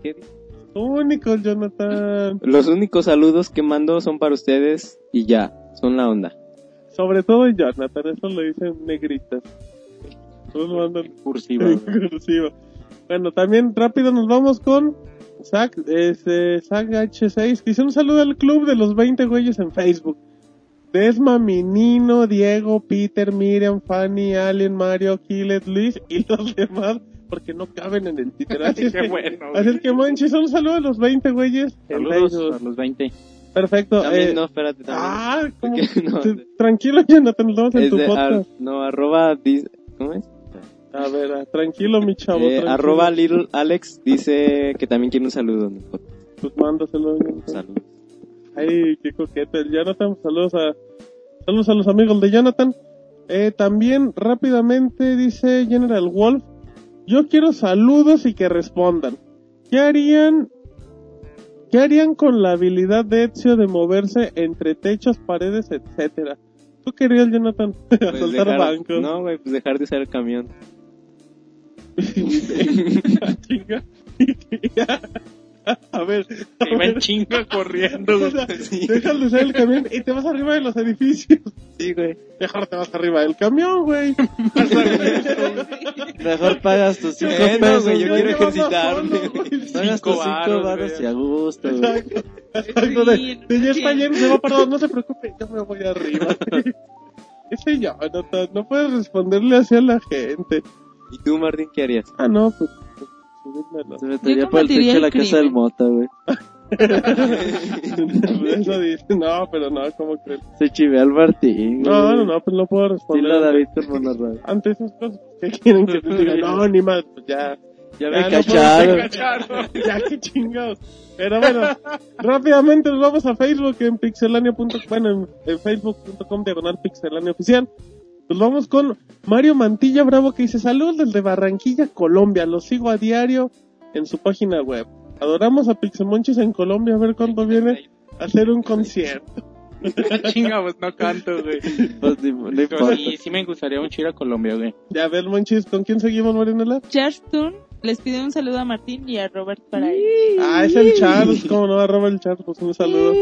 Únicos, Jonathan. los únicos saludos que mando son para ustedes y ya, son la onda. Sobre todo Jonathan, eso lo dicen negritas. Todos lo mandan Cursiva. en (laughs) cursiva. Bueno, también rápido nos vamos con Zack, este, Zack H6, que dice un saludo al club de los 20 güeyes en Facebook. Desma, Minino, Diego, Peter, Miriam, Fanny, Allen, Mario, Killet, Luis y los demás, porque no caben en el (laughs) Twitter. Así es que, bueno, así es que manches, un saludo a los 20 güeyes en Saludos a los 20. Perfecto. También eh, no, espérate, también. ah, (laughs) no, Tranquilo, Jonathan, en tu podcast. no, arroba ¿cómo es? A ver, tranquilo, mi chavo. Eh, tranquilo. arroba Little Alex dice que también quiere un saludo. podcast. Pues mándaselo. Saludos. Ay, qué coquete. El Jonathan, saludos a, saludos a los amigos de Jonathan. Eh, también rápidamente dice General Wolf, yo quiero saludos y que respondan. ¿Qué harían, qué harían con la habilidad de Ezio de moverse entre techos, paredes, etcétera? ¿Tú querías, Jonathan, (laughs) Pues asaltar dejar- bancos? No, güey, pues dejar de usar el camión. (laughs) (laughs) A ver, a Iba en chinga corriendo, (laughs) O sea, dejas de usar el camión y te vas arriba de los edificios. Sí, güey. Mejor te vas arriba del camión, güey. (laughs) Mejor pagas tus 5 Eh, no, pesos. güey, yo quiero ejercitarme. Pagas tus 5 varos, baros y a gusto, güey. Exacto. Exacto, de, de ya está lleno, se va para abajo, no se preocupe, yo me voy arriba. (laughs) Ese ya, no, no, no puedes responderle así a la gente. ¿Y tú, Martín, qué harías? Ah, no, pues, Se metería por el techo de la casa del mota, güey. Eso dice, no, pero no, ¿cómo crees? Se chivea al Martín. No, güey. no, no, pues no puedo responder. Estilo David. (laughs) Ante esas cosas, ¿qué quieren que te diga? No, ni más, pues ya. Ya Ya me no cacharon. (laughs) ya, qué chingados. Pero bueno, rápidamente nos vamos a Facebook en pixelania.com, bueno, en, en facebook.com diagonal pixelania oficial. Nos vamos con Mario Mantilla Bravo que dice saludos desde Barranquilla, Colombia. Los sigo a diario en su página web. Adoramos a Pixemonchis en Colombia, a ver cuándo viene a hacer un concierto. (laughs) Chinga, pues no canto, güey. Pues no sí, sí me gustaría un chiro a Colombia, güey. Ya, a ver, Monchis, ¿con quién seguimos, Marianela? Charles Toon les pide un saludo a Martín y a Robert para él. Ah, es el Charles, ¿cómo no? Arroba el Charles, pues un saludo.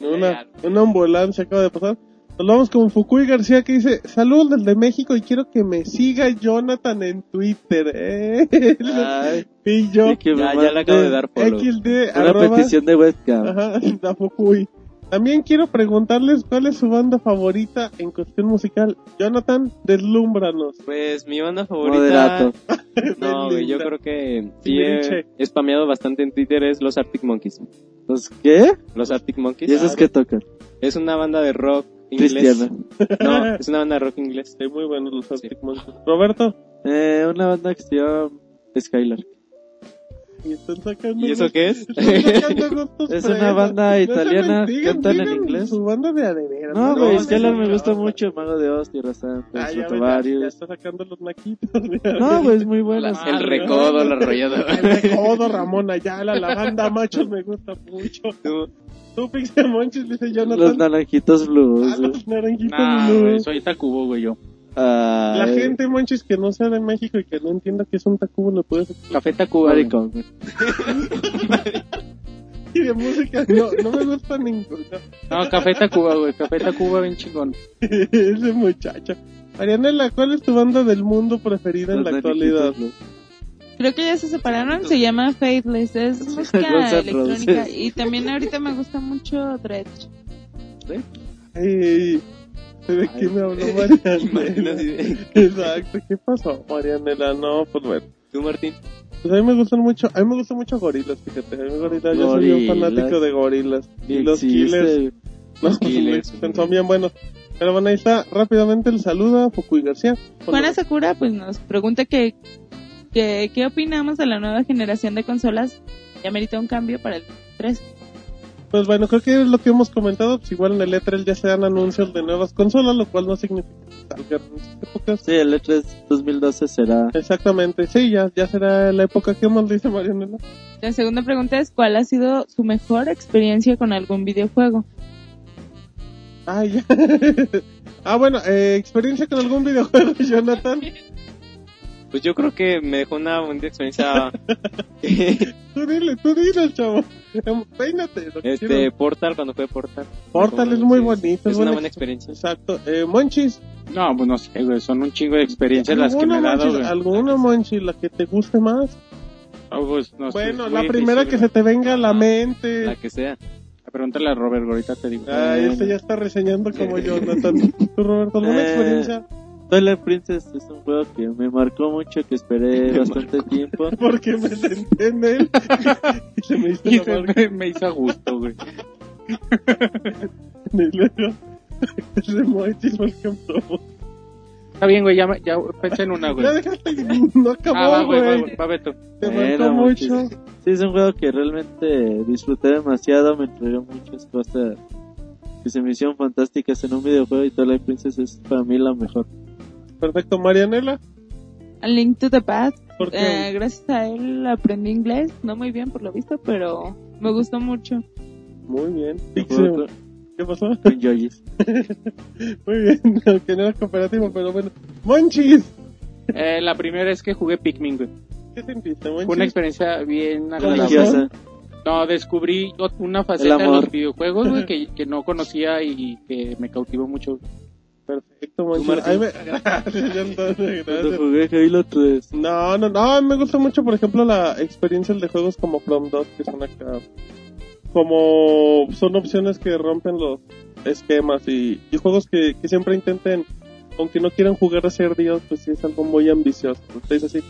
Una, una ambulancia acaba de pasar. Nos vamos con Fukui García que dice, saludos desde México y quiero que me siga Jonathan en Twitter. ¿eh? Ay, (laughs) y yo, Ya, ya le acabo de dar follow. XD, Una arroba, petición de webcam. ajá, (laughs) da Fukui. También quiero preguntarles cuál es su banda favorita en cuestión musical. Jonathan, deslúmbranos. Pues mi banda favorita. Moderato. (laughs) No, güey, yo creo que sí he, he spameado bastante en Twitter es los Arctic Monkeys. ¿Los qué? Los Arctic Monkeys. ¿Y esos que tocan? Es una banda de rock inglés. Cristiana. (laughs) No, es una banda rock inglés. Sí, muy buenos los Arctic Monkeys. Roberto. Eh, una banda que se llama Skylar. Y están sacando ¿Y eso qué es? (laughs) (laughs) Es una banda No italiana, digan, cantan en inglés. Su banda de adeveras. No, güey, no, Skylar no, me no, gusta no. mucho. Mago de Oz, Tierra Santa, Ah, ya, ya, está sacando los naquitos. No, güey, es muy buena. Ah, El recodo, la arrolladora. El recodo, Ramón Ayala, la banda machos me gusta mucho. Tú, Tú, Pixel Monchis, dice Los naranjitos blues. Ah, los naranjitos Nah, blues. güey, soy Tacubo, güey, yo. Ah, La eh, gente, Monchis, que no sea de México y que no entienda que es un tacubo, le puedes. Café Tacuba, maricón, güey. (laughs) Y de música, no, no me gusta ninguno. No, Café Tacuba, güey. Café Tacuba, bien chingón. (laughs) Ese muchacho. Marianela, ¿cuál es tu banda del mundo preferida en la actualidad? blues. Creo que ya se separaron, se llama Faithless, es música electrónica Roses. y también ahorita me gusta mucho Dredge. Ay, ¿de qué me habló (laughs) Marianela? Exacto, ¿qué pasó, Marianela? No, pues bueno. tú, Martín. Pues a mí me gustan mucho, a mí me gustan mucho gorilas, fíjate. A mí gorilas, yo soy un fanático de gorilas. Y los existe, killers, Los Killers, (laughs) son- son bien buenos. Pero bueno, ahí está, rápidamente el saludo a Fukui García. Juana Sakura pues nos pregunta que, que qué opinamos de la nueva generación de consolas. Ya merita un cambio para el 3. Pues bueno, creo que es lo que hemos comentado. Pues igual en el E3 ya se dan anuncios de nuevas consolas, lo cual no significa que en épocas. Sí, el E3 2012 será. Exactamente, sí, ya, ya será la época que más dice Marianela. La segunda pregunta es cuál ha sido su mejor experiencia con algún videojuego. Ah, ya. (laughs) ah, bueno, eh, experiencia con algún videojuego, (laughs) Jonathan. Pues yo creo que me dejó una bonita experiencia. (laughs) Tú dile, tú dile, chavo. Em, Peínate. este, quieras. Portal, cuando fue Portal. Portal es muy bonito. Es buena una buena ex- experiencia. Exacto. Eh, Monchis. No, pues no sé, güey. Son un chingo de experiencias las que me he ¿Alguna, dado, Monchis? güey. ¿Alguna, Monchis, la que te guste más? Ah, pues, no sé, bueno, es la primera difícil, que güey. se te venga a la mente. La que sea. Pregúntale a Robert, ahorita te digo. Ah, este ya está reseñando como Jonathan. ¿Tú, Roberto, alguna Eh, experiencia? Twilight Princess es un juego que me marcó mucho, que esperé (laughs) bastante tiempo. (laughs) Porque me senté en él (laughs) y se me hizo Y se me, me hizo a gusto, güey. y luego ese ejemplo. Está bien, güey, ya, me- ya pensé en una, güey. Ya dejaste, no acabó, Ah, va, güey, va, Beto. Te marcó mucho. Sí, es un juego que realmente disfruté demasiado, me entregó muchas cosas que se me hicieron fantásticas en un videojuego y Twilight Princess es para mí la mejor. Perfecto, Marianela. A Link to the Past. ¿Por qué? eh, gracias a él aprendí inglés. No muy bien por lo visto, pero me gustó mucho. Muy bien. Pixel, ¿Qué pasó? con- Yoyis. (laughs) Muy bien, aunque no era cooperativo, pero bueno. Monchis, Eh, la primera es que jugué Pikmin, güey. ¿qué sentiste, Fue una Monchis? experiencia bien agradable. No, descubrí una faceta de los videojuegos, güey, que, (laughs) que no conocía y que me cautivó mucho. Perfecto. Martín? Ay, me- (laughs) Gracias, gracias. jugué Halo 3. No, no, no, me gusta mucho, por ejemplo, la experiencia de juegos como From 2, que son acá, como son opciones que rompen los esquemas y, y juegos que, que siempre intenten, aunque no quieran jugar a ser Dios, pues sí es algo muy ambicioso. Entonces, así.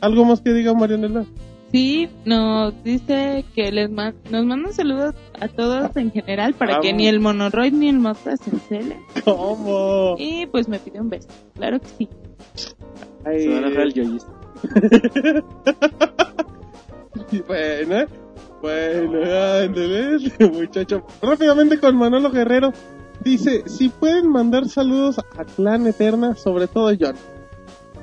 ¿Algo más que diga Marianela? Sí, nos dice que les man- nos mandan saludos a todos en general para que ni el monoroid ni el mota se encelen. ¿Cómo? Y pues me pide un beso. Claro que sí. Ay, Se van a dejar el Yoyis. (laughs) Bueno, bueno, ándale, (laughs) muchacho. Rápidamente con Manolo Guerrero. Dice, si pueden mandar saludos a Clan Eterna, sobre todo John.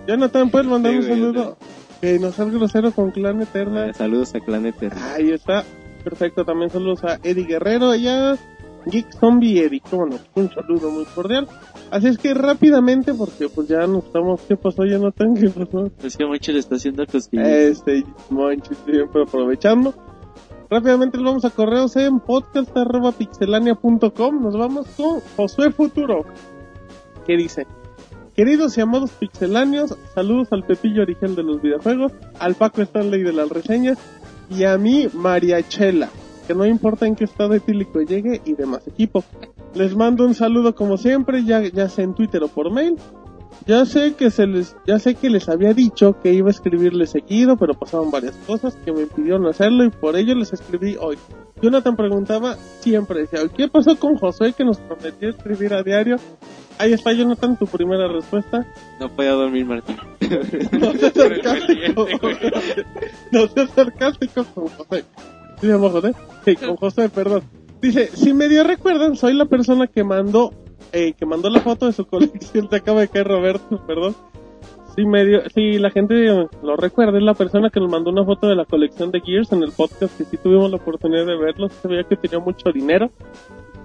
Jonathan, ¿pueden mandar Sí, un saludo? Que no sea grosero con Clan Eterna. Eh, saludos a Clan Eterno. Ahí está. Perfecto, también saludos a Eddie Guerrero allá. Geek Zombie Eddie, cómo no, un saludo muy cordial. Así es que rápidamente, porque pues ya nos estamos... ¿Qué pasó, Jonathan? ¿Qué pasó? Es que mucho le está haciendo cosquillas. Este, Monchi siempre aprovechando. Rápidamente nos vamos a correos en podcast.pixelania.com. Nos vamos con Josué Futuro. ¿Qué dice? Queridos y amados pixelanios, saludos al Pepillo Origel de los videojuegos, al Paco Stanley de las reseñas y a mí, Mariachela, que no importa en qué estado etílico llegue y demás equipo. Les mando un saludo como siempre, ya sea en Twitter o por mail. Ya sé que se les, ya sé que les había dicho que iba a escribirles seguido, pero pasaban varias cosas que me impidieron hacerlo y por ello les escribí hoy. Jonathan preguntaba siempre, decía, ¿qué pasó con José que nos prometió escribir a diario? Ahí está Jonathan, tu primera respuesta. No podía dormir, Martín. No seas sarcástico. No seas sarcástico con José. ¿Se llama José? Sí, con José, perdón. Dice, si medio recuerdan, soy la persona que mandó, eh, que mandó la foto de su colección. Te acaba de caer Roberto, perdón. Si medio, si la gente lo recuerda, es la persona que nos mandó una foto de la colección de Gears en el podcast, que sí tuvimos la oportunidad de verlo, se veía que tenía mucho dinero.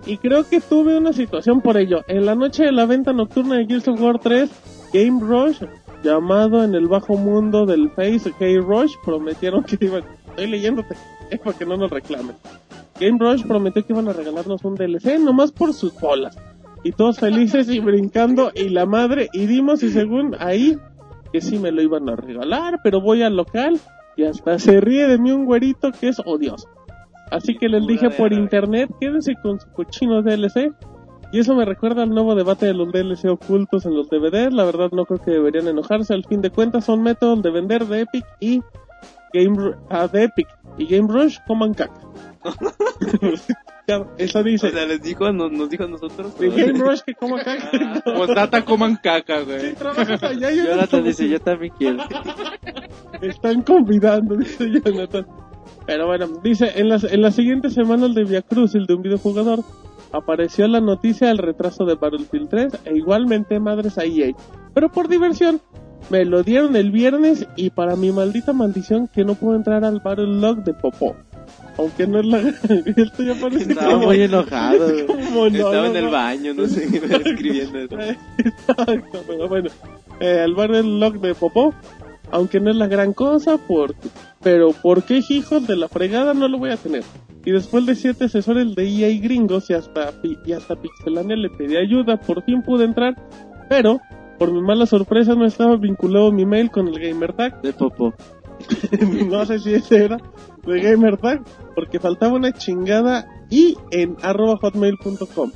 Y creo que tuve una situación por ello. En la noche de la venta nocturna de Gears of War 3, Game Rush, llamado en el bajo mundo del Face Game Rush, prometieron que iban... Estoy leyéndote, es para que no nos reclamen. Game Rush prometió que iban a regalarnos un DLC nomás por sus bolas. Y todos felices y brincando y la madre, y dimos y según ahí que sí me lo iban a regalar, pero voy al local y hasta se ríe de mí un güerito que es odioso. Así que les dije por internet, quédense con su cochino DLC. Y eso me recuerda al nuevo debate de los DLC ocultos en los DVDs. La verdad no creo que deberían enojarse. Al fin de cuentas son métodos de vender de Epic y Game Ru- ah, de Epic y Game Rush coman caca. (laughs) Eso O dice. sea, les dijo, nos, nos dijo a nosotros. De Game Rush que coma caca. (laughs) Postdata coman caca, Sí, güey. trabajas allá y yo no Jonathan dice, yo también quiero. Están convidando, dice Jonathan. Pero bueno, dice, en las, en las siguientes semanas de Via Crucis de un videojugador, apareció la noticia del retraso de Battlefield 3 e igualmente madres a EA. Pero por diversión, me lo dieron el viernes y para mi maldita maldición que no puedo entrar al Battle Log de Popó. Aunque no es la... (laughs) Esto ya parece Estaba como- muy enojado. (laughs) como Estaba en el baño, no sé, (laughs) escribiendo eso. Exacto, pero bueno, eh, el Battle Log de Popó, aunque no es la gran cosa, por, pero ¿por qué hijos de la fregada no lo voy a tener? Y después de siete asesores de EA gringos y hasta, y hasta Pixelania le pedí ayuda, por fin pude entrar, pero por mi mala sorpresa no estaba vinculado mi mail con el GamerTag, De Popo. (laughs) no sé si ese era de GamerTag, porque faltaba una chingada y en arroba hotmail.com.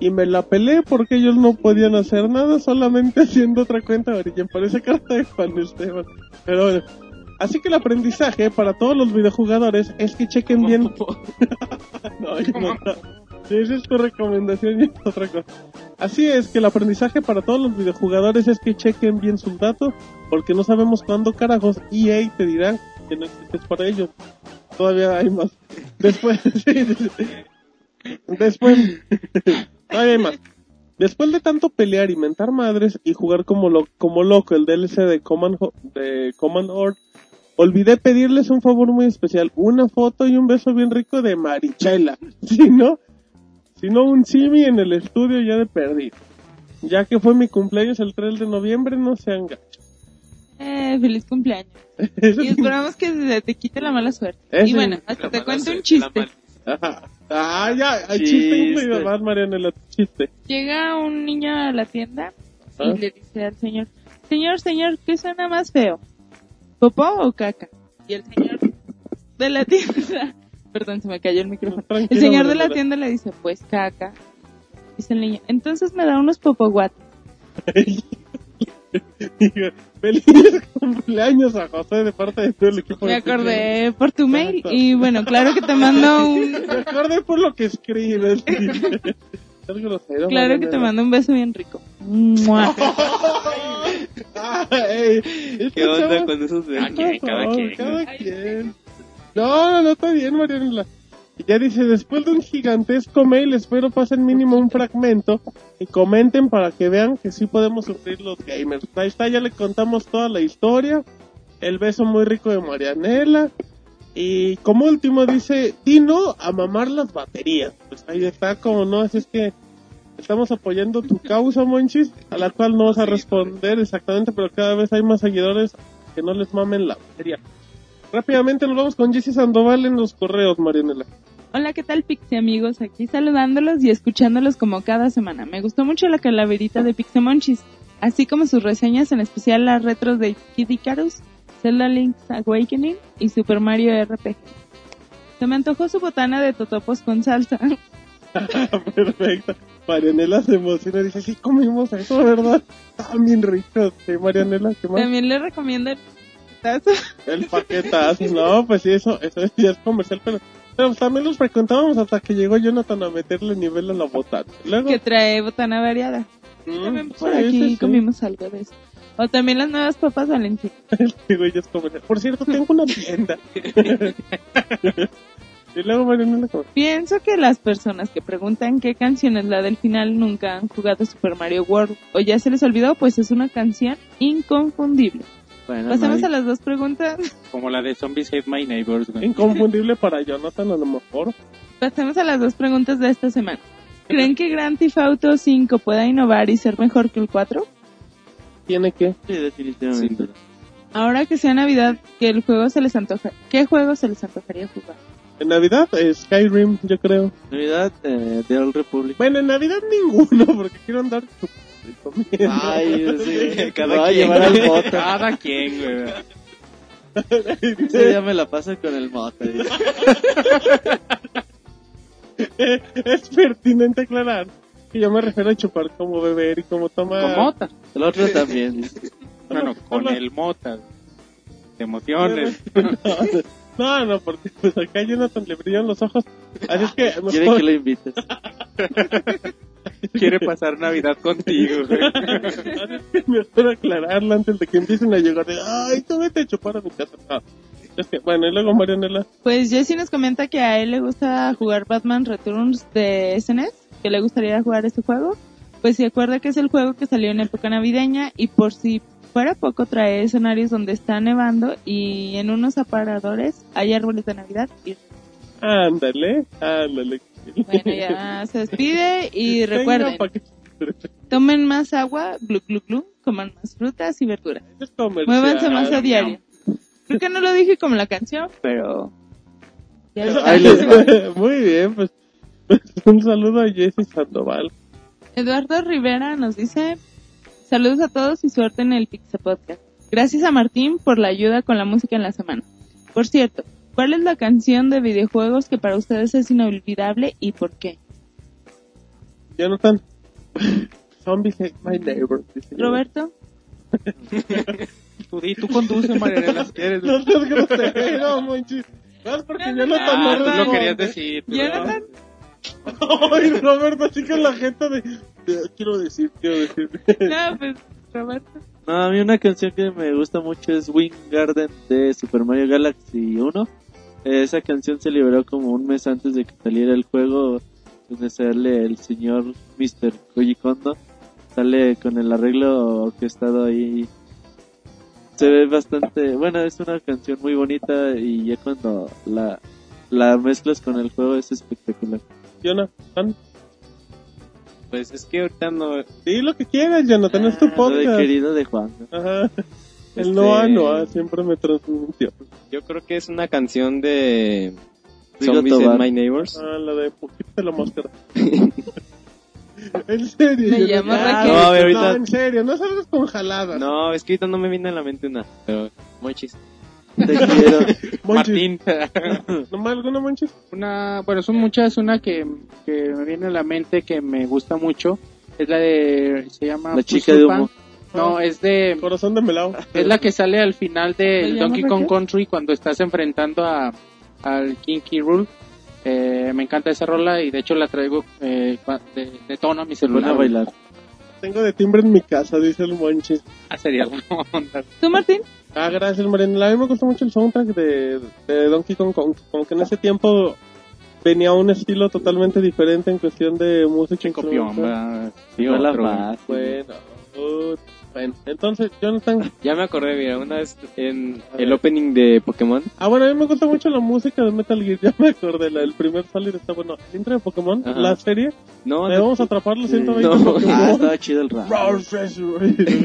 Y me la pelé porque ellos no podían hacer nada, solamente (laughs) haciendo otra cuenta de origen. Parece carta de Juan Esteban. Pero bueno. Así que el aprendizaje para todos los videojugadores es que chequen bien. (laughs) no, yo no. Esa es tu recomendación y otra cosa. Así es que el aprendizaje para todos los videojugadores es que chequen bien sus datos, porque no sabemos cuándo carajos EA te dirá que no existes para ellos. Todavía hay más. Después. (laughs) Después, todavía hay más. Después de tanto pelear y mentar madres y jugar como, lo, como loco el DLC de Command, de Command olvidé pedirles un favor muy especial, una foto y un beso bien rico de Marichela. (laughs) Si no, si no un simi en el estudio ya de perdido. Ya que fue mi cumpleaños el 3 de noviembre, no sean gachos. Eh, feliz cumpleaños. (laughs) Y esperamos que te quite la mala suerte. Ese- Y bueno, hasta te cuento un chiste. Ajá. Ah, ya, hay Chiste. chiste incluido más, Marianela, chiste. Llega un niño a la tienda y Ah. le dice al señor, señor, señor, ¿qué suena más feo? ¿Popó o caca? Y el señor de la tienda, perdón, se me cayó el micrófono. El señor de la tienda le dice, pues caca. Dice el niño, entonces me da unos popoguates. (laughs) Digo, Feliz cumpleaños a José de parte de todo el equipo. Me de acordé por tu mail Exacto. y bueno, claro que te mando (laughs) un, Me acordé por lo que escribes. (laughs) Es grosero, claro que te mando un beso bien rico. ¡Mua! Ay, que ¿Qué onda con esos Cada besos? quien, cada por favor, quien. cada quien. No, no está bien, Marianela. Y ya dice, después de un gigantesco mail, espero pasen mínimo un fragmento y comenten para que vean que sí podemos sufrir los gamers. Ahí está, ya le contamos toda la historia. El beso muy rico de Marianela. Y como último dice, Dino a mamar las baterías. Pues ahí está, como no, así es que estamos apoyando tu causa, Monchis, a la cual no vas a responder exactamente, pero cada vez hay más seguidores que no les mamen la batería. Rápidamente nos vamos con Jessy Sandoval en los correos, Marianela. Hola, ¿qué tal Pixie amigos? Aquí saludándolos y escuchándolos como cada semana. Me gustó mucho la calaverita de Pixemonchis, así como sus reseñas, en especial las retros de Kid Icarus, Zelda Link's Awakening y Super Mario RPG. Se me antojó su botana de totopos con salsa. (laughs) (laughs) Perfecto. Marianela se emociona y dice, sí comimos eso, ¿verdad? Están bien ricos. Sí, Marianela, ¿qué más? También le recomiendo el tazo. El paquetazo. No, pues sí, eso, eso ya es comercial, pero, pero también los frecuentábamos hasta que llegó Jonathan a meterle nivel a la botana. Luego, que trae botana variada. mm, También por sí, aquí sí, comimos algo de eso. O también las nuevas papas (laughs) comercial. Por cierto, tengo una tienda. (laughs) y luego Marianela, como, Pienso que las personas que preguntan qué canción es la del final nunca han jugado Super Mario World o ya se les olvidó, pues es una canción inconfundible. Bueno, Pasemos no a las dos preguntas. Como la de Zombies Hate My Neighbors, güey. inconfundible para Jonathan, a lo mejor. Pasemos a las dos preguntas de esta semana. ¿Creen que Grand Theft Auto 5 pueda innovar y ser mejor que el 4? Tiene que. Sí, definitivamente. Ahora que sea Navidad, ¿qué el juego se les antoja? ¿Qué juego se les antojaría jugar? En Navidad, eh, Skyrim, yo creo. Navidad eh, de Old Republic. Bueno, en Navidad ninguno, (laughs) porque quiero andar comiendo. Ay, sí, (laughs) Cada a quien. llevar al. Cada quien, güey. Ese día me la paso con el dice. es pertinente aclarar que yo me refiero a chupar como beber y como tomar. Con mota. El otro también. Bueno, con el mota. De emociones. (laughs) No, no, porque pues acá a Jonathan le brillan los ojos. Así es que Quiere que lo invites. (laughs) Quiere pasar Navidad contigo, güey. (laughs) mejor aclararlo antes de que empiecen a llegar de, ay, tú vete a chupar a mi casa. No. Que, bueno, y luego Marianela. Pues Jesse nos comenta que a él le gusta jugar Batman Returns de SNES, que le gustaría jugar este juego. Pues se acuerda que es el juego que salió en época navideña y por si fuera poco trae escenarios donde está nevando y en unos aparadores hay árboles de Navidad. Y Ándale, ándale. bueno, ya (laughs) se despide y recuerden, (laughs) tomen más agua, glu glu glu, coman más frutas y verduras. Muévanse más a diario. Creo que no lo dije como la canción, pero... Ahí les (laughs) Muy bien, pues. Un saludo a Jessy Sandoval. Eduardo Rivera nos dice, saludos a todos y suerte en el Pizza Podcast. Gracias a Martín por la ayuda con la música en la semana. Por cierto, ¿cuál es la canción de videojuegos que para ustedes es inolvidable y por qué? Jonathan. Zombie hate my neighbor. Roberto, Tú, tú conduce, Marianela, si quieres. No seas grosero, monchis. No porque Jonathan no lo responde. querías decir. Jonathan, Ay, Roberto, así con la gente de... de- Quiero decir, quiero decir. no, pues Roberto. No, a mí una canción que me gusta mucho es Wing Garden de Super Mario Galaxy 1. Esa canción se liberó como un mes antes de que saliera el juego donde sale el señor Mr. Koji Kondo. Sale con el arreglo orquestado ahí. Se ve bastante, bueno, es una canción muy bonita y ya cuando la, la mezclas con el juego es espectacular. Jonathan. Pues es que ahorita no... Di lo que quieras, Jonathan, es tu Lo de podcast. querido de Juan. ¿no? Ajá. El Este- Noah Noah siempre me transmitió. Yo creo que es una canción de Zombies and My Neighbors. Ah, la de poquito de la máscara. (laughs) en serio. Me llamo Ah, Raquel. No, a ver, ahorita- No, en serio, no salgas con jaladas. No, es que ahorita no me viene a la mente una, pero muy chiste. Te quiero. (laughs) Monchis. Martín. (laughs) ¿Nomás alguna Monchis? Una, bueno, son muchas. Una que, que me viene a la mente que me gusta mucho es la de. Se llama. La chica de humo. No, es de. Corazón de melao. Es la que sale al final ¿Se del llama Donkey Kong? Country cuando estás enfrentando a, al King Key Rool. Eh, me encanta esa rola y de hecho la traigo eh, de, de tono a mi celular. a bailar. Tengo de timbre en mi casa, dice el Monchis. Ah, sería onda. ¿Tú, Martín? Ah, gracias, Mariana. A mí me gustó mucho el soundtrack de, de Donkey Kong Kong. Como que en ese tiempo venía un estilo totalmente diferente en cuestión de música. Copión. Sí. Bueno, uh, bueno, entonces, Jonathan. Ya me acordé, mira, una vez en A el opening de Pokémon. Ah, bueno, a mí me gusta mucho la música de Metal Gear. (laughs) Ya me acordé, la, el primer Solid está bueno. El intro de Pokémon, Ajá. la serie. No, Le vamos a atrapar los 120 No. (laughs) Ah, Pokémon. estaba chido el rap.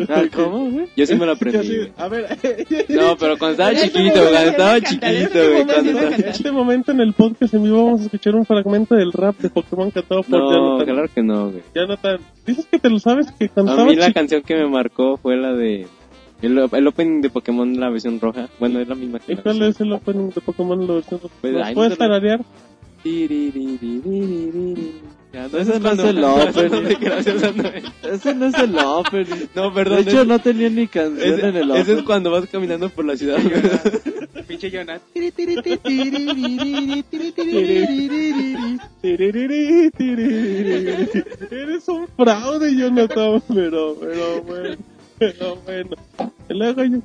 Ah, ¿Cómo, güey? yo sí me lo aprendí. así, A ver, (laughs) No, pero cuando estaba este chiquito, momento cuando estaba a chiquito, este güey. a en este momento en el podcast en vivo vamos a escuchar un fragmento del rap de Pokémon cantado por No, Jonathan. claro que no, güey. Jonathan, dices que te lo sabes que A cantaba mí la canción que me marcó tocó fue la de. El, el opening de Pokémon, la versión roja. Bueno, es la misma que. ¿Y la es el opening de Pokémon, la versión roja? Pues, ¿Nos puedes tararear? No, ese no es el opening. Ese no es el opening. No, perdón. De hecho, no tenía ni canción en el opening. Ese es cuando vas caminando por la ciudad. Pinche Jonas. Eres un fraude, Jonathan. Pero, pero, bueno pero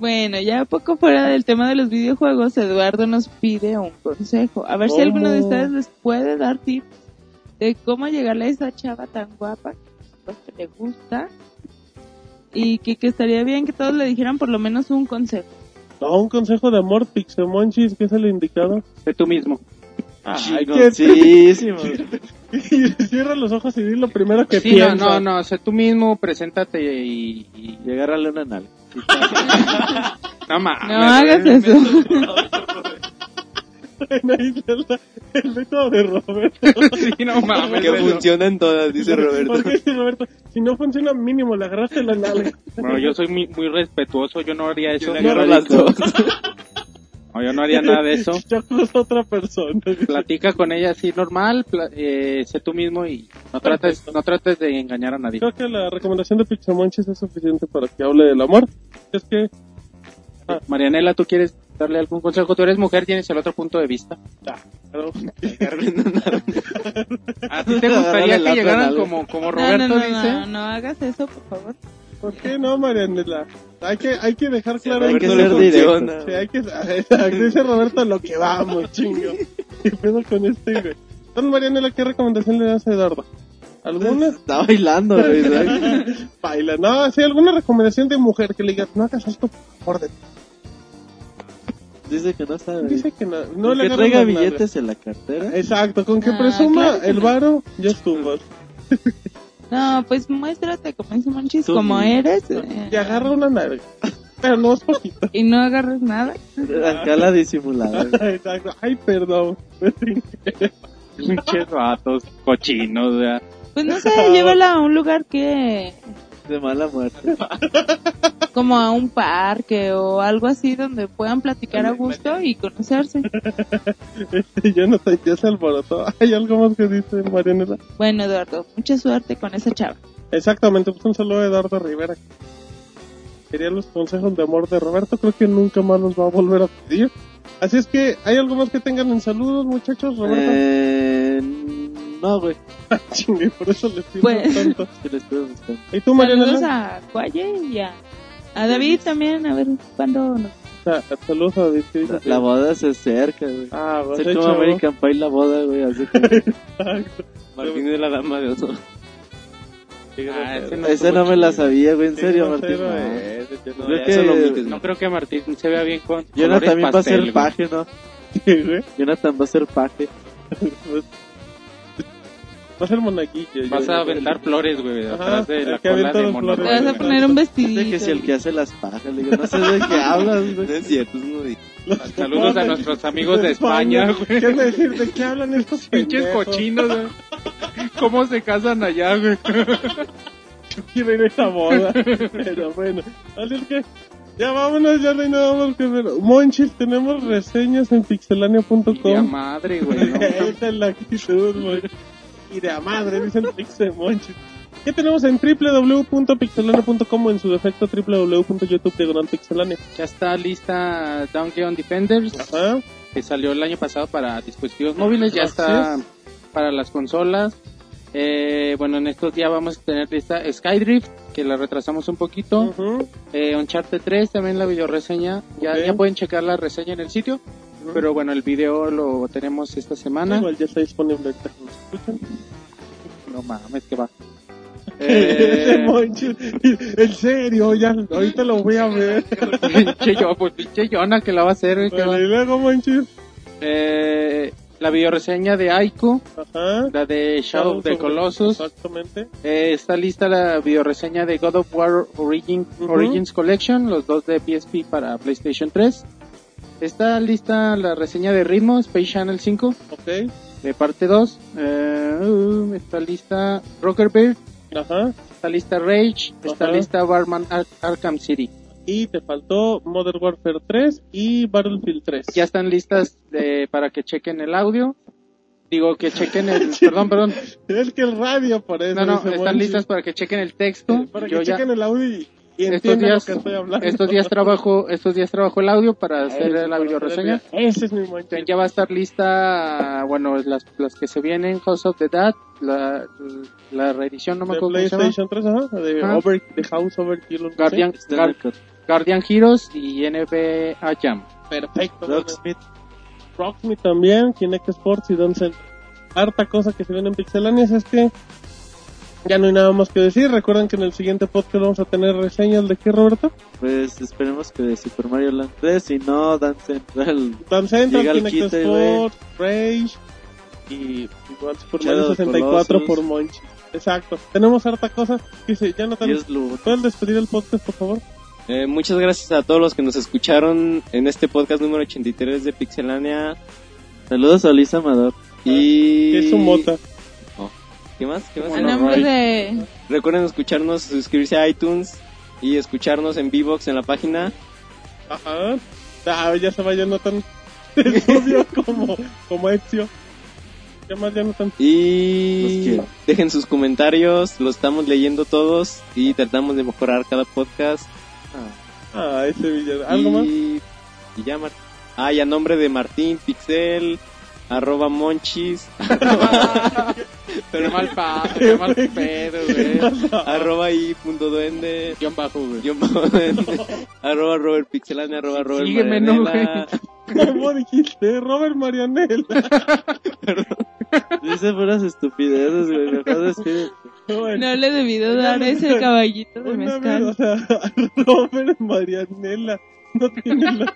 bueno. Ya poco fuera del tema de los videojuegos, Eduardo nos pide un consejo. A ver si alguno de ustedes les puede dar tips de cómo llegarle a esa chava tan guapa que que le gusta y que, que estaría bien que todos le dijeran por lo menos un consejo. No, un consejo de amor, Pixemonchis, que es el indicado. De tú mismo. Ay, qué- Chingoncísimo. (laughs) Cierra los ojos y di lo primero que Sí, no, piensas. no, no, sé tú mismo, preséntate y... y- Y agárrale una nalga. (laughs) No mames. No hagas eso. (laughs) La- el método de Roberto. Sí, no mames. que funcionan todas, dice Roberto. ¿Por qué dice Roberto? Si no funciona, mínimo le agarraste la nalga. Bueno, yo soy muy, muy respetuoso, yo no haría eso. Yo le agarro las dos. No, yo no haría nada de eso. (laughs) Yo conozco a otra persona. Platica con ella así normal, eh, sé tú mismo y no trates, no trates de engañar a nadie. Creo que la recomendación de Pixemonchis es suficiente para que hable del amor. Es que Marianela, ¿tú quieres darle algún consejo? Tú eres mujer, tienes el otro punto de vista. claro, (laughs) ¿A ti te gustaría que llegaran como, como No, Roberto no, no, dice? no, no hagas eso, por favor. ¿Por qué no, Marianela? Hay que, hay que dejar claro hay en que qué ser se funciona. Sí, hay que, exacto, (laughs) dice Roberto lo que vamos, chingo. (laughs) ¿Qué pedo con este, güey? Entonces, Marianela, ¿qué recomendación le das a Eduardo? ¿Alguna? Está bailando, güey. (laughs) Baila. No, sí, alguna recomendación de mujer que le digas, no hagas esto por de Dice que no sabe. Dice que no, no le que traiga billetes en la cartera. Exacto, con que Ah, presuma claro que el no. varo, ya estuvo. No, pues muéstrate como dice Monchis, Tú como eres. eh, Y agarra una nalga. (laughs) Pero no es poquito. y no agarres nada. Acá la disimulada. (laughs) Exacto. Ay, perdón. Pinches vatos cochinos, ¿verdad? Pues no sé, llévala a un lugar que De mala muerte. (laughs) como a un parque o algo así donde puedan platicar a gusto y conocerse. (laughs) Este, ya no te, ya se alborotó. Hay algo más que dice Marianela. Bueno, Eduardo, mucha suerte con esa chava. Exactamente, pues un saludo a Eduardo Rivera. Quería los consejos de amor de Roberto, creo que nunca más los va a volver a pedir. Así es que, ¿hay algo más que tengan en saludos, muchachos, Roberto? Eh, no, güey. (laughs) Chingue, por eso les pido Pues- tanto. (laughs) Que le estoy buscando. ¿Y tú, Saludos Marianela? a Cuaye y a, a David también, a ver cuándo nos Sa- Saludos a David. ¿qué dice? La, la boda se acerca, güey. Ah, a como American Pie la boda, güey. Así que... (laughs) Exacto. Martín de la dama de honor. Ah, ese no Ese no me la sabía, güey. En Sí, serio, no, Martín. No. yo no- Creo que No creo que Martín se vea bien con Jonathan también va a ser paje, ¿no? (laughs) Jonathan va a ser paje. Va a ser monaguillo. Vas yo- a aventar flores, güey, atrás de la cola de. Te vas a poner un vestidito. Dice que si el que hace las pajas, le digo, no sé de qué hablas, (laughs) No güey. es cierto, es Saludos a nuestros amigos de España, güey. ¿Qué decir? ¿De qué hablan estos Pinches cochinos, güey. ¿Cómo se casan allá, güey? quiero ir a esa boda. Pero bueno, así es que ya vámonos, ya no que ver. Monchis, tenemos reseñas en Ya pixelania.com. madre, güey. ¿no? (laughs) Esa es la actitud, güey. Y de a madre, dicen Pixel Monchis. ¿Qué tenemos en www.pixelania.com en su defecto www.youtube.pixelania? Ya está lista Dungeon Defenders, Ajá. que salió el año pasado para dispositivos móviles. Ya está es. para las consolas. Eh, bueno, en estos días vamos a tener lista Skydrift, que la retrasamos un poquito. Ujú. Eh, Uncharted 3, también la videoreseña. Ya, ya pueden checar la reseña en el sitio. Pero bueno, el video lo tenemos esta semana. Igual ya está disponible nos escuchan. No mames, que va. Eh, en serio, ya, ahorita lo voy a ver. pinche yo, pues pinche Jonah que la va a hacer. güey, y luego, Monchis. Eh, la videoreseña de Aiko, Ajá. la de Shadow of the Colossus. Exactamente. Eh, está lista la videoreseña de God of War Origin, Ujú. Origins Collection, los dos de PSP para PlayStation 3. Está lista la reseña de Ritmo, Space Channel 5, Ok. de parte 2. Eh, uh, está lista Rocker Beard, Ajá. está lista Rage, está Ajá. lista Batman Ar- Arkham City. Y te faltó Modern Warfare 3 y Battlefield 3. Ya están listas de- para que chequen el audio. Digo que chequen el... (laughs) perdón, perdón. Es que el radio por eso. No, no, están listas para que chequen el texto. Para Yo que ya... chequen el audio y estos días, lo que estoy hablando. estos días trabajo, estos días trabajo el audio para hacer Eso, la hacer el- Ese es mi Monchis. Ya va a estar lista, bueno, las, las que se vienen, House of the Dead, la, la reedición, no me acuerdo cómo se llama, PlayStation 3, ajá. De Ajá. Over, The House Overkill. Guardian, cot- Guardian Heroes y NBA Jam. Perfecto. Rocksmith. Rocksmith también, Kinect Sports y Dance Center. Harta cosa que se ven en Pixelanias es que ya no hay nada más que decir. Recuerden que en el siguiente podcast vamos a tener reseñas de qué, Roberto? Pues esperemos que de Super Mario Land 3, si no, Dan Central. Dance Central, Kinect Sports, Rage y igual Super Mario of 64 Colossus. por Monchi. Exacto. Tenemos harta cosa. Dice, ya no Lu. ¿Puedes despedir el podcast, por favor? Eh, muchas gracias a todos los que nos escucharon en este podcast número 83 de Pixelania. Saludos a Luis Amador. Y... ¿Qué es su mota? ¿Qué más? ¿Qué más? A nombre de... Recuerden escucharnos, suscribirse a iTunes y escucharnos en Vivox en la página. Ajá. Ah, ya se va Jonathan. Es obvio como, como Ezio. ¿Qué más Jonathan? Los Y quiero. dejen sus comentarios, los estamos leyendo todos y tratamos de mejorar cada podcast. Ah, ese villano. ¿Algo y... más? Y ya, Mar- Ah, y a nombre de Martín Pixel, arroba Monchis, (laughs) (laughs) Pero mal pa, qué mal pedo, güey. (laughs) arroba y punto duende, Guión bajo, güey. guion bajo duende, (laughs) arroba Robert Pixelania, arroba Robert Sígueme, ¿no, Marianela. ¿Cómo dijiste? Robert Marianela. Dice puras estupideces, güey. Mejor despide. Bueno, No le debido dar ese caballito de una vez, o mezcal. sea, (laughs) Robert Marianela. No tiene la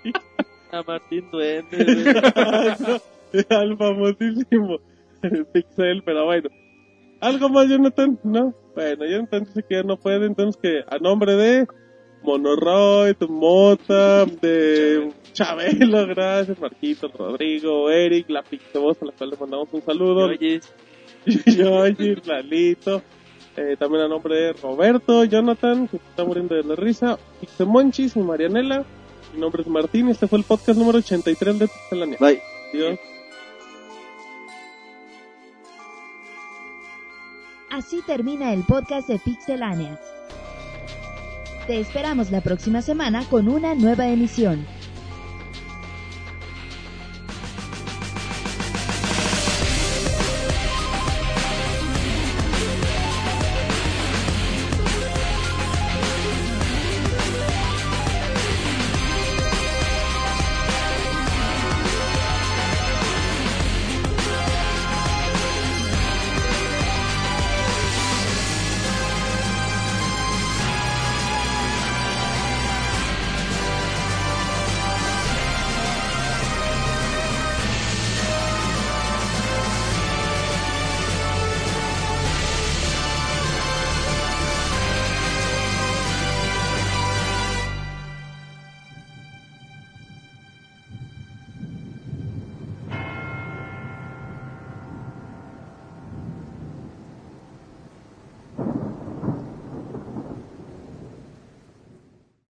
A Martín Duende, güey. al famosísimo (laughs) Pixel, pero bueno. ¿Algo más, Jonathan? ¿No? Bueno, Jonathan dice que ya no puede, entonces que a nombre de Monoroid, Mota, de Chabelo, gracias, Marquito, Rodrigo, Eric, la Pixevoz, a la cual le mandamos un saludo. Oye, Yoyi, (laughs) Lalito, eh, también a nombre de Roberto, Jonathan, que se está muriendo de la risa, Pixemonchis y Marianela. Mi nombre es Martín y este fue el podcast número 83 de Pixelania. bye. Adiós. Así termina el podcast de Pixelania. Te esperamos la próxima semana con una nueva emisión.